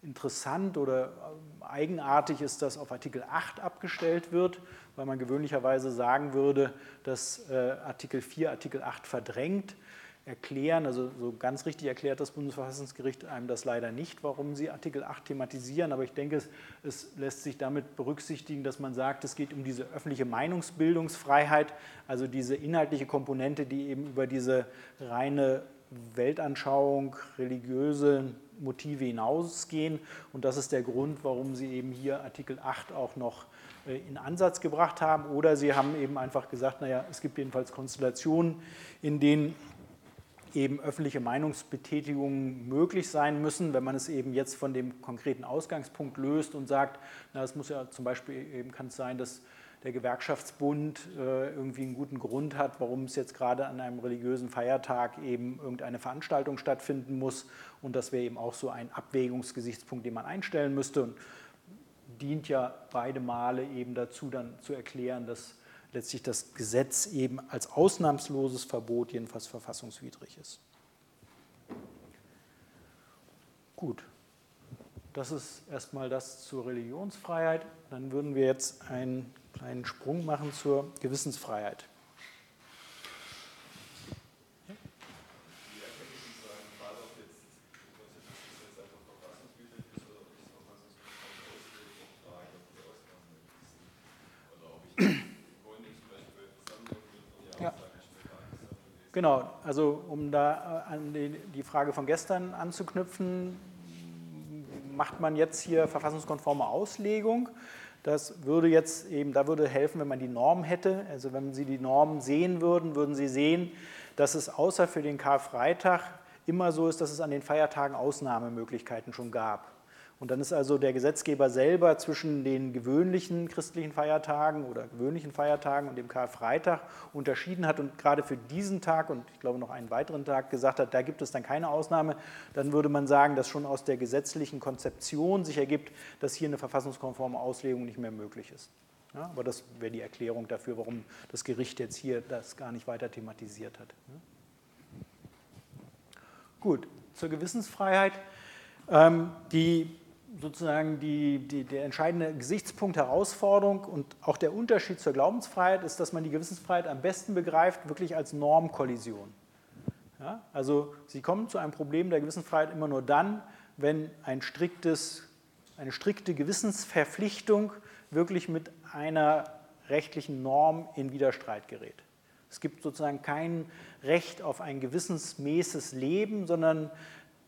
interessant oder ähm, eigenartig ist, dass auf Artikel 8 abgestellt wird, weil man gewöhnlicherweise sagen würde, dass äh, Artikel 4 Artikel 8 verdrängt. Erklären, also so ganz richtig erklärt das Bundesverfassungsgericht einem das leider nicht, warum sie Artikel 8 thematisieren, aber ich denke, es, es lässt sich damit berücksichtigen, dass man sagt, es geht um diese öffentliche Meinungsbildungsfreiheit, also diese inhaltliche Komponente, die eben über diese reine Weltanschauung, religiöse Motive hinausgehen. Und das ist der Grund, warum Sie eben hier Artikel 8 auch noch äh, in Ansatz gebracht haben. Oder Sie haben eben einfach gesagt, naja, es gibt jedenfalls Konstellationen, in denen eben öffentliche Meinungsbetätigungen möglich sein müssen, wenn man es eben jetzt von dem konkreten Ausgangspunkt löst und sagt, na, es muss ja zum Beispiel eben kann es sein, dass der Gewerkschaftsbund äh, irgendwie einen guten Grund hat, warum es jetzt gerade an einem religiösen Feiertag eben irgendeine Veranstaltung stattfinden muss. Und das wäre eben auch so ein Abwägungsgesichtspunkt, den man einstellen müsste. Und dient ja beide Male eben dazu, dann zu erklären, dass letztlich das Gesetz eben als ausnahmsloses Verbot jedenfalls verfassungswidrig ist. Gut, das ist erstmal das zur Religionsfreiheit. Dann würden wir jetzt einen kleinen Sprung machen zur Gewissensfreiheit. Genau, also um da an die Frage von gestern anzuknüpfen, macht man jetzt hier verfassungskonforme Auslegung. Das würde jetzt eben, da würde helfen, wenn man die Norm hätte. Also wenn Sie die Norm sehen würden, würden Sie sehen, dass es außer für den Karfreitag immer so ist, dass es an den Feiertagen Ausnahmemöglichkeiten schon gab. Und dann ist also der Gesetzgeber selber zwischen den gewöhnlichen christlichen Feiertagen oder gewöhnlichen Feiertagen und dem Karfreitag unterschieden hat und gerade für diesen Tag und ich glaube noch einen weiteren Tag gesagt hat, da gibt es dann keine Ausnahme, dann würde man sagen, dass schon aus der gesetzlichen Konzeption sich ergibt, dass hier eine verfassungskonforme Auslegung nicht mehr möglich ist. Ja, aber das wäre die Erklärung dafür, warum das Gericht jetzt hier das gar nicht weiter thematisiert hat. Gut, zur Gewissensfreiheit. Ähm, die sozusagen die, die, der entscheidende Gesichtspunkt, Herausforderung und auch der Unterschied zur Glaubensfreiheit ist, dass man die Gewissensfreiheit am besten begreift, wirklich als Normkollision. Ja? Also Sie kommen zu einem Problem der Gewissensfreiheit immer nur dann, wenn ein striktes, eine strikte Gewissensverpflichtung wirklich mit einer rechtlichen Norm in Widerstreit gerät. Es gibt sozusagen kein Recht auf ein gewissensmäßiges Leben, sondern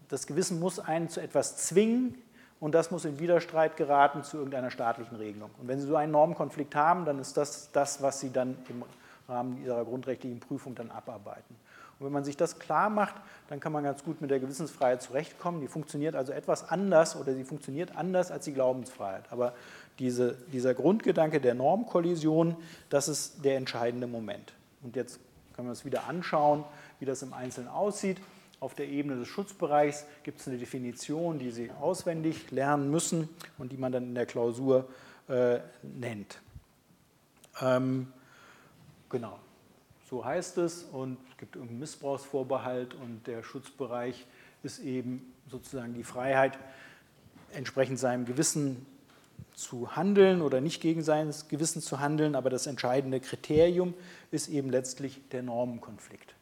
das Gewissen muss einen zu etwas zwingen, und das muss in Widerstreit geraten zu irgendeiner staatlichen Regelung. Und wenn Sie so einen Normkonflikt haben, dann ist das das, was Sie dann im Rahmen Ihrer grundrechtlichen Prüfung dann abarbeiten. Und wenn man sich das klar macht, dann kann man ganz gut mit der Gewissensfreiheit zurechtkommen. Die funktioniert also etwas anders oder sie funktioniert anders als die Glaubensfreiheit. Aber diese, dieser Grundgedanke der Normkollision, das ist der entscheidende Moment. Und jetzt können wir uns wieder anschauen, wie das im Einzelnen aussieht. Auf der Ebene des Schutzbereichs gibt es eine Definition, die Sie auswendig lernen müssen und die man dann in der Klausur äh, nennt. Ähm, genau, so heißt es und es gibt irgendeinen Missbrauchsvorbehalt und der Schutzbereich ist eben sozusagen die Freiheit, entsprechend seinem Gewissen zu handeln oder nicht gegen sein Gewissen zu handeln, aber das entscheidende Kriterium ist eben letztlich der Normenkonflikt.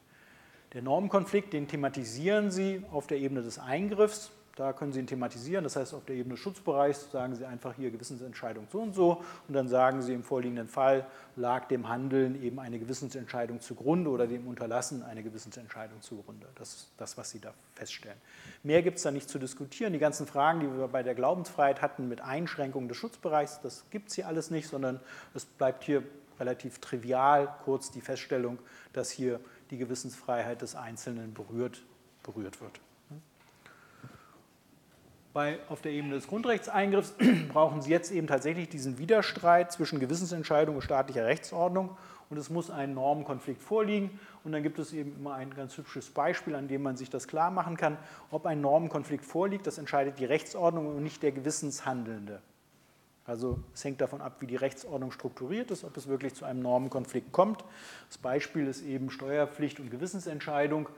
Der Normenkonflikt, den thematisieren Sie auf der Ebene des Eingriffs. Da können Sie ihn thematisieren, das heißt auf der Ebene des Schutzbereichs sagen Sie einfach hier Gewissensentscheidung so und so und dann sagen Sie im vorliegenden Fall lag dem Handeln eben eine Gewissensentscheidung zugrunde oder dem Unterlassen eine Gewissensentscheidung zugrunde. Das ist das, was Sie da feststellen. Mehr gibt es da nicht zu diskutieren. Die ganzen Fragen, die wir bei der Glaubensfreiheit hatten mit Einschränkungen des Schutzbereichs, das gibt es hier alles nicht, sondern es bleibt hier relativ trivial kurz die Feststellung, dass hier die Gewissensfreiheit des Einzelnen berührt, berührt wird. Bei, auf der Ebene des Grundrechtseingriffs brauchen Sie jetzt eben tatsächlich diesen Widerstreit zwischen Gewissensentscheidung und staatlicher Rechtsordnung und es muss ein Normenkonflikt vorliegen und dann gibt es eben immer ein ganz hübsches Beispiel, an dem man sich das klar machen kann, ob ein Normenkonflikt vorliegt, das entscheidet die Rechtsordnung und nicht der Gewissenshandelnde. Also es hängt davon ab, wie die Rechtsordnung strukturiert ist, ob es wirklich zu einem Normenkonflikt kommt. Das Beispiel ist eben Steuerpflicht und Gewissensentscheidung,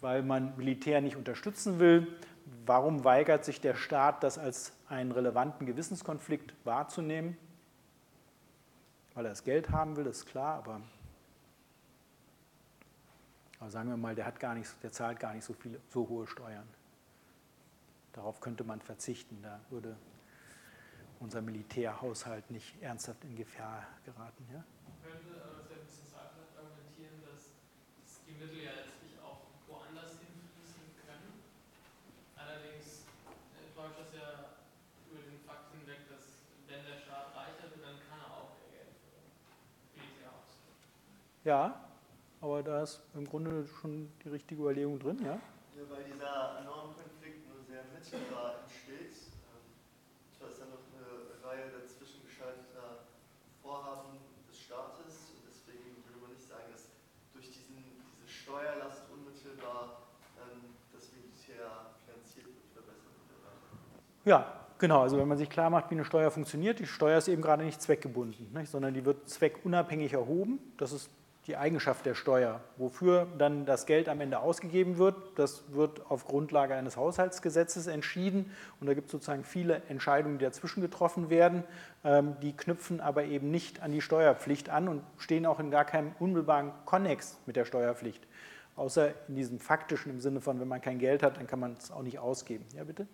weil man Militär nicht unterstützen will. Warum weigert sich der Staat, das als einen relevanten Gewissenskonflikt wahrzunehmen? Weil er das Geld haben will, ist klar, aber, aber sagen wir mal, der, hat gar nicht, der zahlt gar nicht so, viele, so hohe Steuern. Darauf könnte man verzichten. Da würde unser Militärhaushalt nicht ernsthaft in Gefahr geraten. Ja? Könnte aber sehr bisschen argumentieren, dass die Mittel ja letztlich auch woanders hinfließen können. Allerdings täuscht das ja über den Fakt hinweg, dass wenn der Staat reicher wird, dann kann er auch mehr Geld für Militär ausgeben. Ja, aber da ist im Grunde schon die richtige Überlegung drin, ja? ja weil dieser Normkonflikt nur sehr mittelbar Ja, Genau, also wenn man sich klar macht, wie eine Steuer funktioniert, die Steuer ist eben gerade nicht zweckgebunden, nicht, sondern die wird zweckunabhängig erhoben. Das ist die Eigenschaft der Steuer. Wofür dann das Geld am Ende ausgegeben wird, das wird auf Grundlage eines Haushaltsgesetzes entschieden. Und da gibt es sozusagen viele Entscheidungen, die dazwischen getroffen werden. Ähm, die knüpfen aber eben nicht an die Steuerpflicht an und stehen auch in gar keinem unmittelbaren Konnex mit der Steuerpflicht. Außer in diesem faktischen im Sinne von, wenn man kein Geld hat, dann kann man es auch nicht ausgeben. Ja, bitte?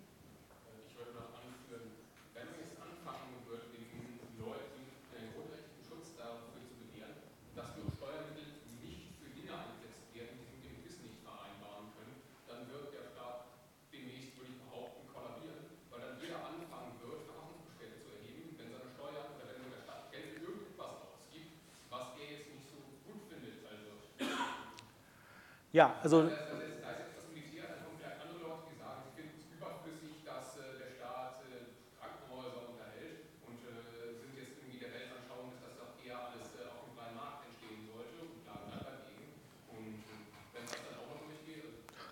Ja, also.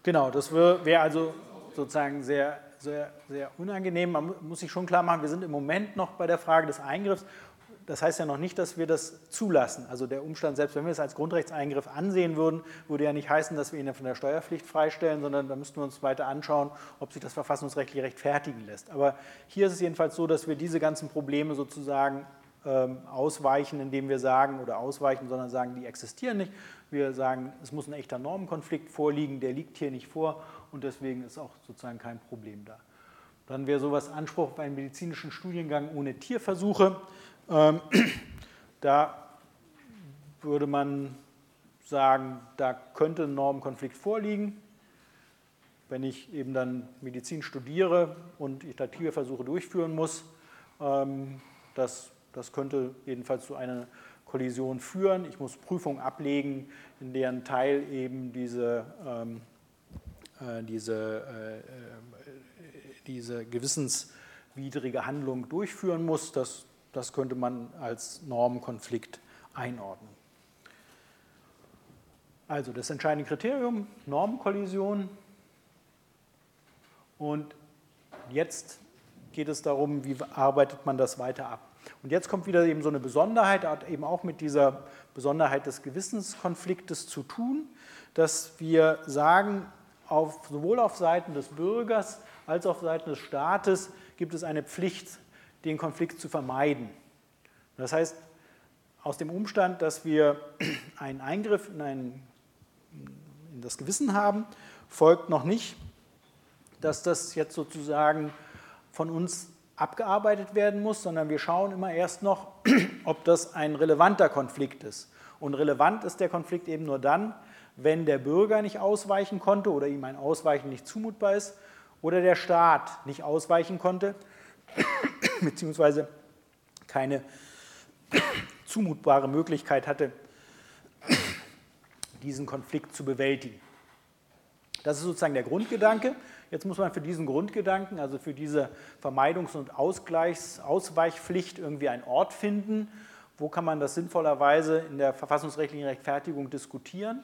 Genau, das wäre also sozusagen sehr, sehr, sehr unangenehm. Man muss sich schon klar machen, wir sind im Moment noch bei der Frage des Eingriffs das heißt ja noch nicht, dass wir das zulassen. Also der Umstand, selbst wenn wir es als Grundrechtseingriff ansehen würden, würde ja nicht heißen, dass wir ihn von der Steuerpflicht freistellen, sondern da müssten wir uns weiter anschauen, ob sich das verfassungsrechtlich rechtfertigen lässt. Aber hier ist es jedenfalls so, dass wir diese ganzen Probleme sozusagen ähm, ausweichen, indem wir sagen, oder ausweichen, sondern sagen, die existieren nicht. Wir sagen, es muss ein echter Normenkonflikt vorliegen, der liegt hier nicht vor und deswegen ist auch sozusagen kein Problem da. Dann wäre sowas Anspruch auf einen medizinischen Studiengang ohne Tierversuche. Ähm, da würde man sagen, da könnte ein Normenkonflikt vorliegen. Wenn ich eben dann Medizin studiere und ich da Tierversuche durchführen muss, ähm, das, das könnte jedenfalls zu einer Kollision führen. Ich muss Prüfungen ablegen, in deren Teil eben diese, ähm, äh, diese, äh, äh diese gewissenswidrige Handlung durchführen muss. Das das könnte man als Normenkonflikt einordnen. Also das entscheidende Kriterium, Normenkollision. Und jetzt geht es darum, wie arbeitet man das weiter ab. Und jetzt kommt wieder eben so eine Besonderheit, hat eben auch mit dieser Besonderheit des Gewissenskonfliktes zu tun, dass wir sagen, auf, sowohl auf Seiten des Bürgers als auch auf Seiten des Staates gibt es eine Pflicht, den Konflikt zu vermeiden. Das heißt, aus dem Umstand, dass wir einen Eingriff in, ein, in das Gewissen haben, folgt noch nicht, dass das jetzt sozusagen von uns abgearbeitet werden muss, sondern wir schauen immer erst noch, ob das ein relevanter Konflikt ist. Und relevant ist der Konflikt eben nur dann, wenn der Bürger nicht ausweichen konnte oder ihm ein Ausweichen nicht zumutbar ist oder der Staat nicht ausweichen konnte beziehungsweise keine zumutbare Möglichkeit hatte, diesen Konflikt zu bewältigen. Das ist sozusagen der Grundgedanke. Jetzt muss man für diesen Grundgedanken, also für diese Vermeidungs- und Ausgleichs-, Ausweichpflicht irgendwie einen Ort finden. Wo kann man das sinnvollerweise in der verfassungsrechtlichen Rechtfertigung diskutieren?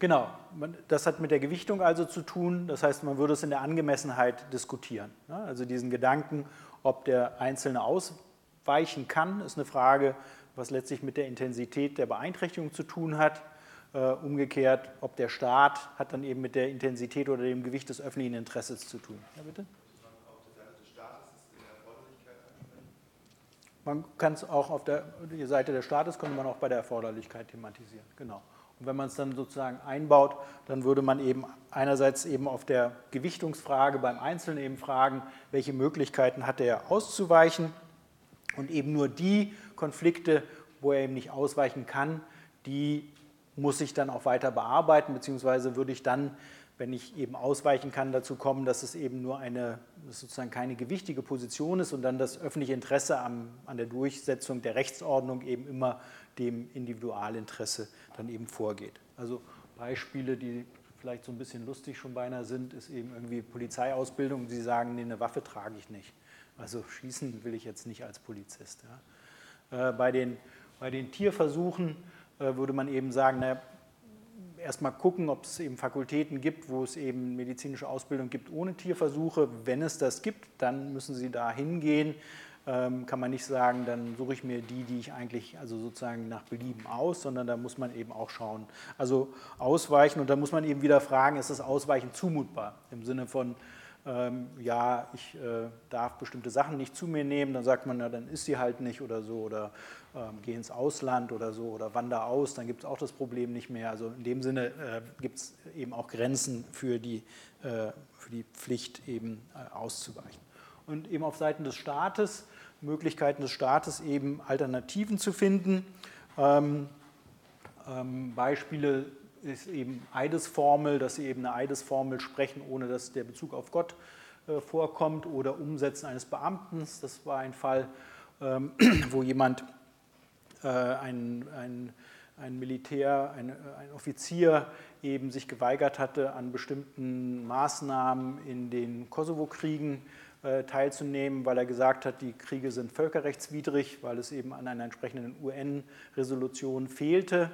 Genau, das hat mit der Gewichtung also zu tun. Das heißt, man würde es in der Angemessenheit diskutieren. Also diesen Gedanken, ob der Einzelne ausweichen kann, ist eine Frage, was letztlich mit der Intensität der Beeinträchtigung zu tun hat. Äh, umgekehrt, ob der Staat hat dann eben mit der Intensität oder dem Gewicht des öffentlichen Interesses zu tun. Ja, bitte? Man kann es auch auf der Seite des Staates, könnte man auch bei der Erforderlichkeit thematisieren. Genau. Und wenn man es dann sozusagen einbaut, dann würde man eben einerseits eben auf der Gewichtungsfrage beim Einzelnen eben fragen, welche Möglichkeiten hat er auszuweichen? Und eben nur die Konflikte, wo er eben nicht ausweichen kann, die muss ich dann auch weiter bearbeiten, beziehungsweise würde ich dann, wenn ich eben ausweichen kann, dazu kommen, dass es eben nur eine, sozusagen keine gewichtige Position ist und dann das öffentliche Interesse am, an der Durchsetzung der Rechtsordnung eben immer dem Individualinteresse dann eben vorgeht. Also Beispiele, die vielleicht so ein bisschen lustig schon beinahe sind, ist eben irgendwie Polizeiausbildung. Sie sagen, nee, eine Waffe trage ich nicht. Also schießen will ich jetzt nicht als Polizist. Ja. Äh, bei, den, bei den Tierversuchen äh, würde man eben sagen, na, erstmal gucken, ob es eben Fakultäten gibt, wo es eben medizinische Ausbildung gibt ohne Tierversuche. Wenn es das gibt, dann müssen Sie da hingehen kann man nicht sagen, dann suche ich mir die, die ich eigentlich also sozusagen nach Belieben aus, sondern da muss man eben auch schauen. Also ausweichen und da muss man eben wieder fragen, ist das Ausweichen zumutbar? Im Sinne von, ähm, ja, ich äh, darf bestimmte Sachen nicht zu mir nehmen, dann sagt man, na, dann ist sie halt nicht oder so oder ähm, geh ins Ausland oder so oder wander aus, dann gibt es auch das Problem nicht mehr. Also in dem Sinne äh, gibt es eben auch Grenzen für die, äh, für die Pflicht eben äh, auszuweichen und eben auf Seiten des Staates Möglichkeiten des Staates eben Alternativen zu finden. Ähm, ähm, Beispiele ist eben Eidesformel, dass sie eben eine Eidesformel sprechen, ohne dass der Bezug auf Gott äh, vorkommt oder Umsetzen eines Beamten. Das war ein Fall, ähm, wo jemand, äh, ein, ein, ein Militär, ein, ein Offizier eben sich geweigert hatte, an bestimmten Maßnahmen in den Kosovo-Kriegen teilzunehmen, weil er gesagt hat, die Kriege sind völkerrechtswidrig, weil es eben an einer entsprechenden UN-Resolution fehlte.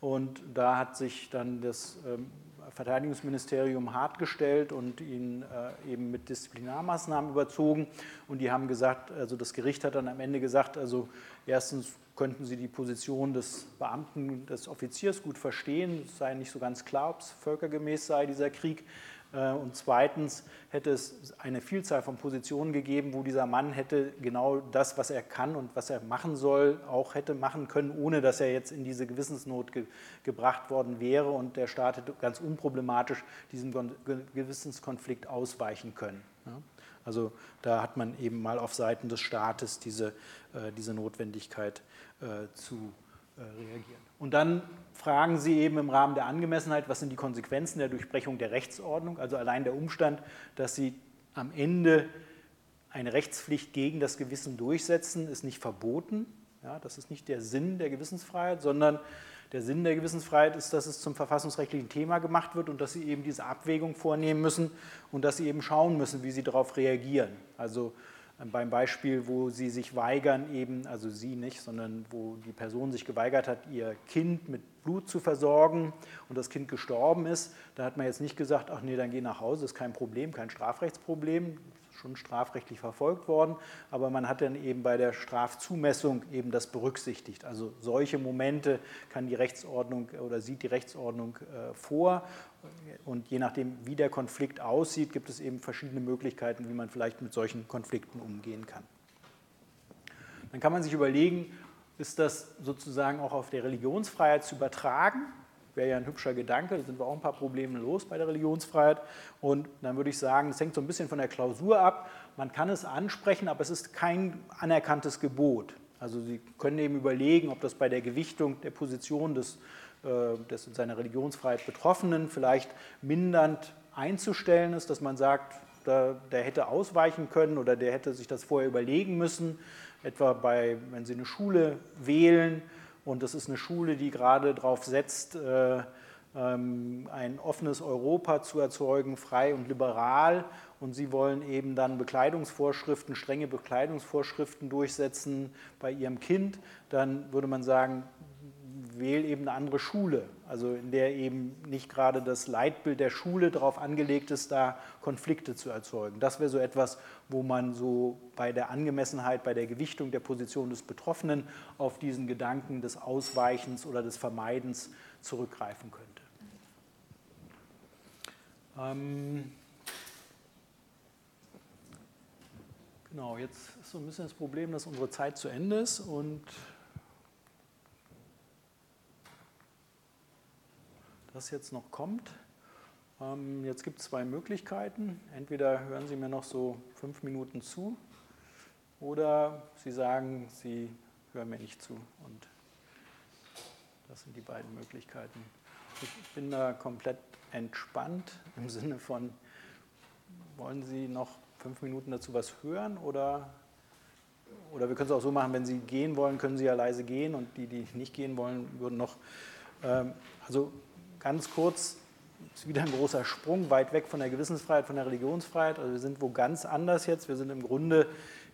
Und da hat sich dann das ähm, Verteidigungsministerium hart gestellt und ihn äh, eben mit Disziplinarmaßnahmen überzogen. Und die haben gesagt, also das Gericht hat dann am Ende gesagt, also erstens könnten Sie die Position des Beamten, des Offiziers gut verstehen. Es sei nicht so ganz klar, ob es völkergemäß sei, dieser Krieg. Äh, und zweitens hätte es eine Vielzahl von Positionen gegeben, wo dieser Mann hätte genau das, was er kann und was er machen soll, auch hätte machen können, ohne dass er jetzt in diese Gewissensnot ge gebracht worden wäre. Und der Staat hätte ganz unproblematisch diesem Gewissenskonflikt ausweichen können. Also da hat man eben mal auf Seiten des Staates diese, äh, diese Notwendigkeit äh, zu reagieren. Und dann fragen Sie eben im Rahmen der Angemessenheit, was sind die Konsequenzen der Durchbrechung der Rechtsordnung, also allein der Umstand, dass Sie am Ende eine Rechtspflicht gegen das Gewissen durchsetzen, ist nicht verboten. Ja, das ist nicht der Sinn der Gewissensfreiheit, sondern der Sinn der Gewissensfreiheit ist, dass es zum verfassungsrechtlichen Thema gemacht wird und dass Sie eben diese Abwägung vornehmen müssen und dass Sie eben schauen müssen, wie Sie darauf reagieren. Also beim Beispiel, wo sie sich weigern, eben, also sie nicht, sondern wo die Person sich geweigert hat, ihr Kind mit Blut zu versorgen und das Kind gestorben ist, da hat man jetzt nicht gesagt, ach nee, dann geh nach Hause, ist kein Problem, kein Strafrechtsproblem, schon strafrechtlich verfolgt worden, aber man hat dann eben bei der Strafzumessung eben das berücksichtigt. Also solche Momente kann die Rechtsordnung oder sieht die Rechtsordnung äh, vor und je nachdem, wie der Konflikt aussieht, gibt es eben verschiedene Möglichkeiten, wie man vielleicht mit solchen Konflikten umgehen kann. Dann kann man sich überlegen, ist das sozusagen auch auf der Religionsfreiheit zu übertragen? Wäre ja ein hübscher Gedanke, da sind wir auch ein paar Probleme los bei der Religionsfreiheit. Und dann würde ich sagen, es hängt so ein bisschen von der Klausur ab. Man kann es ansprechen, aber es ist kein anerkanntes Gebot. Also Sie können eben überlegen, ob das bei der Gewichtung der Position des des in seiner Religionsfreiheit Betroffenen vielleicht mindernd einzustellen ist, dass man sagt, der, der hätte ausweichen können oder der hätte sich das vorher überlegen müssen, etwa bei, wenn Sie eine Schule wählen und das ist eine Schule, die gerade darauf setzt, äh, ähm, ein offenes Europa zu erzeugen, frei und liberal. Und sie wollen eben dann Bekleidungsvorschriften, strenge Bekleidungsvorschriften durchsetzen bei ihrem Kind. Dann würde man sagen, wähle eben eine andere Schule, also in der eben nicht gerade das Leitbild der Schule darauf angelegt ist, da Konflikte zu erzeugen. Das wäre so etwas, wo man so bei der Angemessenheit, bei der Gewichtung der Position des Betroffenen auf diesen Gedanken des Ausweichens oder des Vermeidens zurückgreifen könnte. Ähm genau, jetzt ist so ein bisschen das Problem, dass unsere Zeit zu Ende ist und das jetzt noch kommt. Ähm, jetzt gibt es zwei Möglichkeiten. Entweder hören Sie mir noch so fünf Minuten zu oder Sie sagen, Sie hören mir nicht zu. Und das sind die beiden Möglichkeiten. Ich bin da komplett entspannt im Sinne von, wollen Sie noch fünf Minuten dazu was hören oder, oder wir können es auch so machen, wenn Sie gehen wollen, können Sie ja leise gehen und die, die nicht gehen wollen, würden noch, ähm, also ganz kurz, ist wieder ein großer Sprung, weit weg von der Gewissensfreiheit, von der Religionsfreiheit. Also wir sind wo ganz anders jetzt. Wir sind im Grunde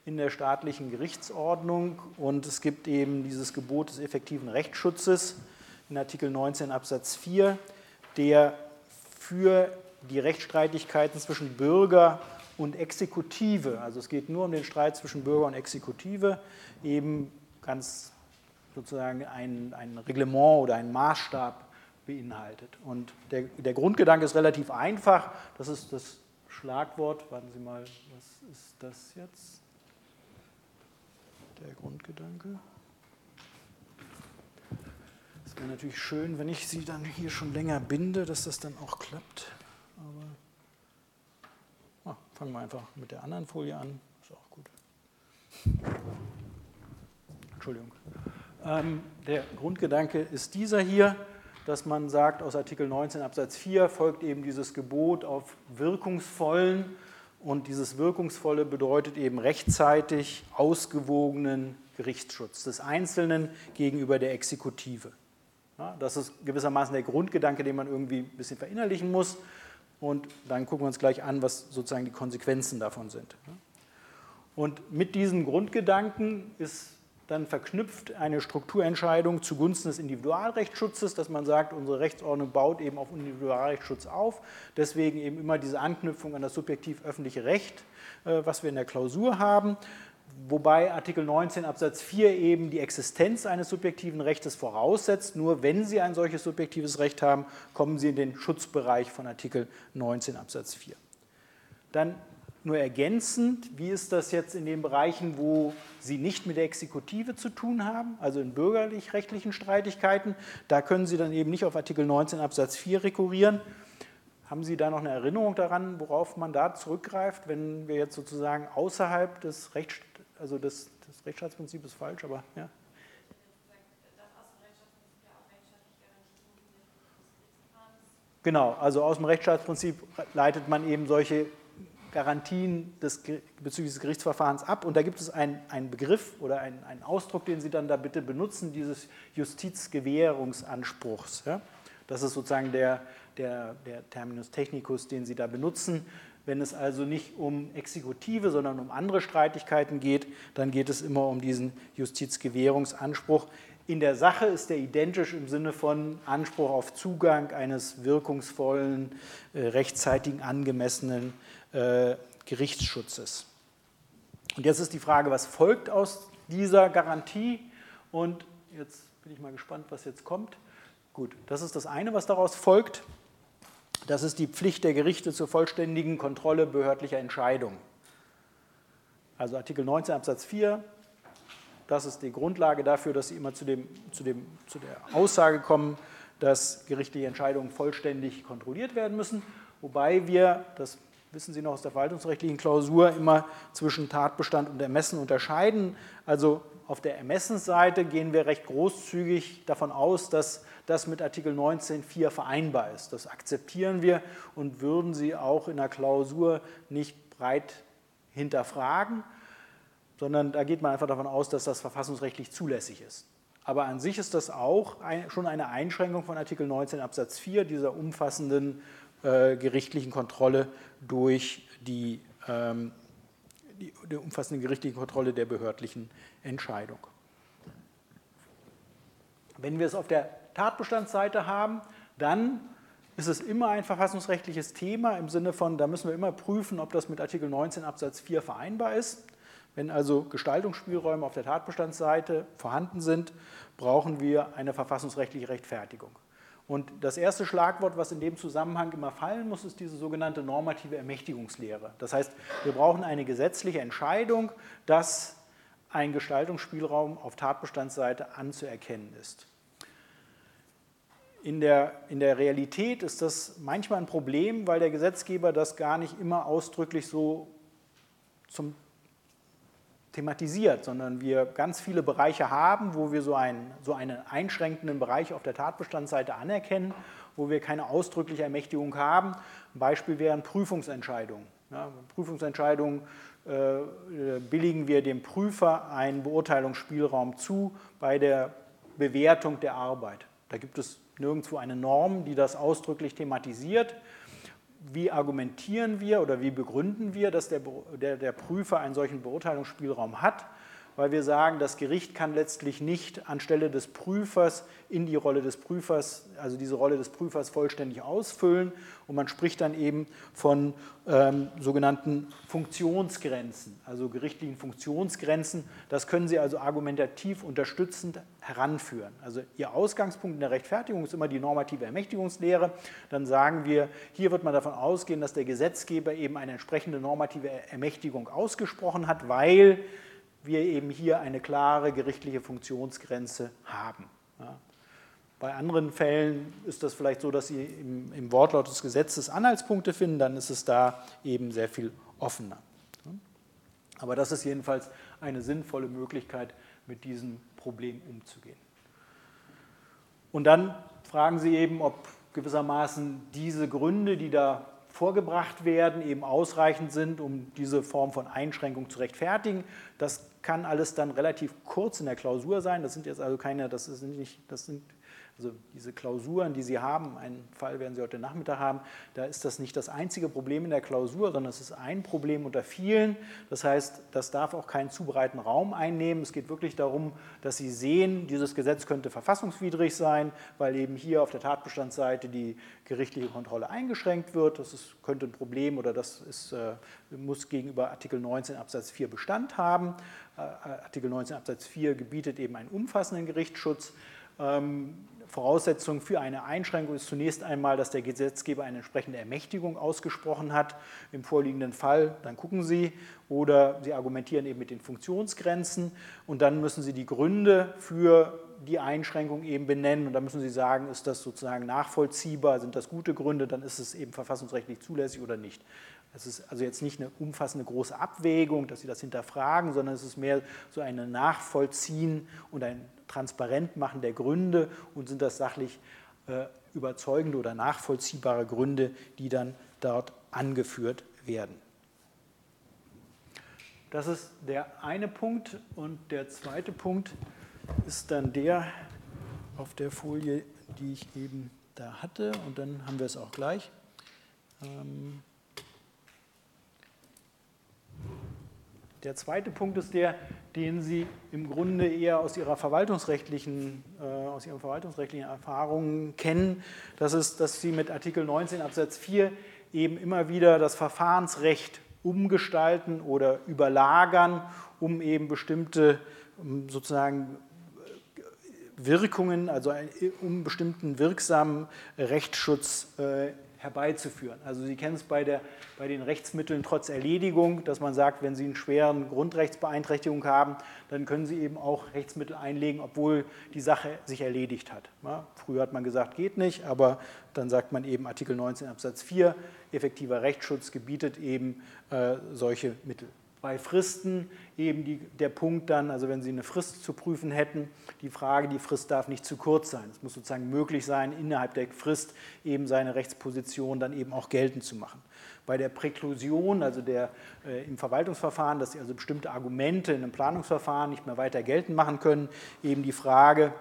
in der staatlichen Gerichtsordnung und es gibt eben dieses Gebot des effektiven Rechtsschutzes in Artikel 19 Absatz 4, der für die Rechtsstreitigkeiten zwischen Bürger und Exekutive, also es geht nur um den Streit zwischen Bürger und Exekutive, eben ganz sozusagen ein, ein Reglement oder ein Maßstab beinhaltet. Und der, der Grundgedanke ist relativ einfach. Das ist das Schlagwort. Warten Sie mal, was ist das jetzt? Der Grundgedanke. Es wäre natürlich schön, wenn ich Sie dann hier schon länger binde, dass das dann auch klappt. Aber ah, fangen wir einfach mit der anderen Folie an. Ist auch gut. Entschuldigung. Ähm, der Grundgedanke ist dieser hier dass man sagt, aus Artikel 19 Absatz 4 folgt eben dieses Gebot auf wirkungsvollen und dieses Wirkungsvolle bedeutet eben rechtzeitig ausgewogenen Gerichtsschutz des Einzelnen gegenüber der Exekutive. Ja, das ist gewissermaßen der Grundgedanke, den man irgendwie ein bisschen verinnerlichen muss. Und dann gucken wir uns gleich an, was sozusagen die Konsequenzen davon sind. Und mit diesem Grundgedanken ist dann verknüpft eine Strukturentscheidung zugunsten des Individualrechtsschutzes, dass man sagt, unsere Rechtsordnung baut eben auf Individualrechtsschutz auf. Deswegen eben immer diese Anknüpfung an das subjektiv öffentliche Recht, äh, was wir in der Klausur haben. Wobei Artikel 19 Absatz 4 eben die Existenz eines subjektiven Rechtes voraussetzt. Nur wenn Sie ein solches subjektives Recht haben, kommen Sie in den Schutzbereich von Artikel 19 Absatz 4. Dann nur ergänzend, wie ist das jetzt in den Bereichen, wo Sie nicht mit der Exekutive zu tun haben, also in bürgerlich-rechtlichen Streitigkeiten? Da können Sie dann eben nicht auf Artikel 19 Absatz 4 rekurrieren. Haben Sie da noch eine Erinnerung daran, worauf man da zurückgreift, wenn wir jetzt sozusagen außerhalb des Rechts, also des, des Rechtsstaatsprinzips falsch, aber ja? Genau, also aus dem Rechtsstaatsprinzip leitet man eben solche Garantien des, bezüglich des Gerichtsverfahrens ab. Und da gibt es einen, einen Begriff oder einen, einen, Ausdruck, den Sie dann da bitte benutzen, dieses Justizgewährungsanspruchs. Ja? Das ist sozusagen der, der, der Terminus technicus, den Sie da benutzen. Wenn es also nicht um Exekutive, sondern um andere Streitigkeiten geht, dann geht es immer um diesen Justizgewährungsanspruch. In der Sache ist er identisch im Sinne von Anspruch auf Zugang eines wirkungsvollen, äh, rechtzeitigen, angemessenen äh, Gerichtsschutzes. Und jetzt ist die Frage, was folgt aus dieser Garantie? Und jetzt bin ich mal gespannt, was jetzt kommt. Gut, das ist das eine, was daraus folgt. Das ist die Pflicht der Gerichte zur vollständigen Kontrolle behördlicher Entscheidungen. Also Artikel 19 Absatz 4, das ist die Grundlage dafür, dass Sie immer zu, dem, zu, dem, zu der Aussage kommen, dass gerichtliche Entscheidungen vollständig kontrolliert werden müssen. Wobei wir, das wissen Sie noch aus der verwaltungsrechtlichen Klausur, immer zwischen Tatbestand und Ermessen unterscheiden. Also auf der Ermessensseite gehen wir recht großzügig davon aus, dass das mit Artikel 19.4 vereinbar ist. Das akzeptieren wir und würden Sie auch in der Klausur nicht breit hinterfragen, sondern da geht man einfach davon aus, dass das verfassungsrechtlich zulässig ist. Aber an sich ist das auch schon eine Einschränkung von Artikel 19 Absatz 4 dieser umfassenden äh, gerichtlichen Kontrolle durch die, ähm, die, die umfassende gerichtliche Kontrolle der behördlichen Entscheidung. Wenn wir es auf der Tatbestandsseite haben, dann ist es immer ein verfassungsrechtliches Thema im Sinne von, da müssen wir immer prüfen, ob das mit Artikel 19 Absatz 4 vereinbar ist. Wenn also Gestaltungsspielräume auf der Tatbestandsseite vorhanden sind, brauchen wir eine verfassungsrechtliche Rechtfertigung. Und das erste Schlagwort, was in dem Zusammenhang immer fallen muss, ist diese sogenannte normative Ermächtigungslehre. Das heißt, wir brauchen eine gesetzliche Entscheidung, dass ein Gestaltungsspielraum auf Tatbestandsseite anzuerkennen ist. In der, in der Realität ist das manchmal ein Problem, weil der Gesetzgeber das gar nicht immer ausdrücklich so zum thematisiert, sondern wir ganz viele Bereiche haben, wo wir so einen, so einen einschränkenden Bereich auf der Tatbestandsseite anerkennen, wo wir keine ausdrückliche Ermächtigung haben. Ein Beispiel wären Prüfungsentscheidungen. Ja, Prüfungsentscheidungen äh, billigen wir dem Prüfer einen Beurteilungsspielraum zu bei der Bewertung der Arbeit. Da gibt es nirgendwo eine Norm, die das ausdrücklich thematisiert. Wie argumentieren wir oder wie begründen wir, dass der, der, der Prüfer einen solchen Beurteilungsspielraum hat? Weil wir sagen, das Gericht kann letztlich nicht anstelle des Prüfers in die Rolle des Prüfers, also diese Rolle des Prüfers vollständig ausfüllen. Und man spricht dann eben von ähm, sogenannten Funktionsgrenzen, also gerichtlichen Funktionsgrenzen. Das können Sie also argumentativ unterstützend heranführen. Also Ihr Ausgangspunkt in der Rechtfertigung ist immer die normative Ermächtigungslehre. Dann sagen wir, hier wird man davon ausgehen, dass der Gesetzgeber eben eine entsprechende normative Ermächtigung ausgesprochen hat, weil wir eben hier eine klare gerichtliche Funktionsgrenze haben. Ja. Bei anderen Fällen ist das vielleicht so, dass Sie im, im, Wortlaut des Gesetzes Anhaltspunkte finden, dann ist es da eben sehr viel offener. Aber das ist jedenfalls eine sinnvolle Möglichkeit, mit diesem Problem umzugehen. Und dann fragen Sie eben, ob gewissermaßen diese Gründe, die da vorgebracht werden, eben ausreichend sind, um diese Form von Einschränkung zu rechtfertigen. Das kann alles dann relativ kurz in der Klausur sein. Das sind jetzt also keine, das sind nicht, das sind also diese Klausuren, die Sie haben, einen Fall werden Sie heute Nachmittag haben, da ist das nicht das einzige Problem in der Klausur, sondern es ist ein Problem unter vielen. Das heißt, das darf auch keinen zu breiten Raum einnehmen. Es geht wirklich darum, dass Sie sehen, dieses Gesetz könnte verfassungswidrig sein, weil eben hier auf der Tatbestandsseite die gerichtliche Kontrolle eingeschränkt wird. Das ist, könnte ein Problem oder das ist, äh, muss gegenüber Artikel 19 Absatz 4 Bestand haben. Äh, Artikel 19 Absatz 4 gebietet eben einen umfassenden Gerichtsschutz. Ähm, Voraussetzung für eine Einschränkung ist zunächst einmal, dass der Gesetzgeber eine entsprechende Ermächtigung ausgesprochen hat. Im vorliegenden Fall, dann gucken Sie, oder Sie argumentieren eben mit den Funktionsgrenzen. Und dann müssen Sie die Gründe für die Einschränkung eben benennen. Und dann müssen Sie sagen, ist das sozusagen nachvollziehbar, sind das gute Gründe, dann ist es eben verfassungsrechtlich zulässig oder nicht. Es ist also jetzt nicht eine umfassende große Abwägung, dass Sie das hinterfragen, sondern es ist mehr so ein Nachvollziehen und ein Transparentmachen der Gründe und sind das sachlich äh, überzeugende oder nachvollziehbare Gründe, die dann dort angeführt werden. Das ist der eine Punkt und der zweite Punkt ist dann der auf der Folie, die ich eben da hatte und dann haben wir es auch gleich. Ähm Der zweite Punkt ist der, den Sie im Grunde eher aus Ihrer verwaltungsrechtlichen, äh, aus Ihren verwaltungsrechtlichen Erfahrungen kennen. Das ist, dass Sie mit Artikel 19 Absatz 4 eben immer wieder das Verfahrensrecht umgestalten oder überlagern, um eben bestimmte sozusagen Wirkungen, also um bestimmten wirksamen Rechtsschutz äh, herbeizuführen. Also Sie kennen es bei, der, bei den Rechtsmitteln trotz Erledigung, dass man sagt, wenn Sie eine schweren Grundrechtsbeeinträchtigung haben, dann können Sie eben auch Rechtsmittel einlegen, obwohl die Sache sich erledigt hat. Ja, früher hat man gesagt, geht nicht, aber dann sagt man eben Artikel 19 Absatz 4, effektiver Rechtsschutz gebietet eben äh, solche Mittel bei Fristen eben die, der Punkt dann, also wenn Sie eine Frist zu prüfen hätten, die Frage, die Frist darf nicht zu kurz sein. Es muss sozusagen möglich sein, innerhalb der Frist eben seine Rechtsposition dann eben auch geltend zu machen. Bei der Präklusion, also der, äh, im Verwaltungsverfahren, dass Sie also bestimmte Argumente in einem Planungsverfahren nicht mehr weiter geltend machen können, eben die Frage,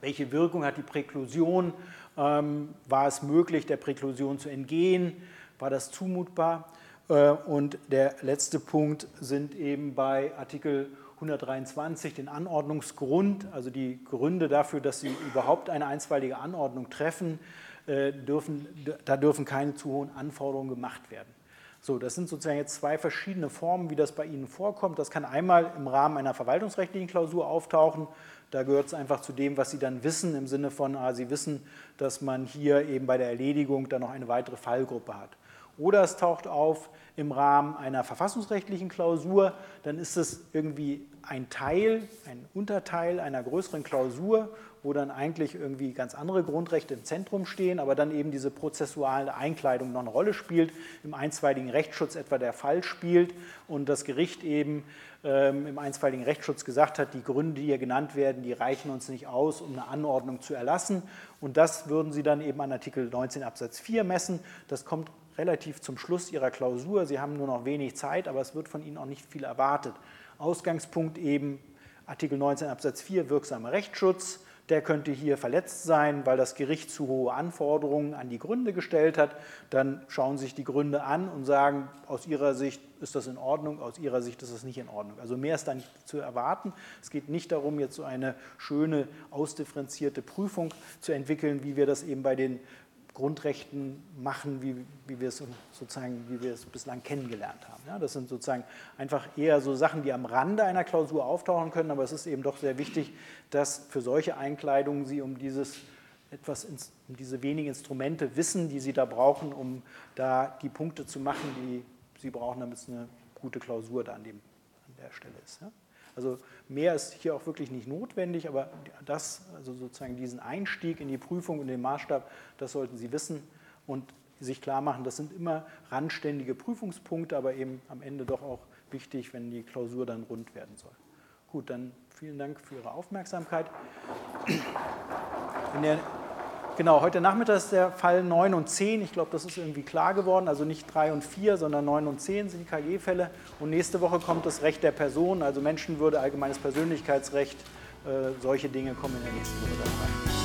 welche Wirkung hat die Präklusion? Ähm, war es möglich, der Präklusion zu entgehen? War das zumutbar? Äh, und der letzte Punkt sind eben bei Artikel 123 den Anordnungsgrund, also die Gründe dafür, dass Sie überhaupt eine einstweilige Anordnung treffen, äh, dürfen, da dürfen keine zu hohen Anforderungen gemacht werden. So, das sind sozusagen jetzt zwei verschiedene Formen, wie das bei Ihnen vorkommt. Das kann einmal im Rahmen einer verwaltungsrechtlichen Klausur auftauchen. Da gehört es einfach zu dem, was Sie dann wissen, im Sinne von, ah, Sie wissen, dass man hier eben bei der Erledigung dann noch eine weitere Fallgruppe hat oder es taucht auf im Rahmen einer verfassungsrechtlichen Klausur, dann ist es irgendwie ein Teil, ein Unterteil einer größeren Klausur, wo dann eigentlich irgendwie ganz andere Grundrechte im Zentrum stehen, aber dann eben diese prozessuale Einkleidung noch eine Rolle spielt, im einstweiligen Rechtsschutz etwa der Fall spielt und das Gericht eben ähm, im einstweiligen Rechtsschutz gesagt hat, die Gründe, die hier genannt werden, die reichen uns nicht aus, um eine Anordnung zu erlassen. Und das würden Sie dann eben an Artikel 19 Absatz 4 messen. Das kommt relativ zum Schluss Ihrer Klausur. Sie haben nur noch wenig Zeit, aber es wird von Ihnen auch nicht viel erwartet. Ausgangspunkt eben Artikel 19 Absatz 4, wirksamer Rechtsschutz. der könnte hier verletzt sein, weil das Gericht zu hohe Anforderungen an die Gründe gestellt hat. Dann schauen sich die Gründe an und sagen, aus ihrer Sicht ist das in Ordnung, aus ihrer Sicht ist das nicht in Ordnung. Also mehr ist da nicht zu erwarten. Es geht nicht darum, jetzt so eine schöne, ausdifferenzierte Prüfung zu entwickeln, wie wir das eben bei den Grundrechten machen, wie, wie, wir es sozusagen, wie wir es bislang kennengelernt haben. Ja, das sind sozusagen einfach eher so Sachen, die am Rande einer Klausur auftauchen können, aber es ist eben doch sehr wichtig, dass für solche Einkleidungen Sie um dieses etwas, um diese wenigen Instrumente wissen, die Sie da brauchen, um da die Punkte zu machen, die Sie brauchen, damit es eine gute Klausur da an, dem, an der Stelle ist. Ja. Also mehr ist hier auch wirklich nicht notwendig, aber das, also sozusagen diesen Einstieg in die Prüfung und den Maßstab, das sollten Sie wissen und sich klar machen, das sind immer randständige Prüfungspunkte, aber eben am Ende doch auch wichtig, wenn die Klausur dann rund werden soll. Gut, dann vielen Dank für Ihre Aufmerksamkeit. In der Genau, heute Nachmittag ist der Fall 9 und 10. Ich glaube, das ist irgendwie klar geworden. Also nicht 3 und 4, sondern 9 und 10 sind die KG-Fälle. Und nächste Woche kommt das Recht der Person, also Menschenwürde, allgemeines Persönlichkeitsrecht. Äh, solche Dinge kommen in der nächsten Woche dann rein.